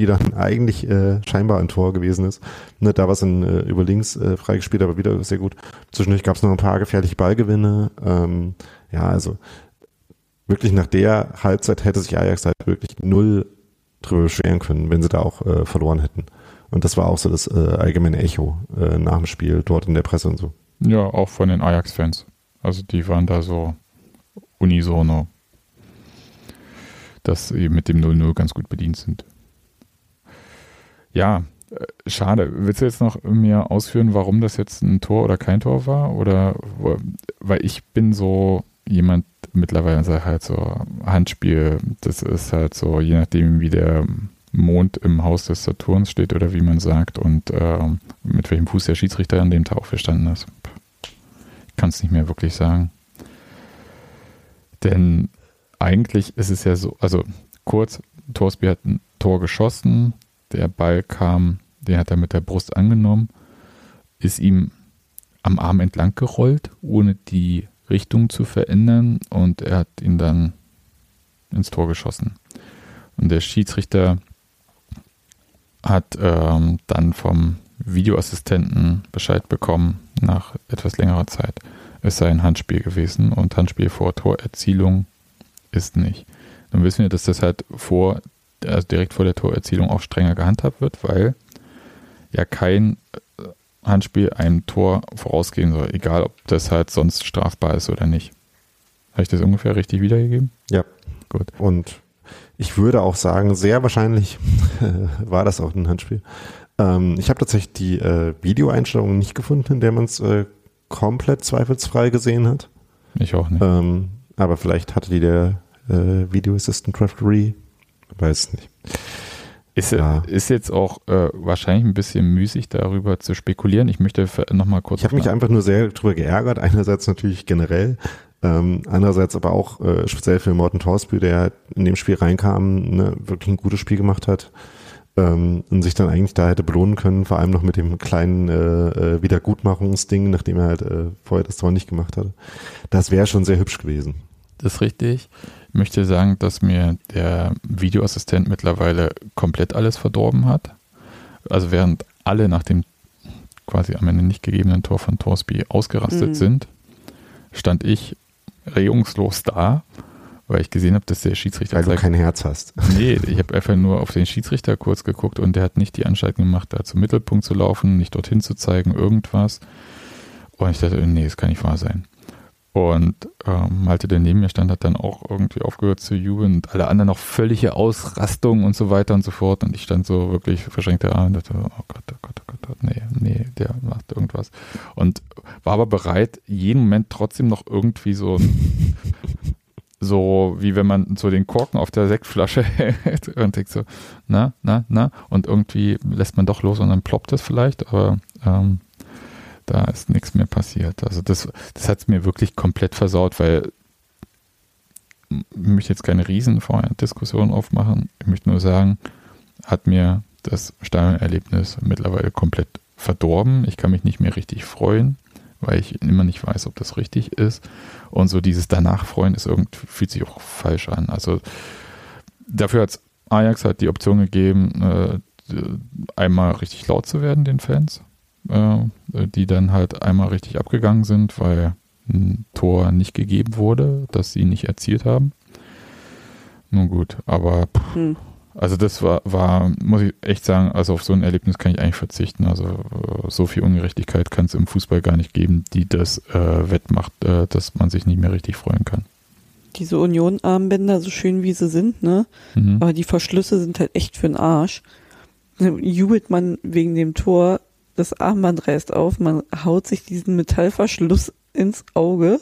die dann eigentlich äh, scheinbar ein Tor gewesen ist. Ne, da war es äh, über links äh, freigespielt, aber wieder sehr gut. Zwischendurch gab es noch ein paar gefährliche Ballgewinne. Ähm, ja, also wirklich nach der Halbzeit hätte sich Ajax halt wirklich null drüber beschweren können, wenn sie da auch äh, verloren hätten. Und das war auch so das äh, allgemeine Echo äh, nach dem Spiel dort in der Presse und so. Ja, auch von den Ajax-Fans. Also die waren da so unisono, dass sie mit dem 0-0 ganz gut bedient sind. Ja, äh, schade. Willst du jetzt noch mir ausführen, warum das jetzt ein Tor oder kein Tor war? Oder weil ich bin so jemand mittlerweile sagt halt so Handspiel, das ist halt so, je nachdem wie der Mond im Haus des Saturns steht oder wie man sagt und äh, mit welchem Fuß der Schiedsrichter an dem Tag aufgestanden ist kann es nicht mehr wirklich sagen. Denn eigentlich ist es ja so, also kurz, Torsby hat ein Tor geschossen, der Ball kam, den hat er mit der Brust angenommen, ist ihm am Arm entlang gerollt, ohne die Richtung zu verändern und er hat ihn dann ins Tor geschossen. Und der Schiedsrichter hat ähm, dann vom Videoassistenten Bescheid bekommen nach etwas längerer Zeit. Es sei ein Handspiel gewesen und Handspiel vor Torerzielung ist nicht. Nun wissen wir, dass das halt vor, also direkt vor der Torerzielung auch strenger gehandhabt wird, weil ja kein äh, Handspiel einem Tor vorausgehen soll, egal ob das halt sonst strafbar ist oder nicht. Habe ich das ungefähr richtig wiedergegeben? Ja. Gut. Und ich würde auch sagen, sehr wahrscheinlich war das auch ein Handspiel. Ähm, ich habe tatsächlich die äh, Videoeinstellungen nicht gefunden, in der man es äh, komplett zweifelsfrei gesehen hat. Ich auch nicht. Ähm, aber vielleicht hatte die der äh, Video Assistant Referee. Weiß nicht. Ist, ja. ist jetzt auch äh, wahrscheinlich ein bisschen müßig darüber zu spekulieren. Ich möchte nochmal kurz. Ich habe mich einfach nur sehr darüber geärgert. Einerseits natürlich generell, ähm, andererseits aber auch äh, speziell für Morten Torsby, der in dem Spiel reinkam, ne, wirklich ein gutes Spiel gemacht hat ähm, und sich dann eigentlich da hätte belohnen können, vor allem noch mit dem kleinen äh, äh, Wiedergutmachungsding, nachdem er halt äh, vorher das Tor nicht gemacht hatte. Das wäre schon sehr hübsch gewesen. Das ist richtig. Ich möchte sagen, dass mir der Videoassistent mittlerweile komplett alles verdorben hat. Also während alle nach dem quasi am Ende nicht gegebenen Tor von Torsby ausgerastet mhm. sind, stand ich regungslos da weil ich gesehen habe, dass der Schiedsrichter. Weil du kein Herz hast. Nee, ich habe einfach nur auf den Schiedsrichter kurz geguckt und der hat nicht die Anstalt gemacht, da zum Mittelpunkt zu laufen, nicht dorthin zu zeigen, irgendwas. Und ich dachte, nee, das kann nicht wahr sein. Und ähm, Malte, der neben mir stand, hat dann auch irgendwie aufgehört zu jubeln und alle anderen noch völlige Ausrastung und so weiter und so fort. Und ich stand so wirklich verschränkte Arme und dachte, oh Gott, oh Gott, oh Gott, nee, nee, der macht irgendwas. Und war aber bereit, jeden Moment trotzdem noch irgendwie so so wie wenn man so den Korken auf der Sektflasche hält und denkt so, na, na, na, und irgendwie lässt man doch los und dann ploppt es vielleicht, aber ähm, da ist nichts mehr passiert. Also das, das hat es mir wirklich komplett versaut, weil ich möchte jetzt keine riesen Diskussion aufmachen. Ich möchte nur sagen, hat mir das Stadionerlebnis mittlerweile komplett verdorben. Ich kann mich nicht mehr richtig freuen weil ich immer nicht weiß, ob das richtig ist. Und so dieses danach freuen ist irgendwie, fühlt sich auch falsch an. Also dafür hat Ajax halt die Option gegeben, äh, einmal richtig laut zu werden, den Fans, die dann halt einmal richtig abgegangen sind, weil ein Tor nicht gegeben wurde, das sie nicht erzielt haben. Nun gut, aber pff, hm. Also das war, war, muss ich echt sagen, also auf so ein Erlebnis kann ich eigentlich verzichten. Also äh, so viel Ungerechtigkeit kann es im Fußball gar nicht geben, die das äh, wettmacht, äh, dass man sich nicht mehr richtig freuen kann. Diese Union-Armbänder, so schön wie sie sind, ne? Mhm. Aber die Verschlüsse sind halt echt für den Arsch. Jubelt man wegen dem Tor, das Armband reißt auf, man haut sich diesen Metallverschluss ins Auge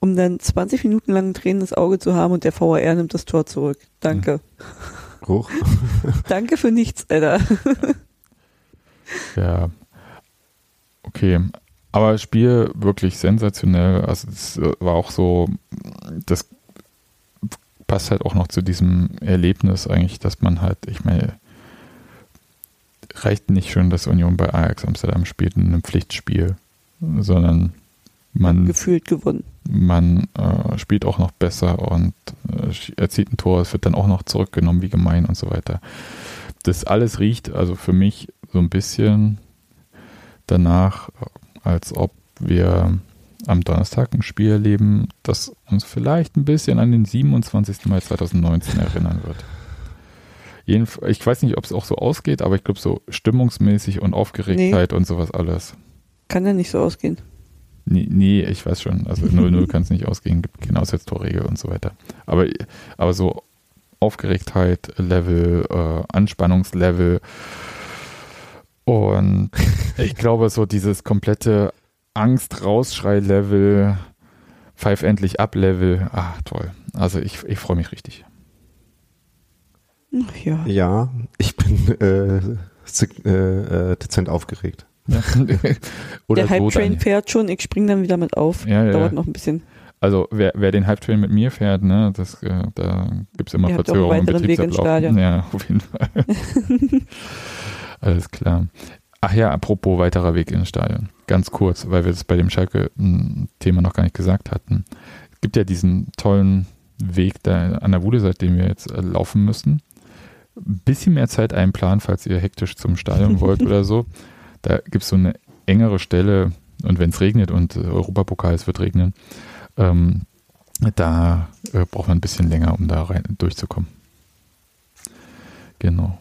um dann 20 Minuten lang ein tränendes Auge zu haben und der VAR nimmt das Tor zurück. Danke. Hoch. Danke für nichts, Alter. ja. Okay. Aber Spiel wirklich sensationell. Also es war auch so, das passt halt auch noch zu diesem Erlebnis eigentlich, dass man halt, ich meine, reicht nicht schon, dass Union bei Ajax Amsterdam spielt in einem Pflichtspiel, sondern man gefühlt gewonnen. Man äh, spielt auch noch besser und äh, erzielt ein Tor, es wird dann auch noch zurückgenommen, wie gemein und so weiter. Das alles riecht also für mich so ein bisschen danach, als ob wir am Donnerstag ein Spiel erleben, das uns vielleicht ein bisschen an den 27. Mai 2019 erinnern wird. Ich weiß nicht, ob es auch so ausgeht, aber ich glaube so stimmungsmäßig und Aufgeregtheit nee. und sowas alles. Kann ja nicht so ausgehen. Nee, nee, ich weiß schon. Also 0-0 kann es nicht ausgehen, gibt keine Auswärtstorregel und so weiter. Aber, aber so Aufgeregtheit, Level, äh, Anspannungslevel und ich glaube, so dieses komplette Angst-Rausschrei-Level, Pfeif endlich ab-Level, ah, toll. Also ich, ich freue mich richtig. Ja. ja, ich bin äh, äh, dezent aufgeregt. Ja. Oder Der Hype-Train so fährt schon, ich springe dann wieder mit auf. Ja, ja, Dauert noch ein bisschen. Also wer, wer den Hype-Train mit mir fährt, ne, das, äh, da gibt es immer Ihr Verzögerungen im Betriebsablauf. Ja, auf jeden Fall. Alles klar. Ach ja, apropos weiterer Weg ins Stadion. Ganz kurz, weil wir das bei dem Schalke-Thema noch gar nicht gesagt hatten. Es gibt ja diesen tollen Weg da an der Wuhle, seitdem wir jetzt äh, laufen müssen. Ein bisschen mehr Zeit einplanen, falls ihr hektisch zum Stadion wollt oder so. Da gibt es so eine engere Stelle und wenn es regnet und Europapokal, es wird regnen, ähm, da äh, braucht man ein bisschen länger, um da rein durchzukommen. Genau.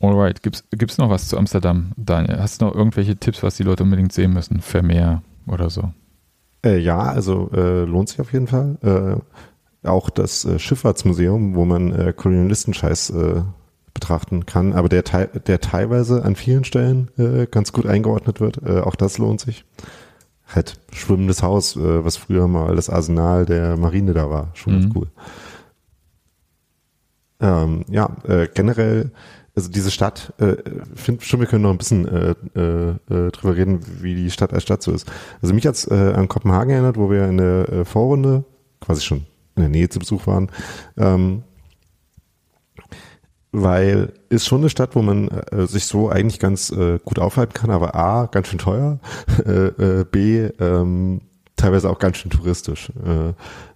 Alright, gibt's, gibt's noch was zu Amsterdam, Daniel? Hast du noch irgendwelche Tipps, was die Leute unbedingt sehen müssen? Vermeer oder so? Äh, ja, also äh, lohnt sich auf jeden Fall. Äh, auch das äh, Schifffahrtsmuseum, wo man äh, Kolonialistenscheiß äh, betrachten kann, aber der, der teilweise an vielen Stellen äh, ganz gut eingeordnet wird. Äh, auch das lohnt sich. Halt schwimmendes Haus, äh, was früher mal das Arsenal der Marine da war. Schon mhm. ganz cool. Ähm, ja, äh, generell also diese Stadt, äh, finde schon, wir können noch ein bisschen äh, äh, äh, drüber reden, wie die Stadt als Stadt so ist. Also mich hat's äh, an Kopenhagen erinnert, wo wir in der äh, Vorrunde quasi schon in der Nähe zu Besuch waren. Ähm, weil ist schon eine Stadt, wo man äh, sich so eigentlich ganz äh, gut aufhalten kann, aber A, ganz schön teuer, äh, äh, B, ähm, teilweise auch ganz schön touristisch. Äh,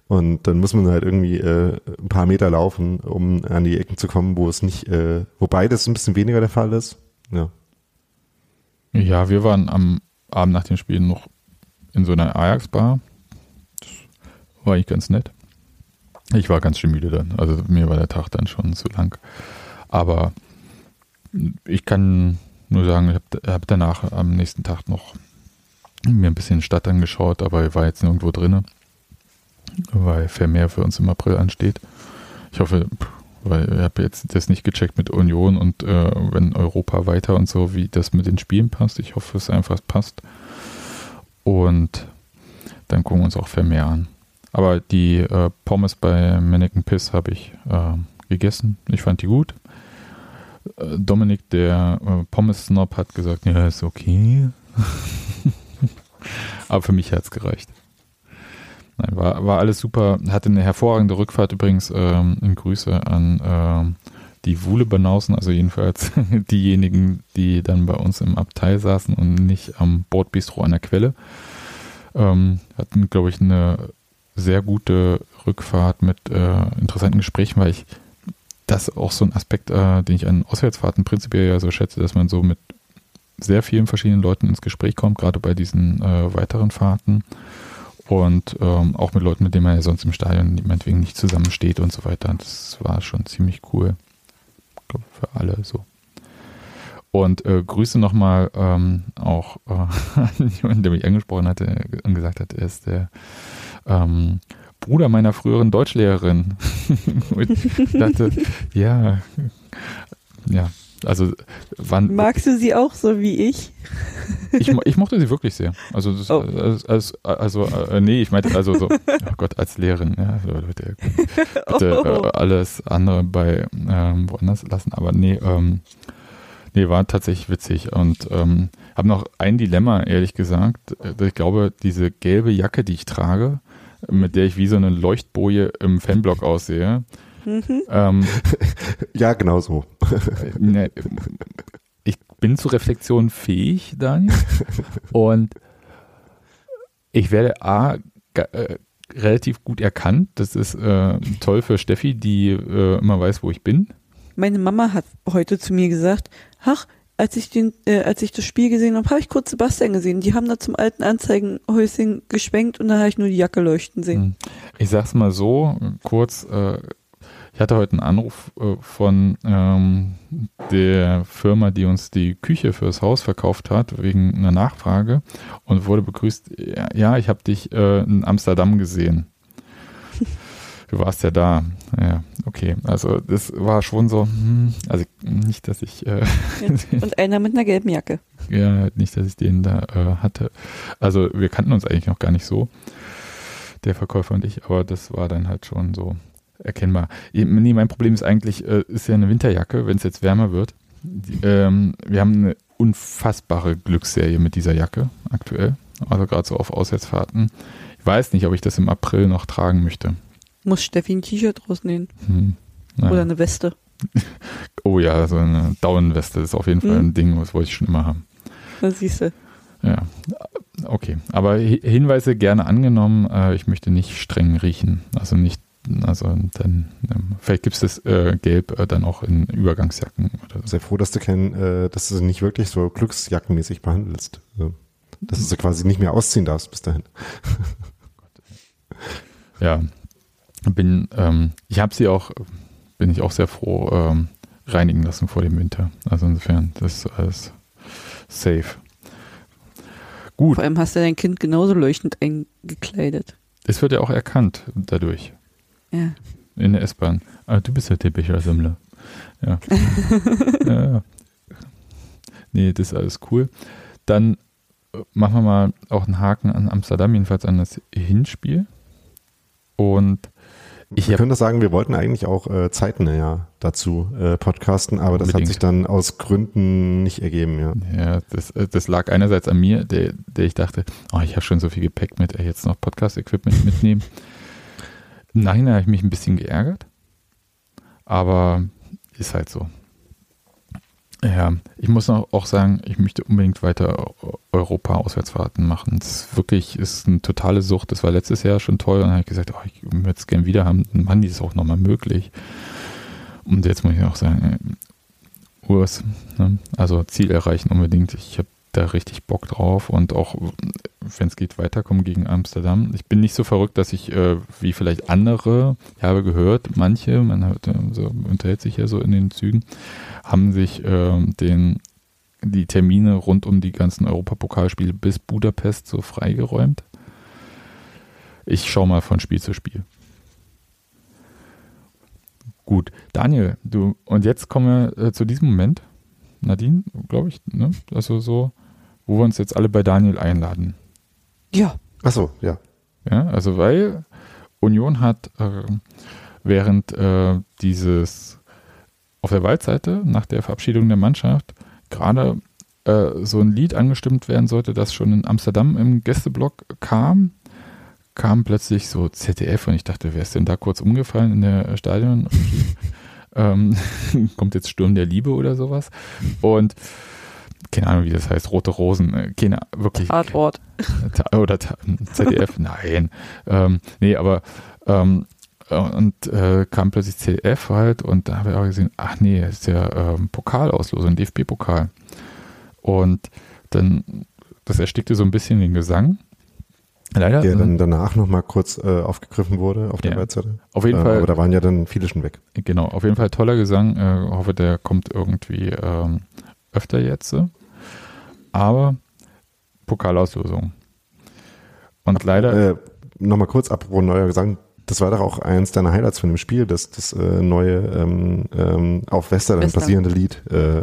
und dann muss man halt irgendwie äh, ein paar Meter laufen, um an die Ecken zu kommen, wo es nicht, wobei das ein bisschen weniger der Fall ist. Ja. Ja, wir waren am Abend nach dem Spiel noch in so einer Ajax-Bar. War eigentlich ganz nett. Ich war ganz schön müde dann. Also mir war der Tag dann schon zu lang. Aber ich kann nur sagen, ich habe hab danach am nächsten Tag noch mir ein bisschen Stadt angeschaut, aber ich war jetzt nirgendwo drinne weil Vermeer für uns im April ansteht. Ich hoffe, weil ich habe jetzt das nicht gecheckt mit Union und äh, wenn Europa weiter und so, wie das mit den Spielen passt. Ich hoffe, es einfach passt. Und dann gucken wir uns auch Vermeer an. Aber die äh, Pommes bei Mannequin Piss habe ich äh, gegessen. Ich fand die gut. Äh, Dominik, der äh, Pommes-Snob, hat gesagt, ja, ist okay. Aber für mich hat es gereicht. Nein, war, war alles super. Hatte eine hervorragende Rückfahrt übrigens. Ähm, Grüße an ähm, die Wuhle-Banausen, also jedenfalls diejenigen, die dann bei uns im Abteil saßen und nicht am Bordbistro an der Quelle. Ähm, hatten, glaube ich, eine sehr gute Rückfahrt mit äh, interessanten Gesprächen, weil ich das auch so ein Aspekt, äh, den ich an Auswärtsfahrten prinzipiell ja so schätze, dass man so mit sehr vielen verschiedenen Leuten ins Gespräch kommt, gerade bei diesen äh, weiteren Fahrten und ähm, auch mit Leuten, mit denen man ja sonst im Stadion meinetwegen nicht zusammensteht und so weiter. Das war schon ziemlich cool. Ich glaube, für alle so. Und äh, Grüße nochmal ähm, auch äh, an jemanden, der mich angesprochen hatte und gesagt hat, er ist der ähm, Bruder meiner früheren Deutschlehrerin. ich dachte, ja, ja, also wann. Magst du sie auch so wie ich? ich, ich mochte sie wirklich sehr. Also, das, oh. also, also äh, nee, ich meinte, also so, oh Gott, als Lehrerin, ja, bitte, bitte oh. äh, alles andere bei ähm, woanders lassen, aber nee, ähm, nee, war tatsächlich witzig und ähm, habe noch ein Dilemma, ehrlich gesagt. Ich glaube, diese gelbe Jacke, die ich trage, mit der ich wie so eine Leuchtboje im Fanblock aussehe, Mhm. Ähm, ja, genau so. Ne, ich bin zu Reflexion fähig, Daniel. Und ich werde A, äh, relativ gut erkannt. Das ist äh, toll für Steffi, die äh, immer weiß, wo ich bin. Meine Mama hat heute zu mir gesagt, ach, als ich den, äh, als ich das Spiel gesehen habe, habe ich kurz Sebastian gesehen. Die haben da zum alten Anzeigenhäuschen geschwenkt und da habe ich nur die Jacke leuchten sehen. Hm. Ich sag's mal so, kurz, äh, ich hatte heute einen Anruf äh, von ähm, der Firma, die uns die Küche fürs Haus verkauft hat, wegen einer Nachfrage und wurde begrüßt, ja, ich habe dich äh, in Amsterdam gesehen. Du warst ja da. Ja, okay. Also das war schon so, hm, also nicht, dass ich... Äh, und einer mit einer gelben Jacke. Ja, nicht, dass ich den da äh, hatte. Also wir kannten uns eigentlich noch gar nicht so, der Verkäufer und ich, aber das war dann halt schon so, erkennbar. Nee, mein Problem ist eigentlich, äh, ist ja eine Winterjacke, wenn es jetzt wärmer wird. Die, ähm, wir haben eine unfassbare Glücksserie mit dieser Jacke aktuell. Also gerade so auf Auswärtsfahrten. Ich weiß nicht, ob ich das im April noch tragen möchte. Muss Steffi ein T-Shirt rausnehmen. Hm, Oder eine Weste. oh ja, so eine Daunenweste ist auf jeden Fall hm. ein Ding, das wollte ich schon immer haben. Das siehst du. Ja, okay. Aber Hinweise gerne angenommen. Äh, ich möchte nicht streng riechen. Also nicht also dann, ähm, vielleicht gibt es das äh, Gelb äh, dann auch in Übergangsjacken oder so. Sehr froh, dass du kein, äh, dass du nicht wirklich so glücksjackenmäßig behandelst. dass du sie quasi nicht mehr ausziehen darfst bis dahin. Ja, bin, ähm, ich habe sie auch, bin ich auch sehr froh, ähm, reinigen lassen vor dem Winter. Also insofern, das ist alles safe. Gut. Vor allem hast du dein Kind genauso leuchtend eingekleidet. Es wird ja auch erkannt dadurch. Ja. In der S-Bahn. Ah, du bist ja typischer Sammler. Ja. ja. Nee, das ist alles cool. Dann äh, machen wir mal auch einen Haken an Amsterdam, jedenfalls an das Hinspiel. Und ich wir können das sagen, wir wollten eigentlich auch äh, zeitnäher dazu äh, podcasten, aber das hat sich dann aus Gründen nicht ergeben, ja. Ja, das, äh, das lag einerseits an mir, der, der ich dachte, oh, ich habe schon so viel Gepäck mit, ey, jetzt noch Podcast-Equipment mitnehmen. Im Nachhinein habe ich mich ein bisschen geärgert, aber ist halt so. Ja, ich muss auch sagen, ich möchte unbedingt weiter Europa-Auswärtsfahrten machen. Das ist wirklich ist eine totale Sucht. Das war letztes Jahr schon toll und dann habe ich gesagt, oh, ich würde es gerne wieder haben. Machen die es auch nochmal möglich. Und jetzt muss ich auch sagen, äh, Urs, ne? also Ziel erreichen unbedingt. Ich habe da richtig Bock drauf und auch, wenn es geht, weiterkommen gegen Amsterdam. Ich bin nicht so verrückt, dass ich, äh, wie vielleicht andere, ich habe gehört, manche, man hört, äh, so, unterhält sich ja so in den Zügen, haben sich äh, den, die Termine rund um die ganzen Europapokalspiele bis Budapest so freigeräumt. Ich schaue mal von Spiel zu Spiel. Gut, Daniel, du, und jetzt kommen wir äh, zu diesem Moment. Nadine, glaube ich, ne? Also so, wo wir uns jetzt alle bei Daniel einladen. Ja. Achso, ja. Ja, also weil Union hat äh, während äh, dieses auf der Waldseite nach der Verabschiedung der Mannschaft gerade äh, so ein Lied angestimmt werden sollte, das schon in Amsterdam im Gästeblock kam, kam plötzlich so ZDF und ich dachte, wer ist denn da kurz umgefallen in der Stadion? ähm, kommt jetzt Sturm der Liebe oder sowas. Und keine Ahnung, wie das heißt, Rote Rosen, äh, keine, wirklich. Tatort. Oder ZDF, nein. Ähm, nee, aber ähm, und äh, kam plötzlich ZDF halt und da habe ich auch gesehen, ach nee, ist ja ähm, Pokalauslosung, DFB-Pokal. Und dann, das erstickte so ein bisschen den Gesang. Leider. Der dann danach nochmal kurz äh, aufgegriffen wurde auf der ja, Webseite. Auf jeden äh, Fall. Aber da waren ja dann viele schon weg. Genau, auf jeden Fall toller Gesang. Äh, hoffe, der kommt irgendwie ähm, öfter jetzt. Aber Pokalauslosung. Und leider. Äh, nochmal kurz, apropos neuer Gesang, das war doch auch eins deiner Highlights von dem Spiel, dass das äh, neue ähm, ähm, auf Westerland Western. basierende Lied äh,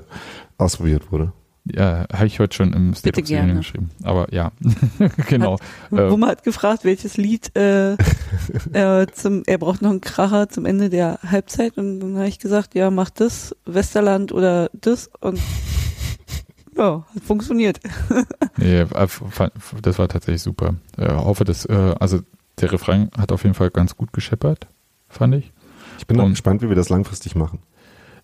ausprobiert wurde. Ja, habe ich heute schon im State Bitte of the geschrieben. Aber ja, genau. Hat, Wummer hat gefragt, welches Lied äh, äh, zum, er braucht noch einen Kracher zum Ende der Halbzeit und dann habe ich gesagt, ja, mach das, Westerland oder das und ja, hat funktioniert. nee, äh, das war tatsächlich super. Ich hoffe, dass, äh, also der Refrain hat auf jeden Fall ganz gut gescheppert, fand ich. Ich bin auch gespannt, wie wir das langfristig machen.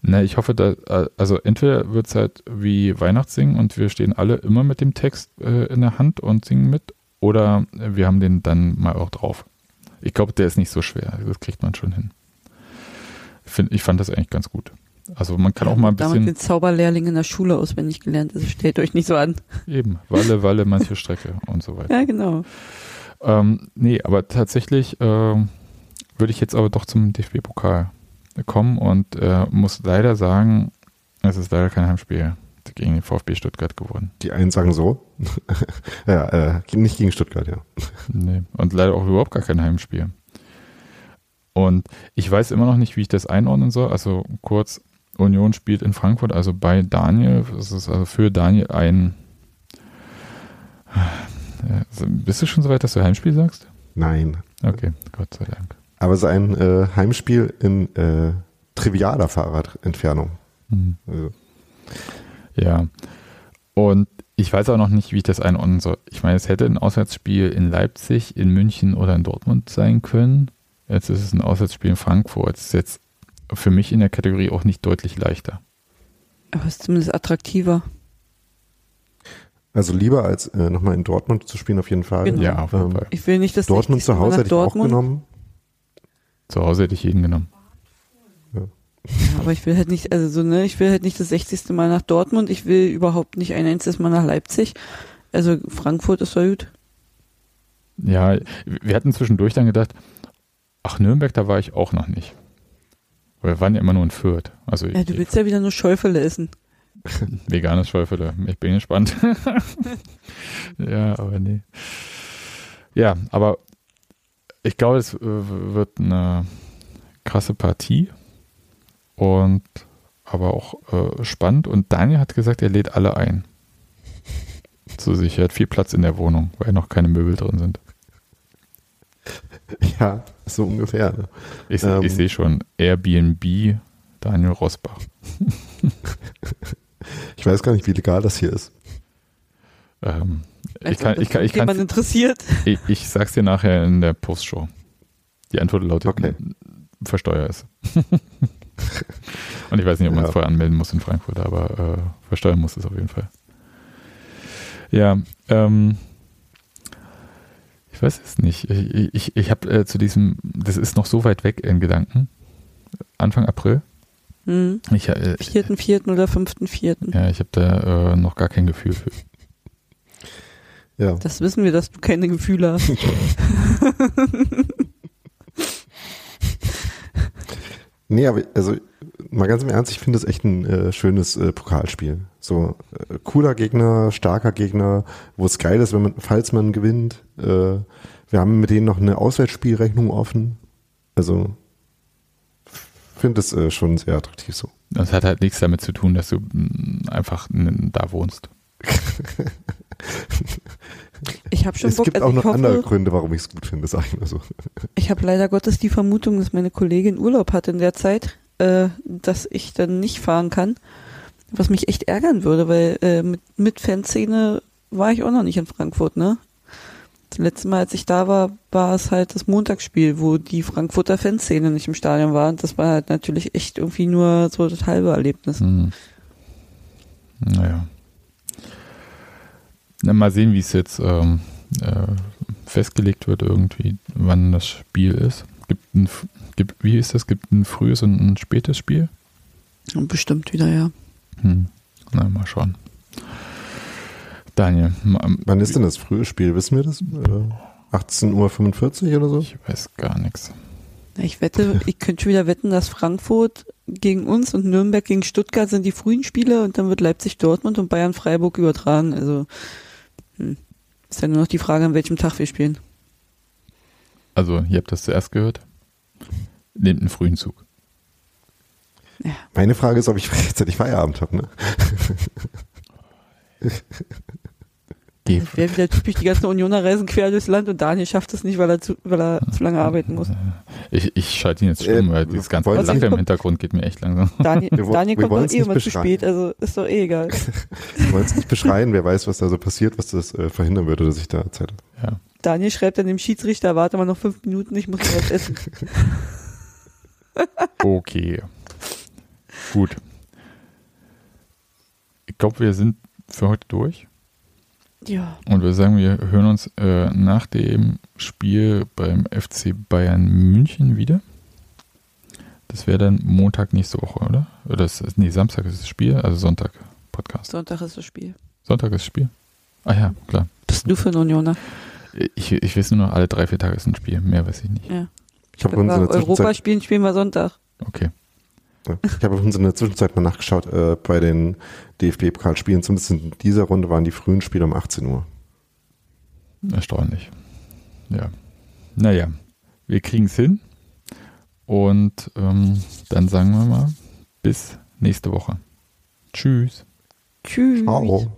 Na, ich hoffe, da, also entweder wird es halt wie Weihnachtssingen und wir stehen alle immer mit dem Text äh, in der Hand und singen mit, oder wir haben den dann mal auch drauf. Ich glaube, der ist nicht so schwer. Das kriegt man schon hin. Ich, find, ich fand das eigentlich ganz gut. Also man kann auch mal ein bisschen. Damit den Zauberlehrling in der Schule auswendig gelernt. Also stellt euch nicht so an. Eben, Walle, Walle, manche Strecke und so weiter. Ja, genau. Ähm, nee, aber tatsächlich äh, würde ich jetzt aber doch zum DFB-Pokal kommen und äh, muss leider sagen, es ist leider kein Heimspiel gegen den VfB Stuttgart geworden. Die einen sagen so. ja, äh, nicht gegen Stuttgart, ja. Nee, und leider auch überhaupt gar kein Heimspiel. Und ich weiß immer noch nicht, wie ich das einordnen soll. Also kurz, Union spielt in Frankfurt, also bei Daniel. Es ist also für Daniel ein. Äh, bist du schon so weit, dass du Heimspiel sagst? Nein. Okay, Gott sei Dank aber sein äh, Heimspiel in äh, trivialer Fahrradentfernung. Mhm. Also. Ja. Und ich weiß auch noch nicht, wie ich das einordnen soll. Ich meine, es hätte ein Auswärtsspiel in Leipzig, in München oder in Dortmund sein können. Jetzt ist es ein Auswärtsspiel in Frankfurt. Das ist jetzt für mich in der Kategorie auch nicht deutlich leichter. Aber es ist zumindest attraktiver. Also lieber als äh, nochmal in Dortmund zu spielen, auf jeden Fall. Genau. Ja, auf jeden ähm, Fall. Ich will nicht, dass Dortmund zu Hause hätte ich Dortmund. auch genommen. Zu Hause hätte ich jeden genommen. Ja. ja. aber ich will halt nicht, also so, ne, ich will halt nicht das 60. Mal nach Dortmund, ich will überhaupt nicht ein einziges Mal nach Leipzig. Also Frankfurt ist doch gut. Ja, wir hatten zwischendurch dann gedacht, Ach, Nürnberg, da war ich auch noch nicht. Wir waren ja immer nur in Fürth. Also Ja, du willst ja wieder nur Schäufele essen. veganes Schäufele. Ich bin gespannt. ja, aber nee. Ja, aber ich glaube, es äh, wird eine krasse Partie und aber auch äh, spannend. Und Daniel hat gesagt, er lädt alle ein. Zu sich. Er hat viel Platz in der Wohnung, weil noch keine Möbel drin sind. Ja, so ungefähr. Ne? Ich, Ähm. ich sehe schon Airbnb Daniel Rosbach. Ich weiß gar nicht, wie legal das hier ist. Ähm, ich, kann, ich, kann, ich, jemand kann's- interessiert. ich, ich sag's dir nachher in der Postshow. Die Antwort lautet, Okay. versteuer es. Und ich weiß nicht, ob man es Ja. vorher anmelden muss in Frankfurt, aber äh, versteuern muss es auf jeden Fall. Ja, ähm, ich weiß es nicht. Ich, ich, ich habe äh, zu diesem, das ist noch so weit weg in Gedanken. Anfang April. Hm. Ich, äh, Vierten, vierten oder fünften, vierten. ja, ich habe da äh, noch gar kein Gefühl für. Ja. Das wissen wir, dass du keine Gefühle hast. Nee, aber also mal ganz im Ernst, ich finde das echt ein äh, schönes äh, Pokalspiel. So äh, cooler Gegner, starker Gegner, wo es geil ist, wenn man, falls man gewinnt. Äh, wir haben mit denen noch eine Auswärtsspielrechnung offen. Also finde es äh, schon sehr attraktiv so. Das hat halt nichts damit zu tun, dass du mh, einfach n- da wohnst. Ich habe schon es Bock, gibt also auch ich noch hoffe, andere Gründe, warum ich es gut finde, sag ich mal so. Ich habe leider Gottes die Vermutung, dass meine Kollegin Urlaub hat in der Zeit, äh, dass ich dann nicht fahren kann. Was mich echt ärgern würde, weil äh, mit, mit Fanszene war ich auch noch nicht in Frankfurt, ne? Das letzte Mal, als ich da war, war es halt das Montagsspiel, wo die Frankfurter Fanszene nicht im Stadion war. Das war halt natürlich echt irgendwie nur so das halbe Erlebnis. Hm. Naja. Na, mal sehen, wie es jetzt ähm, äh, festgelegt wird, irgendwie, wann das Spiel ist. Gibt ein, gibt, wie ist das? Gibt ein frühes und ein spätes Spiel? Bestimmt wieder, ja. Hm. Na, mal schauen. Daniel, Wann ist denn das frühe Spiel? Wissen wir das? Äh, 18.45 Uhr oder so? ich weiß gar nichts. Ich wette, ich könnte schon wieder wetten, dass Frankfurt gegen uns und Nürnberg gegen Stuttgart sind die frühen Spiele und dann wird Leipzig Dortmund und Bayern Freiburg übertragen. Also hm. ist ja nur noch die Frage, an welchem Tag wir spielen. Also, ihr habt das zuerst gehört. Nehmt einen frühen Zug. Meine Frage ist, ob ich rechtzeitig Feierabend habe. Ne? Geh, Das wäre wieder typisch, die ganzen Unioner reisen quer durchs Land und Daniel schafft es nicht, weil er zu, weil er zu lange arbeiten muss. ich, ich schalte ihn jetzt stumm, Äh, weil dieses ganze nicht- im Hintergrund geht mir echt langsam. Daniel, Daniel wir kommt doch eh immer zu spät, also ist doch eh egal. Wir wollen es nicht beschreien, wer weiß, was da so passiert, was das äh, verhindern würde, dass ich da Zeit habe. Ja. Daniel schreibt dann dem Schiedsrichter, warte mal noch fünf Minuten, ich muss noch was essen. Okay. Gut. Ich glaube, wir sind für heute durch. Ja. Und wir sagen, wir hören uns äh, nach dem Spiel beim FC Bayern München wieder. Das wäre dann Montag nächste Woche, oder? Oder das ist, nee, Samstag ist das Spiel, also Sonntag Podcast. Sonntag ist das Spiel. Sonntag ist das Spiel. Ah ja, klar. Bist du für ein Unioner? Ich, ich weiß nur noch, alle drei, vier Tage ist ein Spiel. Mehr weiß ich nicht. Ja. Ich habe Europa spielen, spielen wir Sonntag. Okay. Ich habe in der Zwischenzeit mal nachgeschaut, äh, bei den DFB-Pokalspielen, zumindest in dieser Runde waren die frühen Spiele um 18 Uhr. Erstaunlich. Ja. Naja, wir kriegen es hin. Und ähm, dann sagen wir mal, bis nächste Woche. Tschüss. Tschüss. Ciao.